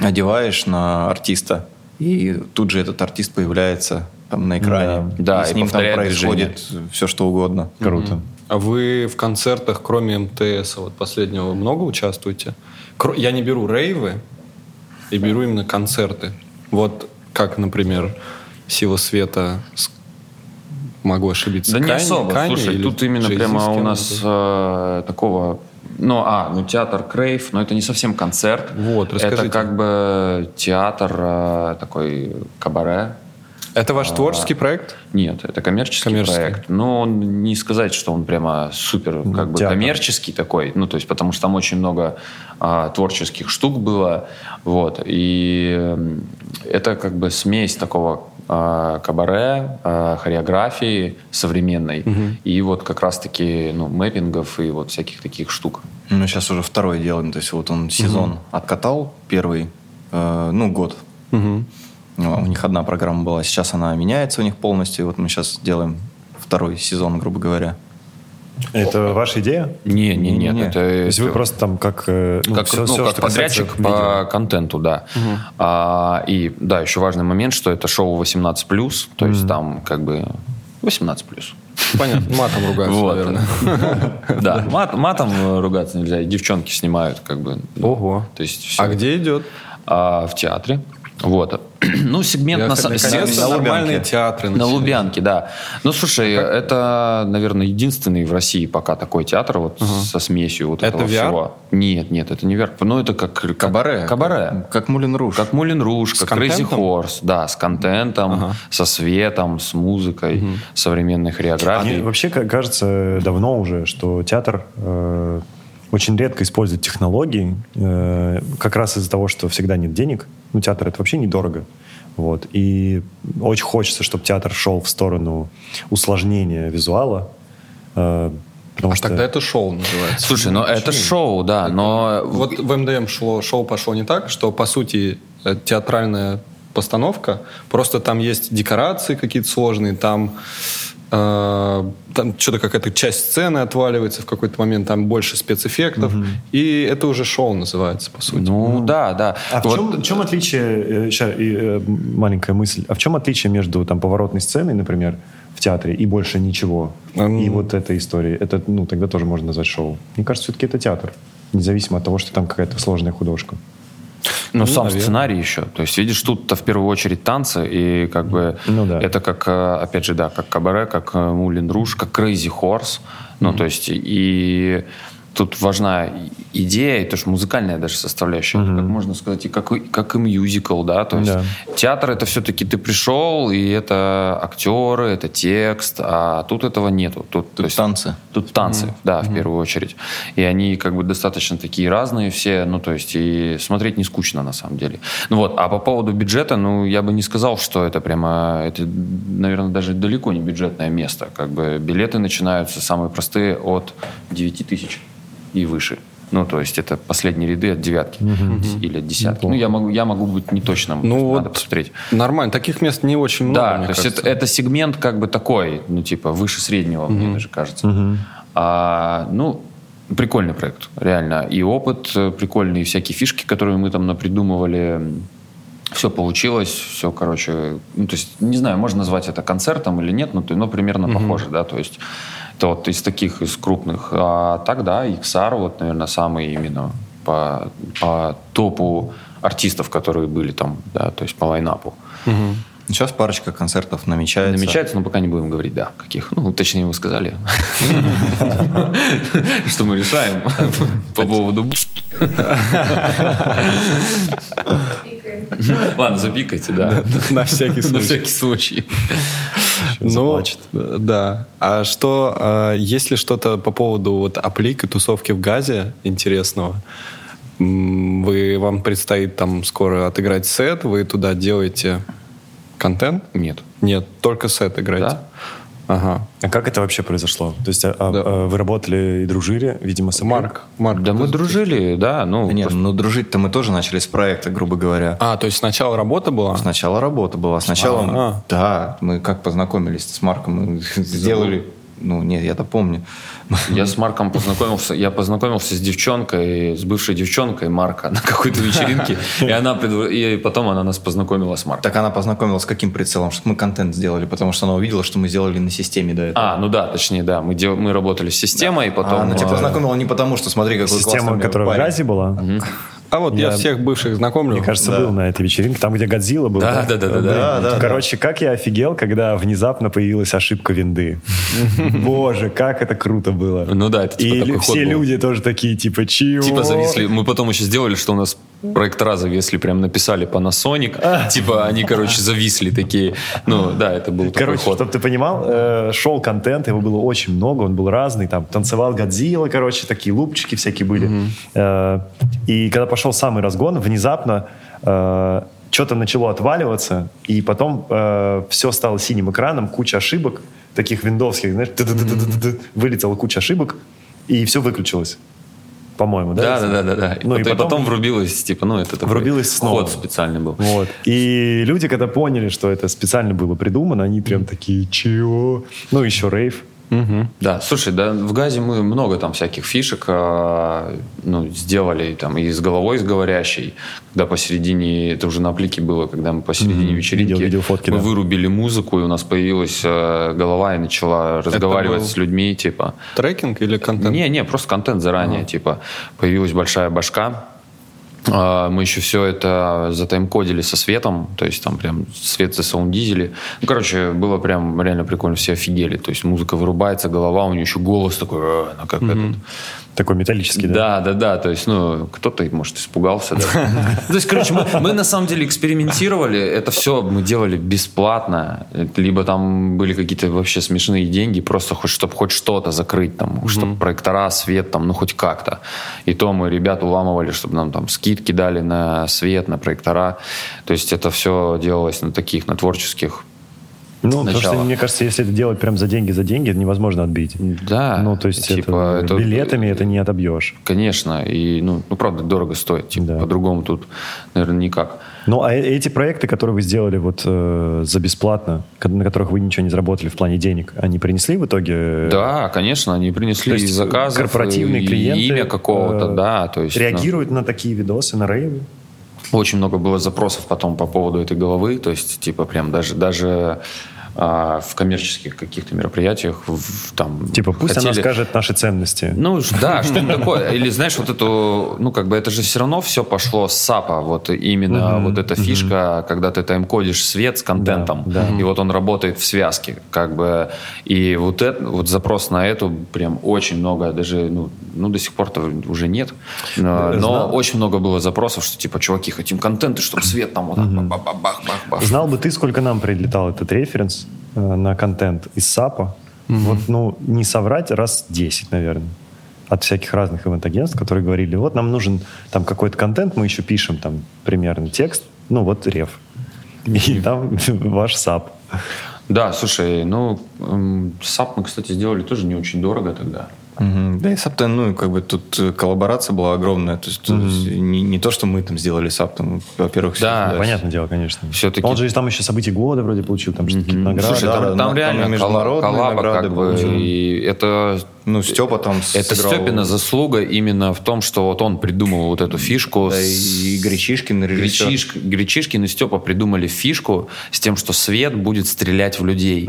Одеваешь на артиста, и тут же этот артист появляется там на экране. Да. Да, и с и ним там повторяет происходит все, что угодно. Круто. А вы в концертах, кроме МТС, вот последнего, много участвуете? Я не беру рейвы, и беру именно концерты. Вот как, например, «Сила света» с- могу ошибиться. Да не особо. Kanye Слушай, тут именно прямо у нас э, такого... Ну, а, ну театр Крейв, но это не совсем концерт. Вот, расскажите. Это как бы театр э, такой кабаре. Это ваш творческий проект? Нет, это коммерческий, Коммерческий. проект. Но он не сказать, что он прямо супер как бы коммерческий такой. Ну, то есть, потому что там очень много а, творческих штук было. Вот. И м, это как бы смесь такого а, кабаре, а, хореографии современной и вот как раз-таки ну, мэппингов и вот всяких таких штук. Мы сейчас уже второй делаем. То есть вот он сезон откатал первый, э, ну, год. Ну, У них одна программа была. Сейчас она меняется у них полностью. И вот мы сейчас делаем второй сезон, грубо говоря. Это ваша идея? Не, не, нет, Не-не-не. это, То есть вы просто там как... э, ну, как, всё- ну, всё, как подрядчик видео. по контенту, да. А, и да, еще важный момент, что это шоу 18+, то есть там как бы 18+. Понятно, матом ругаются, Вот. наверное. Да, мат- матом ругаться нельзя, девчонки снимают как бы. Ого. То есть всё. А где идет? А, в театре. Вот. Ну, сегмент Я на самом на нормальные Лубянке. театры На начались. Лубянке, да. Ну, слушай, это, наверное, единственный в России пока такой театр вот со смесью вот Это этого VR? всего. Нет, нет, это не VR. Ну, это как... как- Кабаре. Кабаре. Как Мулин Руж. Как Мулин Руж, С как Crazy контентом? Horse, да, с контентом, со светом, с музыкой, современной Мне хореографией. вообще ка- кажется давно уже, что театр э, очень редко использует технологии, э, как раз из-за того, что всегда нет денег. Ну, театр это вообще недорого. Вот. И очень хочется, чтобы театр шел в сторону усложнения визуала. э, потому А что... тогда это шоу называется. Слушай, ну это шоу, да, но... Вот в МДМ шло, шоу пошло не так, что, по сути, э, театральная постановка, просто там есть декорации какие-то сложные, там, там что-то какая-то часть сцены отваливается в какой-то момент, там больше спецэффектов, и это уже шоу называется, по сути. Ну, да, да. А в Вот- чем, в чем отличие, э, ща, и, э, маленькая мысль, а в чем отличие между там поворотной сценой, например, в театре и больше ничего, Эм. и вот этой историей? Это, ну, тогда тоже можно назвать шоу. Мне кажется, все-таки это театр, независимо от того, что там какая-то сложная художка. Ну, сам наверное. сценарий еще. То есть, видишь, тут-то в первую очередь танцы, и как бы Ну да. это как, э, опять же, да, как кабаре, как э, Мулин Руж, как Crazy Horse. Ну, то есть, и тут важна идея, и то, что музыкальная даже составляющая, как можно сказать, и как, и- как и мюзикл, да, то есть Да. театр это все-таки ты пришел, и это актеры, это текст, а тут этого нету. Тут, то есть, танцы. Тут танцы, да, в первую очередь. И они как бы достаточно такие разные все, ну, то есть, и смотреть не скучно на самом деле. Ну вот, а по поводу бюджета, ну, я бы не сказал, что это прямо, это, наверное, даже далеко не бюджетное место. Как бы билеты начинаются самые простые от 9 тысяч и выше. Ну, то есть это последние ряды от девятки или от десятки. Ну, я могу, я могу быть неточным, Ну, надо вот посмотреть. Нормально, таких мест не очень много, Да, то есть кажется. это, это сегмент как бы такой, ну типа выше среднего, мне даже кажется. А, ну, прикольный проект, реально. И опыт э, прикольный, и всякие фишки, которые мы там напридумывали. Все получилось, все, короче, ну, то есть, не знаю, можно назвать это концертом или нет, но, но примерно похоже, да, то есть, это вот из таких, из крупных. А так, да, XR, вот, наверное, самый именно по, по топу артистов, которые были там, да, то есть по лайнапу. Сейчас парочка концертов намечается. Намечается, но пока не будем говорить, да, каких. Ну, точнее, вы сказали, что мы решаем по поводу... Ладно, запикайте, да. На всякий На случай. всякий случай. Ну, да. А что, а, есть ли что-то по поводу вот аплик и тусовки в Газе интересного? Вы, вам предстоит там скоро отыграть сет, вы туда делаете контент? Нет. Нет, только сет играете. Да. Ага. А как это вообще произошло? То есть а, а, Да. а, вы работали и дружили, видимо, с Марк, Марк. Да мы дружили, да, ну... Да Нет, просто- ну дружить-то мы тоже начали с проекта, грубо говоря. А, то есть сначала работа была? Сначала работа была. Сначала, А. да, мы как познакомились с Марком, мы сделали, ну нет, я-то помню. Я с Марком познакомился, я познакомился с девчонкой, с бывшей девчонкой Марка на какой-то вечеринке, и она и потом она нас познакомила с Марком. Так она познакомилась с каким прицелом? Что мы контент сделали, потому что она увидела, что мы сделали на системе до этого. А, ну да, точнее, да, мы, дел- мы работали с системой, и потом... а она тебя а, познакомила не потому, что смотри, какой Система, классный которая в. Газе была, А вот я, Я- всех бывших знакомлю. мне кажется, Да. был на этой вечеринке, там, где Годзилла был. Да, да, да, да, Да, да, Короче, как я офигел, когда внезапно появилась ошибка винды. Боже, как это круто было. Ну да, это типа И все люди тоже такие, типа, чего? Типа зависли. Мы потом еще сделали, что у нас проектора зависли, прям написали Panasonic. Типа они, короче, зависли такие. Ну да, это был такой Короче, ход. чтобы ты понимал, э, шел контент, его было очень много, он был разный, там танцевал Годзилла, короче, такие лупчики всякие были. Э, и когда пошел самый разгон, внезапно что-то начало отваливаться, и потом все стало синим экраном, куча ошибок, таких виндовских, знаешь, вылетела куча ошибок, и все выключилось. По-моему, да? Да, да, да, да. Ну, и, и потом, потом- врубилось, типа, ну, это такой Врубилось снова. ход специальный был. Вот. И люди, когда поняли, что это специально было придумано, они прям такие, чего? Ну, еще рейв. Да, слушай, да, в ГАЗе мы много там всяких фишек а, ну, сделали, там, и с головой, с говорящей, когда посередине, это уже на плике было, когда мы посередине Мгм. вечеринки, Видел- видел фотки, мы да. вырубили музыку, и у нас появилась э, голова, и начала разговаривать с людьми, типа... Трекинг или контент? Не, не, просто контент заранее, типа, появилась большая башка, мы еще все это затаймкодили со светом, то есть там прям свет засаундизили. Ну, короче, было прям реально прикольно, все офигели. То есть музыка вырубается, голова, у нее еще голос такой, ну, как этот. Такой металлический, да? Да, да, да. То есть, ну, кто-то, может, испугался. То есть, короче, мы, мы на самом деле экспериментировали. Это все мы делали бесплатно. Либо там были какие-то вообще смешные деньги, просто хоть, чтобы хоть что-то закрыть, там, чтобы проектора, свет, там, ну, хоть как-то. И то мы ребят уламывали, чтобы нам там скидки дали на свет, на проектора. То есть, это все делалось на таких, на творческих Ну, потому что, мне кажется, если это делать прям за деньги, за деньги, это невозможно отбить. Да. Ну, то есть типа, это, билетами это не отобьешь. Конечно. И, ну, ну, правда, дорого стоит. Типа, Да. по-другому тут, наверное, никак. Ну, а э- эти проекты, которые вы сделали вот э, за бесплатно, на которых вы ничего не заработали в плане денег, они принесли в итоге? э, Да, конечно, они принесли То есть и заказы, корпоративные и клиенты имя какого-то, э, да, то есть ну, реагируют на такие видосы, на рейвы? Очень много было запросов потом по поводу этой головы, то есть типа прям даже даже а, в коммерческих каких-то мероприятиях в- там Типа, пусть она хотели- скажет наши ценности. Ну, да, что-то такое. Или, знаешь, вот эту, ну, как бы это же все равно все пошло с САПа. Вот именно вот эта фишка, когда ты тайм-кодишь свет с контентом, и вот он работает в связке. Как бы, и вот, это, вот запрос на эту прям очень много, даже, ну, ну до сих пор-то уже нет. Но, знал. очень много было запросов, что, типа, чуваки, хотим контент, и чтобы свет там вот так бах-бах-бах-бах. Знал бы ты, сколько нам прилетал этот референс э, на контент из САПа? Вот, ну, не соврать, раз 10, наверное. От всяких разных ивент-агентств, которые говорили, вот нам нужен там какой-то контент, мы еще пишем там примерно текст, ну вот ref. И там ваш САП. Да, слушай, ну, САП мы, кстати, сделали тоже не очень дорого тогда. Мгм. Да и Саптен, ну, как бы тут э, коллаборация была огромная. То есть, то есть не, не то, что мы там сделали Сап, там, во-первых, Да, всё- Понятное дело, конечно. Всё-таки- Он же там еще события года вроде получил, там же какие-то награды. Слушай, да, там, да, там там реально международные коллаба, награды как бы, получил. и это Ну, Степа там Это сыграл- Степина заслуга именно в том, что вот он придумал вот эту фишку. Да, с- и Гречишкин, режиссер. Гречишк- Гречишкин и Степа придумали фишку с тем, что свет будет стрелять в людей.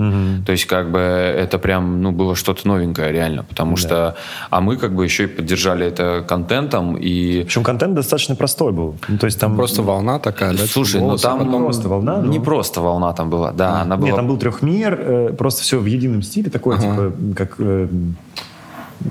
То есть, как бы, это прям, ну, было что-то новенькое, реально. Потому что... А мы, как бы, еще и поддержали это контентом. И... Причем контент достаточно простой был. Ну, то есть там... Просто волна такая, да? Слушай, ну там... просто волна, Не но- просто волна там была, да. Она была... Нет, там был трехмер, э, просто все в едином стиле, такое, типа, как, э,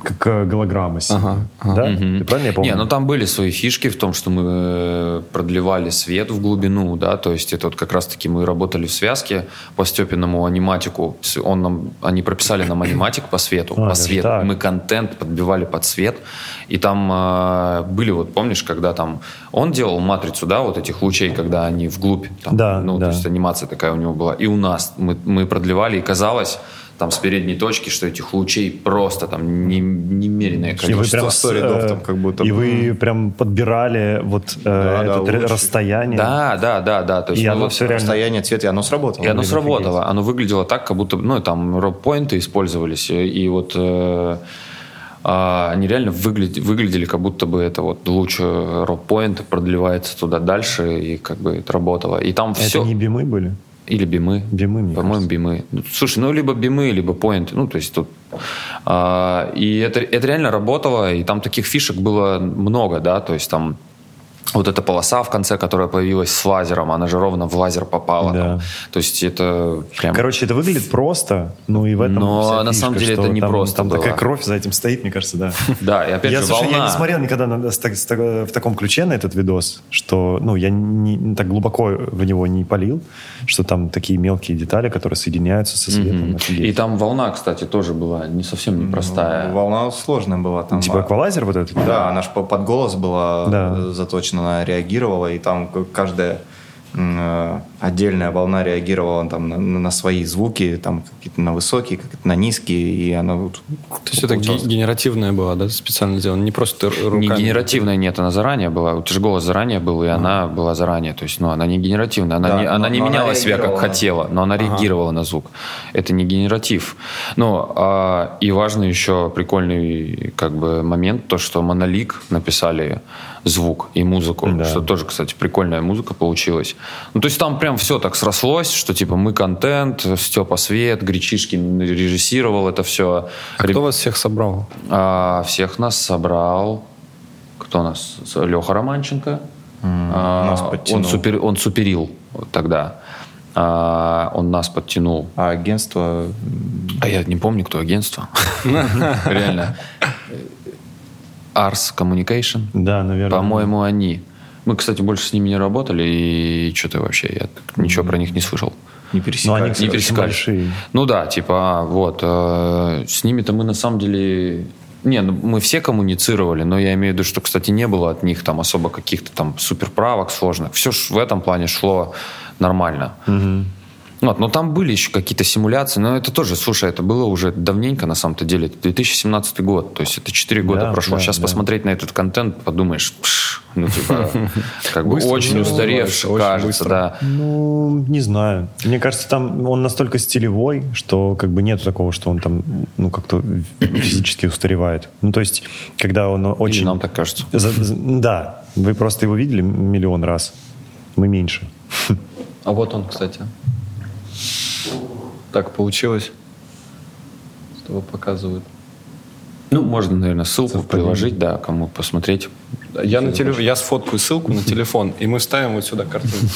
как голограмма. сильно. Ага, Да? Ты правильно я помню? Не, ну там были свои фишки в том, что мы э, продлевали свет в глубину, да, то есть это вот как раз-таки мы работали в связке по Степиному аниматику. Он нам, они прописали нам аниматик по свету, А, по свету. так. Мы контент подбивали под свет. И там э, были, вот помнишь, когда там он делал матрицу, да, вот этих лучей, когда они вглубь, там, Да, ну, да. то есть анимация такая у него была. И у нас мы, мы продлевали, и казалось, там с передней точки, что этих лучей просто там не- немеренное И вы количество. прям, сто с- рядов э, там как будто И вы прям подбирали вот э, да, это лучше. расстояние. Да, да, да, да. То есть И мы оно вот- все реально... Расстояние, цвет, и оно сработало. и оно блин, сработало. Оно выглядело так, как будто, ну, там роб-поинты использовались, и, и вот э, а, они реально выгляд- выглядели, как будто бы это вот луч роб-поинта продлевается туда дальше, и как бы это работало. И там Это все... не бимы были? Или бимы. Бимы, мне По-моему, бимы. Ну, Слушай, ну либо бимы, либо поинты. Ну, то есть тут... а, и это, это реально работало, и там таких фишек было много, да, то есть там вот эта полоса в конце, которая появилась с лазером, она же ровно в лазер попала. Да. там. То есть это прям... Короче, это выглядит просто, ну и в этом Но вся на фишка, самом деле это не там, просто Там было. такая кровь за этим стоит, мне кажется, да. Да, и опять я, же, слушай, я волна. не смотрел никогда на- с с в таком ключе на этот видос, что, ну, я не, не так глубоко в него не полил, что там такие мелкие детали, которые соединяются со светом. Офигеть. И там волна, кстати, тоже была не совсем непростая. Волна сложная была там. Типа а, аквалайзер вот этот? Да, она же под голос была Да. заточена, она реагировала, и там каждая э, отдельная волна реагировала там на, на свои звуки, там какие-то на высокие, какие-то на низкие, и она вот То есть это ге- генеративная была, да, специально сделана? Не просто руками? Не генеративная, нет, она заранее была. У тебя же голос заранее был, и она была заранее. То есть, ну, она не генеративная. Она Да, не, она не но она меняла себя, как хотела, но она реагировала на звук. Это не генератив. Ну, а, и важный еще прикольный как бы момент, то, что Монолик написали звук и музыку, Да. что тоже, кстати, прикольная музыка получилась. Ну, то есть там прям все так срослось, что типа мы контент, Степа Свет, Гречишкин режиссировал это все. А кто вас всех собрал? А, всех нас собрал. Кто нас? Леха Романченко. А, нас он, подтянул. супер, он суперил тогда. А, он нас подтянул. а агентство А я не помню, кто агентство. Реально. Ars Communication. Да, наверное. По-моему, они. Мы, кстати, больше с ними не работали, и что-то вообще, я ничего про них не слышал. не Ну, они, пересекались. Не пересекались. большие. Ну да, типа, а, вот. э, с ними-то мы на самом деле... Не, ну мы все коммуницировали, но я имею в виду, что, кстати, не было от них там особо каких-то там суперправок сложных. Все ж в этом плане шло нормально. Вот, но там были еще какие-то симуляции, но это тоже, слушай, это было уже давненько на самом-то деле, это 2017 год, то есть это 4 года Да, прошло. да, Сейчас да. посмотреть на этот контент, подумаешь, пш, ну типа, как бы очень устаревший, кажется, да. Ну, не знаю. Мне кажется, там он настолько стилевой, что как бы нет такого, что он там, ну, как-то физически устаревает. Ну, то есть, когда он очень... нам так кажется. Да, вы просто его видели миллион раз. Мы меньше. А вот он, кстати. Так получилось. Что показывают. Ну, можно, наверное, ссылку Совпадение. приложить, да, кому посмотреть. Я, на теле... я сфоткаю ссылку на телефон, и мы ставим вот сюда картинку.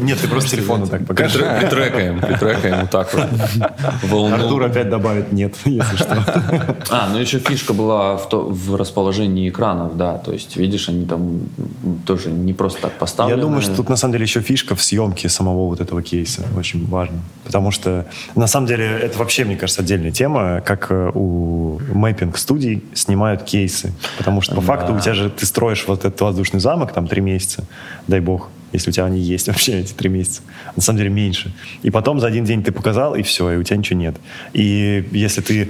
Нет, ты просто телефону так покажи. Притре- Притрекаем, притрекаем вот так вот. Артур опять добавит нет, если что. А, ну еще фишка была в, расположении экранов, да, то есть, видишь, они там тоже не просто так Я поставлены. думаю, что тут на самом деле еще фишка в съемке самого вот этого кейса очень важно. Потому что на самом деле это вообще, мне кажется, отдельная тема, как э, у мэппинг-студий снимают кейсы. Потому что по факту у тебя же ты строишь вот этот воздушный замок там три месяца, дай бог. если у тебя они есть вообще эти три месяца. На самом деле меньше. И потом за один день ты показал, и все, и у тебя ничего нет. И если ты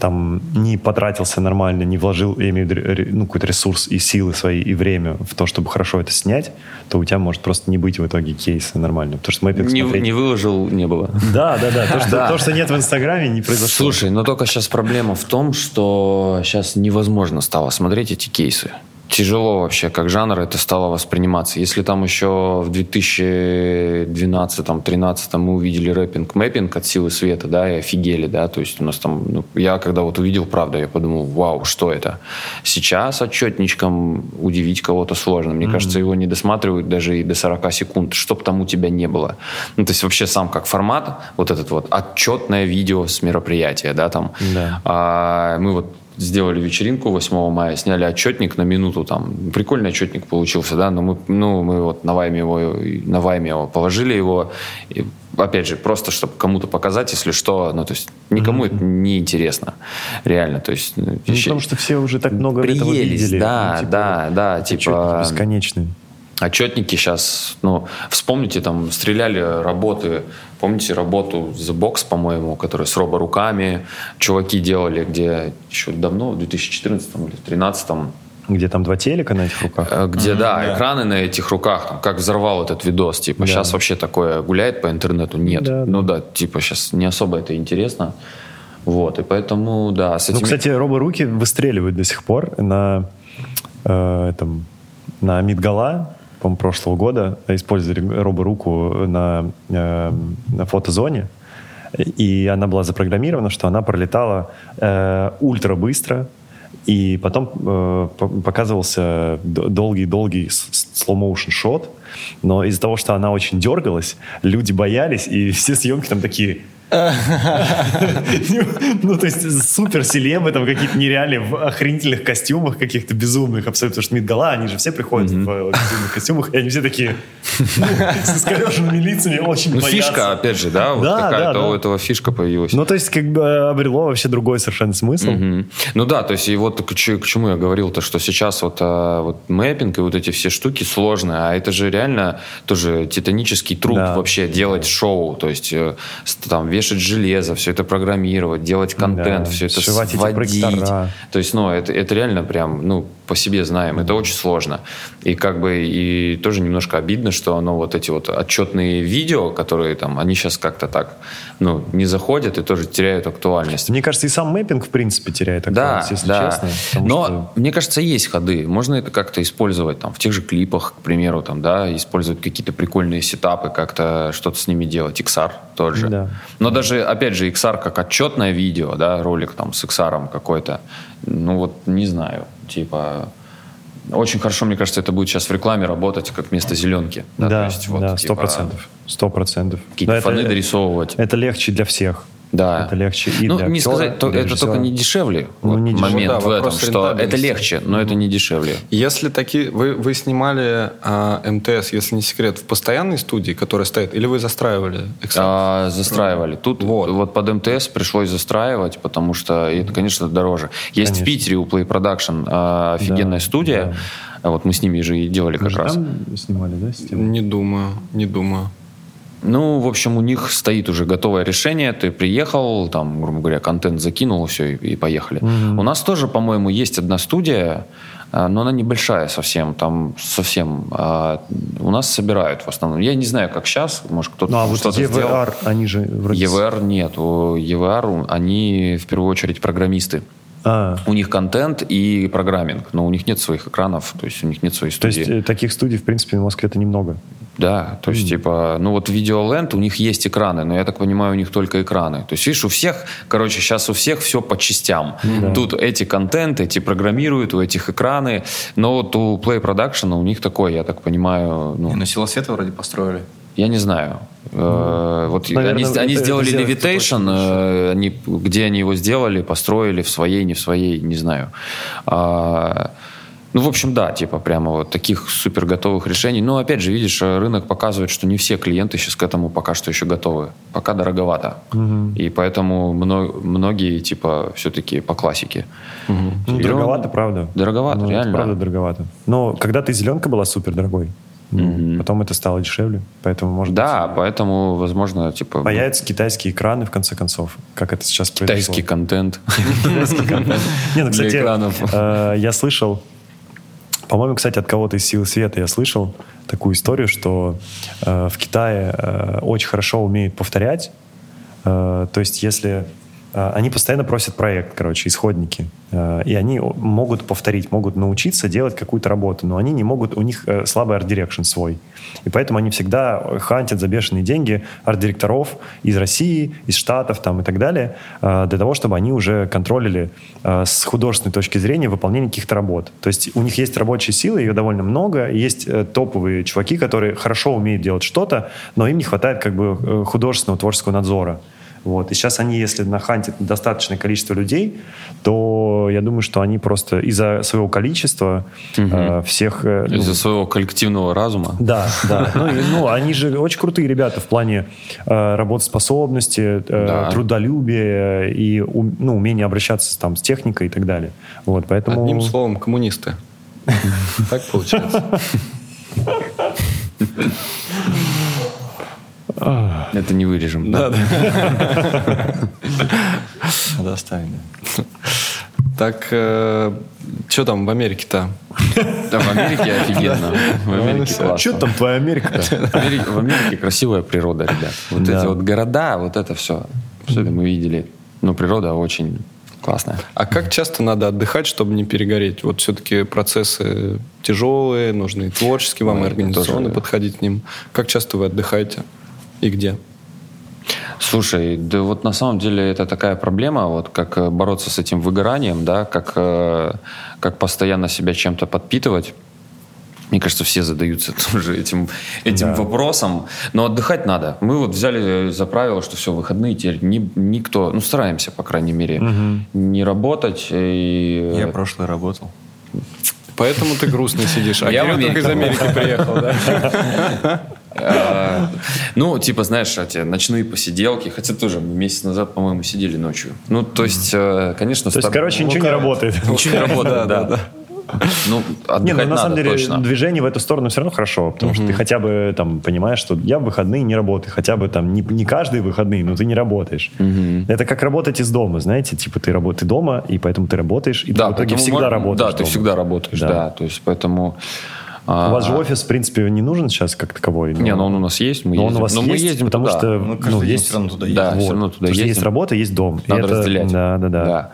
там не потратился нормально, не вложил, я имею в виду, ну, какой-то ресурс и силы свои, и время в то, чтобы хорошо это снять, то у тебя может просто не быть в итоге кейса нормально. Потому что мэппинг Не, смотреть- не выложил, не было. Да, да, да. То что, то, что нет в Инстаграме, не произошло. Слушай, но только сейчас проблема в том, что сейчас невозможно стало смотреть эти кейсы. Тяжело вообще, как жанр это стало восприниматься. Если там еще в 2012-2013 мы увидели рэпинг, мэппинг от силы света, да, и офигели, да, то есть у нас там, ну, я когда вот увидел, правда, я подумал, вау, что это? Сейчас отчетничком удивить кого-то сложно. Мне кажется, его не досматривают даже и до 40 секунд, чтоб там у тебя не было. Ну, то есть вообще сам как формат, вот этот вот отчетное видео с мероприятия, да, там. Да. А, мы вот сделали вечеринку 8 мая, сняли отчетник на минуту там. Прикольный отчетник получился, да, но мы, ну, мы вот на Вайме его, на Вайме его положили его, и, опять же, просто чтобы кому-то показать, если что, ну, то есть никому это не интересно, реально, то есть... Ну, потому что все уже так много этого приелись, видели. да, Ну, типа, да, да, типа... бесконечные. Отчетники сейчас, ну, вспомните, там, стреляли работы, помните работу The Box, по-моему, которая с роборуками, чуваки делали, где еще давно, в 2014 или 2013 Где там два телека на этих руках. Э, где, да, экраны на этих руках, там, как взорвал этот видос, типа, Да. сейчас вообще такое гуляет по интернету? Нет. Да, ну да, типа, сейчас не особо это интересно. Вот, и поэтому, да, с этими... Ну, кстати, роборуки выстреливают до сих пор на э, этом, на Мидгала, по прошлого года использовали роборуку на, э, на фотозоне. И она была запрограммирована, что она пролетала э, ультра быстро, и потом э, по- показывался долгий-долгий с- с- slow-motion шот, но из-за того, что она очень дергалась, люди боялись, и все съемки там такие... Ну, то есть супер селебы, там какие-то нереальные в охренительных костюмах каких-то безумных абсолютно, потому что Мидгала, они же все приходят в безумных костюмах, и они все такие ну, с искореженными лицами, очень Ну, боятся. фишка, опять же, да, вот какая-то у этого фишка появилась. Ну, то есть, как бы обрело вообще другой совершенно смысл. Ну да, то есть и вот к, чему я говорил-то, что сейчас вот, а, вот мэппинг и вот эти все штуки сложные, а это же реально тоже титанический труд вообще делать шоу, то есть э, там вешать железо, все это программировать, делать контент, Да, все это сводить. То есть, ну, это, это реально прям, ну, по себе знаем, это очень сложно. И как бы и тоже немножко обидно, что, ну, вот эти вот отчетные видео, которые там, они сейчас как-то так, ну, не заходят и тоже теряют актуальность. Мне кажется, и сам мэппинг, в принципе, теряет Да, актуальность, если да. честно. Но что- мне кажется, есть ходы. Можно это как-то использовать там в тех же клипах, к примеру, там, да, использовать какие-то прикольные сетапы, как-то что-то с ними делать. XR тот же. Да. Но даже, опять же, XR как отчетное видео, да, ролик там с XR какой-то, ну вот не знаю, типа очень хорошо, мне кажется, это будет сейчас в рекламе работать как вместо зеленки. Да, то есть вот, да, сто типа, процентов. Сто процентов. Какие-то Но фоны это, дорисовывать. это легче для всех. Да. Это легче и ну, для не актера, сказать, то это только не дешевле. Ну, вот не дешевле. момент Да, в этом, что это легче, но это не дешевле. Если такие... Вы, вы снимали а, МТС, если не секрет, в постоянной студии, которая стоит, или вы застраивали? А, застраивали. Тут Вот. вот. под МТС пришлось застраивать, потому что это, конечно, дороже. Есть Конечно. в Питере у Play Production а, офигенная Да, студия. А Вот мы с ними же и делали Мы как же раз. там снимали, да, систему? Не думаю, не думаю. Ну, в общем, у них стоит уже готовое решение. Ты приехал, там, грубо говоря, контент закинул, все, и, и поехали. У нас тоже, по-моему, есть одна студия, а, но она небольшая совсем. Там совсем а, у нас собирают в основном. Я не знаю, как сейчас, может, кто-то Ну, а вот что-то сделал. EVR, они же вроде... EVR нет. У EVR они в первую очередь программисты. А, У них контент и программинг, но у них нет своих экранов, то есть у них нет своей то студии. есть э, таких студий, в принципе, в Москве-то немного. Да, то есть, типа, ну вот Videoland, у них есть экраны, но я так понимаю, у них только экраны. То есть, видишь, у всех, короче, сейчас у всех все по частям. Тут эти контенты, эти программируют, у этих экраны, но вот у Play Production у них такой, я так понимаю, ну, Не, ну сила света вроде построили. я не знаю. Э, вот наверное, они, это- они это сделали сделать Levitation, э, они, где они его сделали, построили, в своей, не в своей, не знаю. А, ну, в общем, да, типа прямо вот таких супер готовых решений. Но, опять же, видишь, рынок показывает, что не все клиенты сейчас к этому пока что еще готовы. Пока дороговато. И поэтому мно- многие, типа, все-таки по классике. Ну, И дороговато, правда. Дороговато, Ну, реально. правда дороговато. Но когда-то зеленка была супер дорогой. Ну, Потом это стало дешевле, поэтому может Да, быть... поэтому, возможно, типа... Появятся китайские экраны, в конце концов, как это сейчас Китайский произошло. контент. Не, ну, для кстати, экранов. э, я слышал, по-моему, кстати, от кого-то из «Силы света» я слышал такую историю, что э, в Китае э, очень хорошо умеют повторять. Э, то есть если... э, они постоянно просят проект, короче, исходники. Э, и они могут повторить, могут научиться делать какую-то работу, но они не могут, у них э, слабый art direction свой. И поэтому они всегда хантят за бешеные деньги арт-директоров из России, из Штатов там, и так далее, э, для того, чтобы они уже контролили с художественной точки зрения выполнение каких-то работ. То есть у них есть рабочая сила, ее довольно много, есть э, топовые чуваки, которые хорошо умеют делать что-то, но им не хватает как бы э, художественного творческого надзора. Вот. И сейчас они, если нахантят достаточное количество людей, то я думаю, что они просто из-за своего количества э, всех... э, ну, Из-за своего коллективного разума. да, да. Ну, и, ну, они же очень крутые ребята в плане э, работоспособности, э, Да. трудолюбия и ну, умения обращаться там, с техникой и так далее. Вот, поэтому... Одним словом, коммунисты. Так получается. Это не вырежем. Да, да. Надо оставить, да. Так, что там в Америке-то? Да, в Америке офигенно. В Америке классно. Что там твоя Америка-то? В Америке, красивая природа, ребят. Вот эти вот города, вот это все. Все это мы видели. Ну, природа очень классная. А как часто надо отдыхать, чтобы не перегореть? Вот все-таки процессы тяжелые, нужны творческие, вам и организационно подходить к ним. Как часто вы отдыхаете? И где? Слушай, да вот на самом деле это такая проблема, вот как э, бороться с этим выгоранием, да, как, э, как постоянно себя чем-то подпитывать. Мне кажется, все задаются тоже этим, этим Да. вопросом. Но отдыхать надо. Мы вот взяли за правило, что все, выходные теперь ни- никто, ну стараемся, по крайней мере, не работать. И, Я прошлый работал. Поэтому ты грустно сидишь. А Я в Кирилл только из. Америки приехал, да? А, Ну, типа, знаешь, эти ночные посиделки, хотя тоже месяц назад, по-моему, сидели ночью. Ну, то есть, э, конечно... То есть, короче, ничего не работает. Ничего не работает, да. Ну, Не, ну на самом деле точно. движение в эту сторону все равно хорошо, потому что ты хотя бы там понимаешь, что я в выходные не работаю, хотя бы там не, не каждые выходные, но ты не работаешь. Это как работать из дома, знаете, типа ты работаешь дома, и поэтому ты работаешь, и Да, ты в итоге всегда мож- работаешь. Да, ты дома. всегда работаешь, Да. да. То есть, поэтому... а, У вас же офис, в принципе, не нужен сейчас как таковой. Не, ну он у нас есть, мы Но он ездим. у вас Но мы есть, ездим потому туда. что Ну, каждый ну, день есть все равно туда Да, ездим. все равно туда Потому что ездим. есть работа, есть дом. Надо это- разделять. Да, да, да. Да.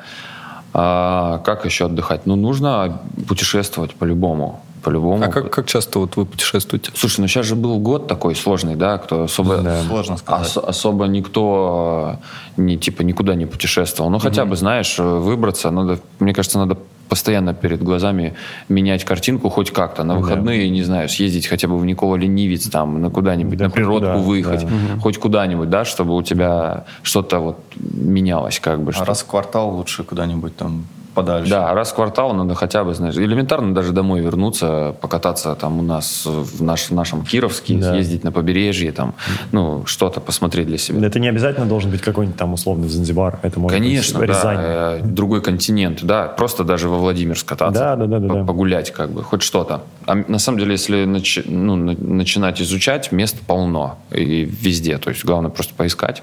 А, как еще отдыхать? Ну, нужно путешествовать по-любому. По-любому. А как, как часто вот вы путешествуете? Слушай, ну сейчас же был год такой сложный, да, кто особо... Да. Сложно сказать. ос- особо никто э, не, типа, никуда не путешествовал. Ну, хотя бы, знаешь, э, выбраться, надо, мне кажется, надо постоянно перед глазами менять картинку хоть как-то. На выходные, не знаю, съездить хотя бы в Никола Ленивец, там, на куда-нибудь, Да на природку куда, выехать, да. хоть куда-нибудь, да, чтобы у тебя что-то вот менялось, как бы. А что- раз в квартал лучше куда-нибудь там подальше. да, раз в квартал надо хотя бы, знаешь, элементарно даже домой вернуться, покататься там у нас в, наш- в нашем Кировске, Да. съездить на побережье, там, ну, что-то посмотреть для себя. Это не обязательно должен быть какой-нибудь там условный Занзибар. Это может Конечно, быть да, Рязань. э, другой континент, да, просто даже во Владимир скататься, Да, да, да, да, да. погулять как бы, хоть что-то. А на самом деле, если нач- ну, на- начинать изучать, мест полно и везде, то есть главное просто поискать.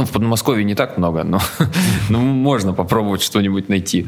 Ну, в Подмосковье не так много, но, но можно попробовать что-нибудь найти.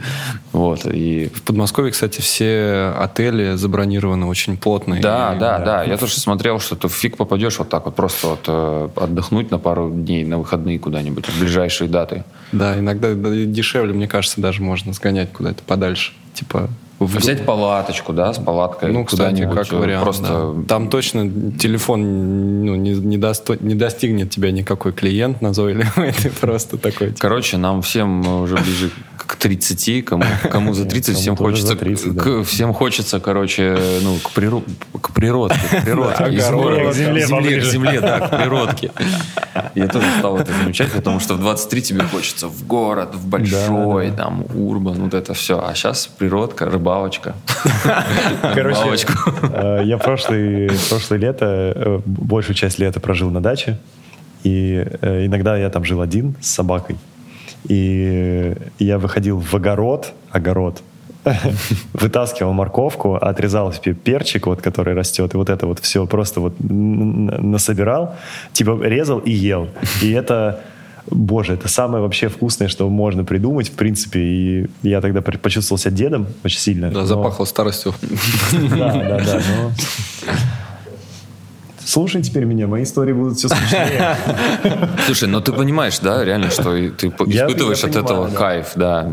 Вот, и В Подмосковье, кстати, все отели забронированы очень плотно. Да, И- да, да. Я тоже смотрел, что ты фиг попадешь вот так вот просто вот э, отдохнуть на пару дней на выходные куда-нибудь в ближайшие даты. Да, иногда да, дешевле, мне кажется, даже можно сгонять куда-то подальше. Типа в- Взять палаточку, да, с палаткой Ну, кстати, как э, вариант. Просто да. Там точно телефон ну, не, не, досто- не достигнет тебя никакой клиент назойливый. Ты просто такой. типа, Короче, нам всем э, уже ближе к 30, кому, кому за 30, всем хочется, за 30, да. к- всем хочется, короче, ну, к, приру- к природке, к природке. Из города К земле земле, к земле, да, к природке. Я тоже стал это замечать, потому что в 23 тебе хочется в город, в большой, там, урбан, вот это все. А сейчас природка, рыбалочка. Короче, э, я прошлый, прошлое лето, э, большую часть лета прожил на даче. И э, иногда я там жил один с собакой. И я выходил в огород, огород, вытаскивал морковку, отрезал себе перчик, вот, который растет, и вот это вот все просто вот насобирал, типа резал и ел. И это, боже, это самое вообще вкусное, что можно придумать, в принципе. И я тогда почувствовал себя дедом очень сильно. Да, но- запахло старостью. Да, да, да. Слушай теперь меня, мои истории будут все смешнее. Слушай, но ты понимаешь, да, реально, что ты испытываешь от этого кайф, да.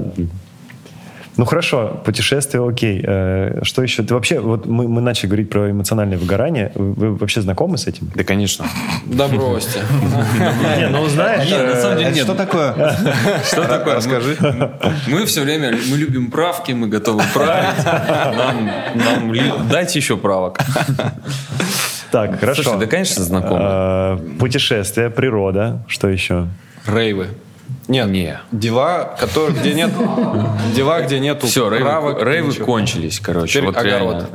Ну хорошо, путешествие окей. Э, Что еще? Ты вообще, вот мы, мы начали говорить про эмоциональное выгорание. Вы, вообще знакомы с этим? Да, конечно. Да бросьте. Не, ну знаешь, Нет, на самом деле Это нет. что такое? Что такое? Расскажи. Мы все время, мы любим правки, мы готовы править. Нам, дайте еще правок. Так, хорошо. Слушай, да, конечно, знакомы. Э, Путешествие, природа, что еще? Рейвы. Нет, Не. дела, которые, где нет, дела, где нету Все, рейвы, правок, рейвы ничего. кончились, короче. Теперь вот огород.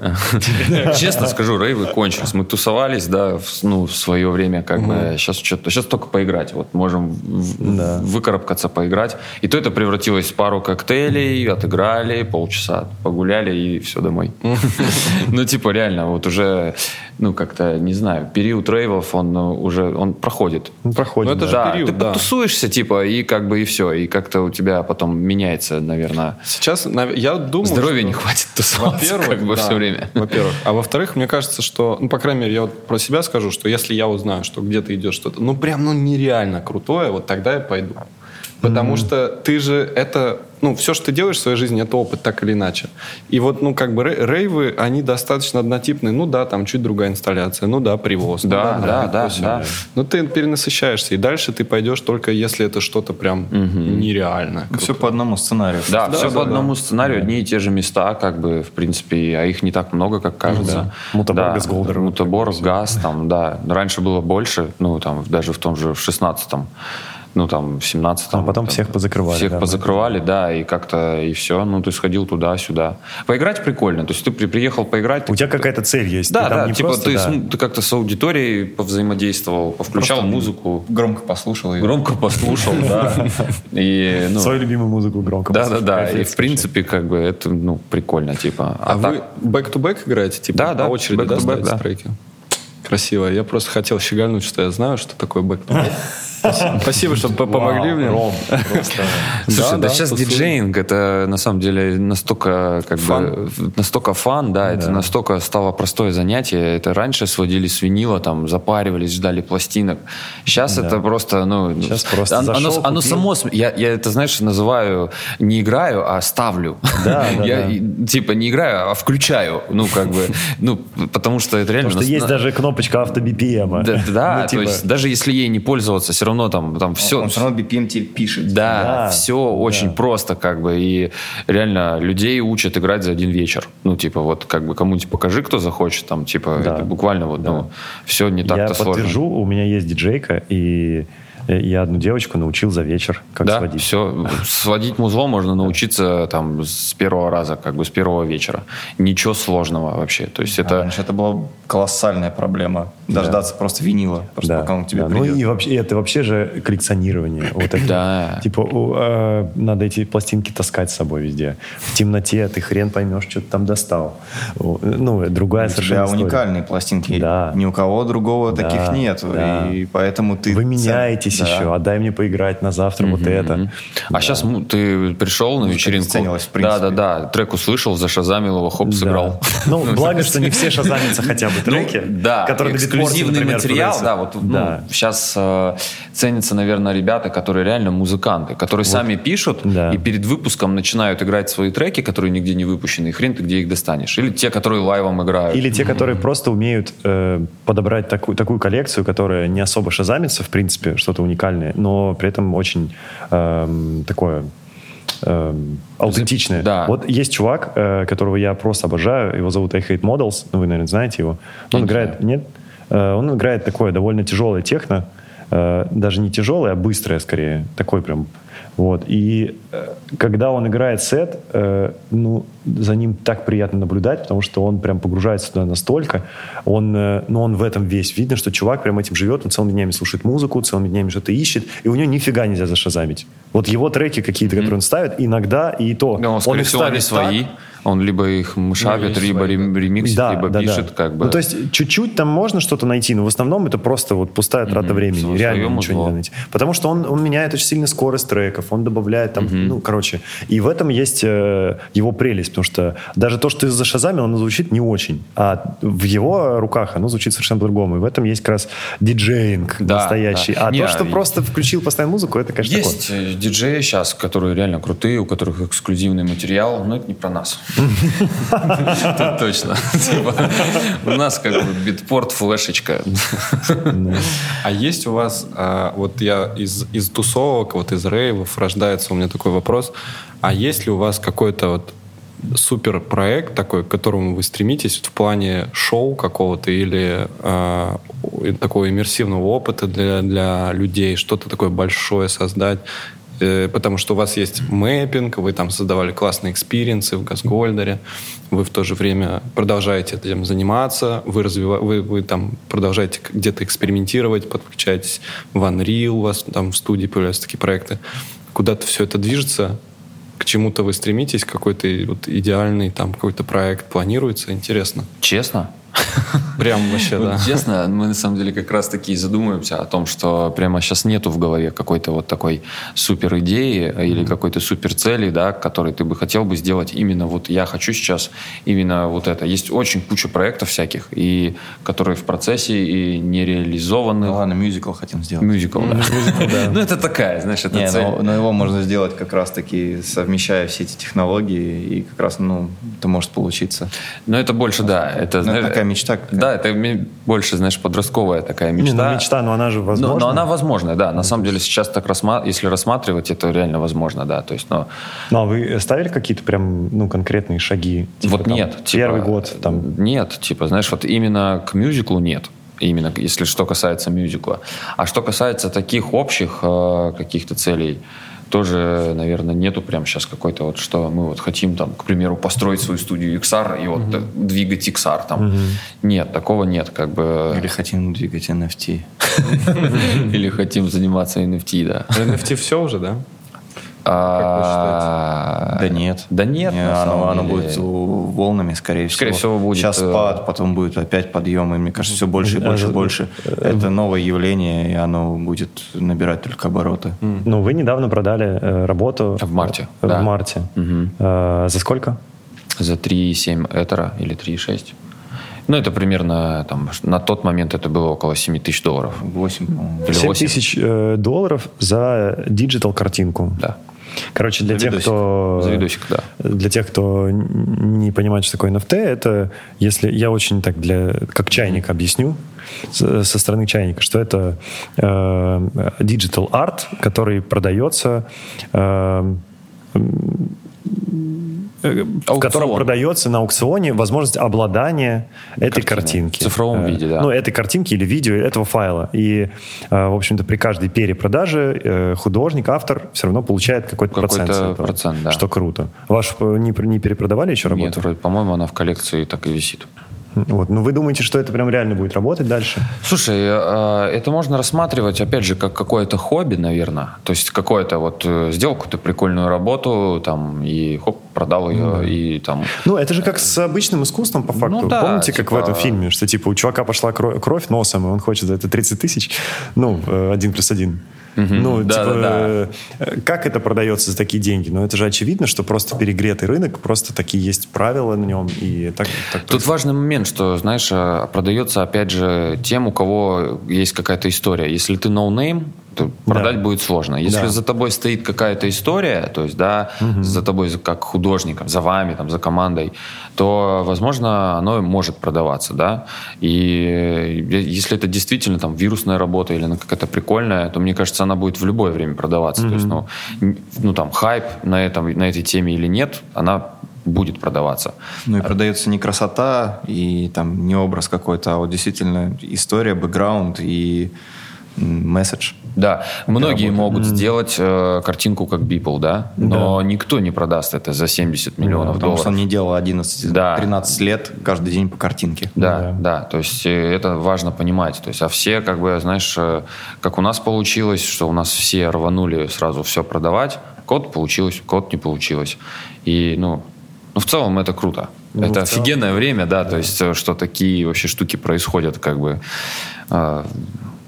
реально. Честно скажу, рейвы кончились. Мы тусовались, да, в, ну, в свое время, как бы. Сейчас что-то, сейчас только поиграть. Вот можем в- Да. выкарабкаться, поиграть. И то это превратилось в пару коктейлей, отыграли, полчаса погуляли и все домой. Ну, типа, реально, вот уже, ну, как-то, не знаю, период рейвов, он ну, уже, он проходит. Ну, проходит. Ну, это да. же Да, период, ты да. потусуешься, типа, и как бы и все. И как-то у тебя потом меняется, наверное, Сейчас я думаю, Здоровья что- не хватит тусоваться Во-первых, как бы да, все время. Во-первых. А во-вторых, мне кажется, что, ну, по крайней мере, я вот про себя скажу, что если я узнаю, что где-то идет что-то, ну, прям, ну, нереально крутое, вот тогда я пойду. Потому что ты же это, ну, все, что ты делаешь в своей жизни, это опыт, так или иначе. И вот, ну, как бы рей- рейвы, они достаточно однотипные. Ну да, там чуть другая инсталляция, ну да, привоз. ну Да, да, да, всё. да. Но ты перенасыщаешься, и дальше ты пойдешь только если это что-то прям нереальное. Все по одному сценарию. Да, Да, все да, по одному да. сценарию, одни и те же места, как бы, в принципе, а их не так много, как кажется. Мутабор, Да, Газголдер, вот Мутабор, такое всё. газ, там, да. Раньше было больше, ну, там, даже в том же, в 16-м, ну, там, в 17-м. А потом там, всех позакрывали, Всех да. позакрывали, да, и как-то, и все. Ну, ты сходил туда-сюда. Поиграть прикольно. То есть ты при- приехал поиграть. У ты тебя какая-то цель есть. Да, Ты там да, не типа просто, ты, да. см- ты как-то с аудиторией повзаимодействовал, повключал музыку, Громко послушал. и- громко послушал, да. И, ну, Свою любимую музыку громко да, да, да. И в принципе, как бы это, ну, прикольно, типа. А, так- вы back-to-back играете? Типа Да, да, очереди, да, ставите да. треки? Красиво. Я просто хотел щегольнуть, что я знаю, что такое back-to-back. Спасибо, что по- помогли мне. Слушай, да, сейчас диджеинг это на самом деле настолько как бы настолько фан, да, это настолько стало простое занятие. Это раньше сводили с винила, там запаривались, ждали пластинок. Сейчас это просто, ну, Щас просто оно, само, я, это знаешь называю не играю, а ставлю. Да, я типа не играю, а включаю, ну как бы, ну потому что это реально. Потому что есть даже кнопочка авто BPM. да, да, Ну, то типа, есть даже если ей не пользоваться, все равно там, там все, Он все равно BPM тебе пишет. да, Да, все очень просто, как бы, и реально людей учат играть за один вечер. Ну, типа, вот, как бы, кому-нибудь покажи, кто захочет, там, типа, Да. это буквально вот, ну, все не Я так-то сложно. подтвержу, у меня есть диджейка, и я одну девочку научил за вечер, как да, сводить. все. Сводить музло можно научиться там с первого раза, как бы с первого вечера. Ничего сложного вообще. То есть А это... раньше это была колоссальная проблема. Дождаться просто винила, просто Да, пока он к тебе да. Ну придет. и вообще, это вообще же коллекционирование. Вот это. Да. Типа, у, э, надо эти пластинки таскать с собой везде. В темноте ты хрен поймешь, что ты там достал. Ну, другая У тебя совершенно уникальные пластинки. Да. Ни у кого другого Да, таких нет. да. И поэтому ты... Вы меняетесь Да. еще, отдай мне поиграть на завтра вот это. А сейчас ты пришел на вечеринку. обесценилась, в принципе. Да, да, да. Трек услышал, зашазамил его, хоп, сыграл. Да. Ну, благо, что не все шазамятся хотя бы треки. Ну, да, которые эксклюзивный материал, да, вот ну, Да. сейчас э, ценятся, наверное, ребята, которые реально музыканты, которые сами пишут Да. и перед выпуском начинают играть свои треки, которые нигде не выпущены, и хрен ты где их достанешь. Или те, которые лайвом играют. Или те, которые просто умеют э, подобрать такую коллекцию, которая не особо шазамится, в принципе, что-то уникальное, но при этом очень эм, такое эм, аутентичное. Да. Вот есть чувак, э, которого я просто обожаю, его зовут I Hate Models, ну, вы, наверное, знаете его. Он не играет, нет? Э, он играет такое довольно тяжелое техно, э, даже не тяжелое, а быстрое скорее. Такой прям вот. И э, когда он играет сет, э, ну, за ним так приятно наблюдать, потому что он прям погружается туда настолько. Он, э, ну, он в этом весь. Видно, что чувак прям этим живет, он целыми днями слушает музыку, целыми днями что-то ищет, и у него нифига нельзя зашазамить. Вот его треки какие-то, mm-hmm. которые он ставит, иногда и то. Да, он, он их ставит свои. Так, он либо их мышавит, ну, либо свои, ремиксит, да, либо да, пишет, да. как бы. Ну, то есть чуть-чуть там можно что-то найти, но в основном это просто вот пустая трата mm-hmm. времени. Реально ничего не найти. Потому что он, он меняет очень сильно скорость треков, он добавляет там, mm-hmm. ну, короче. И в этом есть э, его прелесть, потому что даже то, что ты за шазами, оно звучит не очень. А в его руках оно звучит совершенно по-другому. И в этом есть как раз диджеинг да, настоящий. Да. А не, то, что а... просто включил постоянно музыку, это, конечно, Есть такое. Э, диджеи сейчас, которые реально крутые, у которых эксклюзивный материал, но это не про нас. Точно. Типа, у нас как бы битпорт, флешечка. А есть у вас, а, вот я из, тусовок, вот из рейвов рождается у меня такой вопрос, а есть ли у вас какой-то вот супер проект такой, к которому вы стремитесь в плане шоу какого-то или э, такого иммерсивного опыта для, для людей, что-то такое большое создать, потому что у вас есть mapping, вы там создавали классные experience ы в Газгольдере, вы в то же время продолжаете этим заниматься, вы, развива... вы, вы там продолжаете где-то экспериментировать, подключаетесь в Unreal, у вас там в студии появляются такие проекты. Куда-то все это движется, к чему-то вы стремитесь, какой-то вот идеальный там какой-то проект планируется, интересно. Честно? Прям вообще, да. Честно, мы на самом деле как раз таки задумываемся о том, что прямо сейчас нету в голове какой-то вот такой супер идеи или какой-то супер цели, да, который ты бы хотел бы сделать именно вот я хочу сейчас именно вот это. Есть очень куча проектов всяких, и которые в процессе и не реализованы. Ну ладно, мюзикл хотим сделать. Мюзикл, да. Ну это такая, знаешь, это цель. Но его можно сделать как раз таки совмещая все эти технологии, и как раз, ну, это может получиться. Но это больше, да, это, ну, знаешь, такая мечта. Какая? Да, это больше, знаешь, подростковая такая мечта. Не, ну, мечта, но она же возможна. Но, но она возможна, да. На самом деле сейчас так рассма... если рассматривать, это реально возможно, да. То есть, но... Ну, а вы ставили какие-то прям, ну, конкретные шаги? Типа, вот там, нет. Типа, первый год там? Нет, типа, знаешь, вот именно к мюзиклу нет именно если что касается мюзикла. А что касается таких общих э, каких-то целей, тоже, наверное, нету прямо сейчас какой-то вот, что мы вот хотим там, к примеру, построить свою студию XR и вот mm-hmm. двигать XR там. Mm-hmm. Нет, такого нет, как бы. Или хотим двигать NFT. Или хотим заниматься NFT, да. NFT все уже, да? А, да нет. Да нет. Не, оно, оно будет волнами, скорее, скорее всего. будет. Сейчас э, спад, потом будет опять подъем, и мне кажется, все больше и больше и больше. Это новое явление, и оно будет набирать только обороты. Ну, вы недавно продали э, работу. В марте. В марте. За сколько? За 3,7 этера или 3,6. Ну, это примерно, там, на тот момент это было около 7 тысяч долларов. 8, 7 тысяч э, долларов за digital картинку. Да. Короче, для за тех, видосик. кто... За видосик, да. Для тех, кто не понимает, что такое NFT, это, если я очень так для... Как чайник объясню, со стороны чайника, что это э, digital art, который продается э, в котором продается на аукционе возможность обладания этой Картина. картинки. В цифровом э, виде, да. Ну, этой картинки или видео, этого файла. И, э, в общем-то, при каждой перепродаже э, художник, автор все равно получает какой-то, какой процент. Этого, процент, да. Что круто. Вашу не, не перепродавали еще работу? Нет, вроде, по-моему, она в коллекции так и висит. Вот. Ну, вы думаете, что это прям реально будет работать дальше? Слушай, э, это можно рассматривать, опять же, как какое-то хобби, наверное. То есть какое-то вот э, сделал какую-то прикольную работу, там, и хоп, продал ее, mm. и там... Ну, это же как с обычным искусством, по факту. Ну, да, Помните, типа... как в этом фильме, что, типа, у чувака пошла кровь, носом, и он хочет за это 30 тысяч? Ну, э, один плюс один. Угу, ну, да, типа, да, да. как это продается за такие деньги? Ну, это же очевидно, что просто перегретый рынок, просто такие есть правила на нем. И так, так Тут происходит. важный момент, что, знаешь, а, продается, опять же, тем, у кого есть какая-то история. Если ты no-name, то продать да. будет сложно. Если да. за тобой стоит какая-то история, то есть, да, угу. за тобой как художником, за вами, там, за командой, то, возможно, оно может продаваться, да. И если это действительно там вирусная работа или какая-то прикольная, то, мне кажется, она будет в любое время продаваться. Угу. То есть, ну, ну, там, хайп на, этом, на этой теме или нет, она будет продаваться. Ну и продается не красота и там не образ какой-то, а вот действительно история, бэкграунд и месседж. Да, многие могут сделать э, картинку как Beeple, да, но никто не продаст это за 70 миллионов Потому что он долларов. не делал 11-13 Да. лет каждый день по картинке. Да, да, то есть э, это важно понимать. То есть, а все, как бы, знаешь, э, как у нас получилось, что у нас все рванули сразу все продавать, код получилось, код не получилось. И, ну, ну в целом это круто. это офигенное время, да, то есть, э, что такие вообще штуки происходят, как бы, э,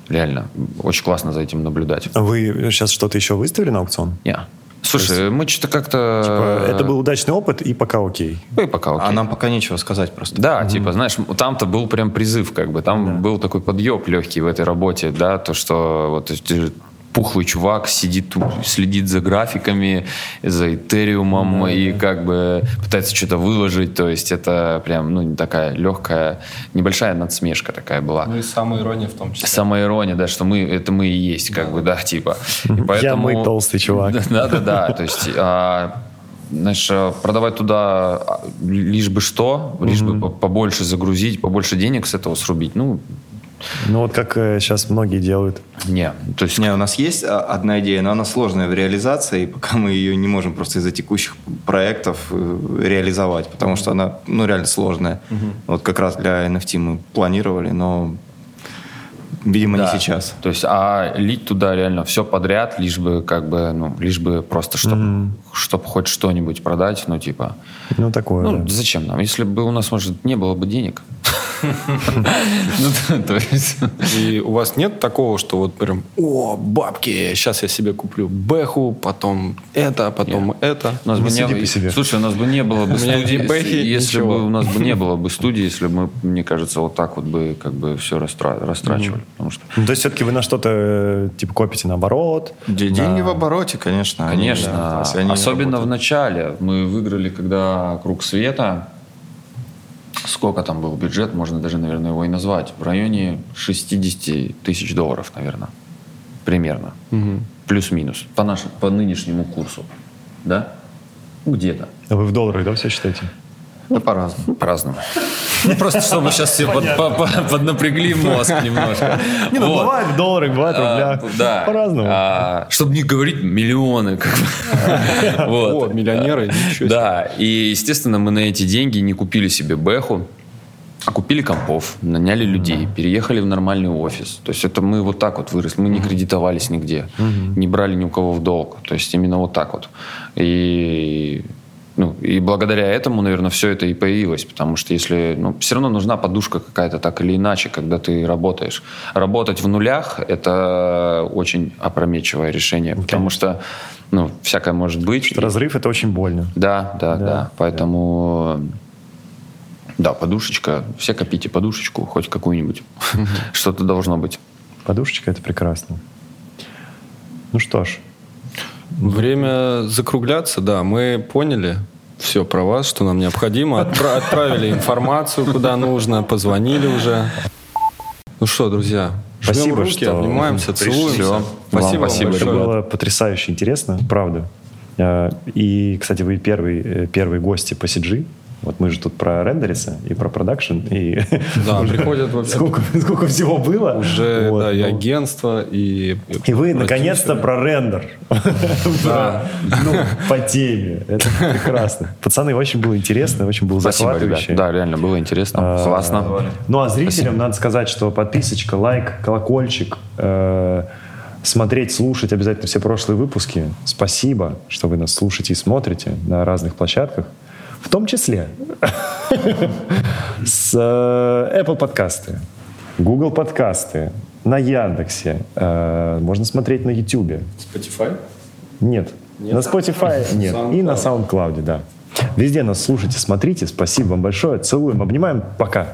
реально, очень классно за этим наблюдать. А Вы сейчас что-то еще выставили на аукцион? Не. Слушай, мы что-то как-то... Типа, Это был удачный опыт, и пока окей. Ну и пока окей. А нам пока нечего сказать просто. Да, типа, знаешь, там-то был прям призыв, как бы, там был такой подъеб легкий в этой работе, да, то, что вот пухлый чувак сидит, тут, следит за графиками, за этериумом и как бы пытается что-то выложить, то есть это прям, ну, такая легкая, небольшая надсмешка такая была. Ну и самая ирония в том числе. Самая ирония, да, что мы, это мы и есть, как бы, да, типа. И Я поэтому- мы толстый чувак. Да, да, да. То есть, а, знаешь, а, продавать туда а, лишь бы что, лишь бы по- побольше загрузить, побольше денег с этого срубить. Ну, Ну вот как сейчас многие делают. не. То есть, Не, у нас есть а, одна идея, но она сложная в реализации, и пока мы ее не можем просто из-за текущих проектов э, реализовать, потому что она, ну, реально сложная. Вот как раз для NFT мы планировали, но, видимо, да. не сейчас. То есть, а лить туда реально все подряд, лишь бы как бы, ну, лишь бы просто, чтобы чтоб хоть что-нибудь продать, ну, типа, Ну такое, ну, да. зачем нам? Если бы у нас, может, не было бы денег. Ну, то- есть... И у вас нет такого, что вот прям, о, бабки, сейчас я себе куплю бэху, потом это, потом это. Слушай, у нас бы не было бы студии, если, бы у нас бы не было бы студии, если бы мы, мне кажется, вот так вот бы как бы все растрачивали. Потому что, Ну, то есть все-таки вы на что-то э, типа копите наоборот. Де- Деньги в обороте, конечно. они, конечно, да, то есть они особенно в начале. Мы выиграли, когда Круг Света. Сколько там был бюджет, можно даже, наверное, его и назвать. В районе 60 тысяч долларов, наверное. Примерно. Плюс-минус. По, нашему, по нынешнему курсу. Да? Где-то. А Вы в долларах, да, все считаете? Да, по-разному. По-разному. Ну, просто чтобы сейчас все под- по- по- поднапрягли мозг немножко. Не, ну Вот. бывает в долларах, бывает в А, рублях. Да. По-разному. А, Чтобы не говорить миллионы. как бы. О, Вот. миллионеры, ничего себе. Да, и, естественно, мы на эти деньги не купили себе бэху, а купили компов, наняли людей, переехали в нормальный офис. То есть это мы вот так вот выросли. Мы не кредитовались нигде, не брали ни у кого в долг. То есть именно вот так вот. И ну, и благодаря этому, наверное, все это и появилось, потому что если, ну, все равно нужна подушка какая-то так или иначе, когда ты работаешь. Работать в нулях – это очень опрометчивое решение, потому что, ну, всякое может быть. Разрыв это очень больно. Да, да, да. Да, Поэтому, да, подушечка. Все копите подушечку, хоть какую-нибудь. Что-то должно быть. Подушечка это прекрасно. Ну что ж, Время закругляться, да. Мы поняли все про вас, что нам необходимо. Отпра- отправили информацию, куда нужно, позвонили уже. Ну что, друзья, жмем Спасибо, руки, что обнимаемся, пришли. целуемся. Вам Спасибо вам спасибо, это большое. было потрясающе интересно, правда. А, И, кстати, вы первый, э, первые гости по CG. Вот мы же тут про рендериса и про продакшн. И Да, приходят вообще- сколько, сколько всего было. Уже, Вот, да, и ну. агентство, и... И вы наконец-то про рендер. Да. Ну, по теме. Это прекрасно. Пацаны, очень было интересно, очень было захватывающе. Да, реально было интересно, А, классно. Ну, а зрителям надо сказать, что подписочка, лайк, колокольчик, э, смотреть, слушать обязательно все прошлые выпуски. Спасибо, что вы нас слушаете и смотрите на разных площадках. В том числе с э, Apple подкасты, Google подкасты, на Яндексе. э, Можно смотреть на YouTube. Spotify? Нет. На Spotify нет. И на SoundCloud, да. Везде нас слушайте, смотрите. Спасибо вам большое. Целуем, обнимаем. Пока.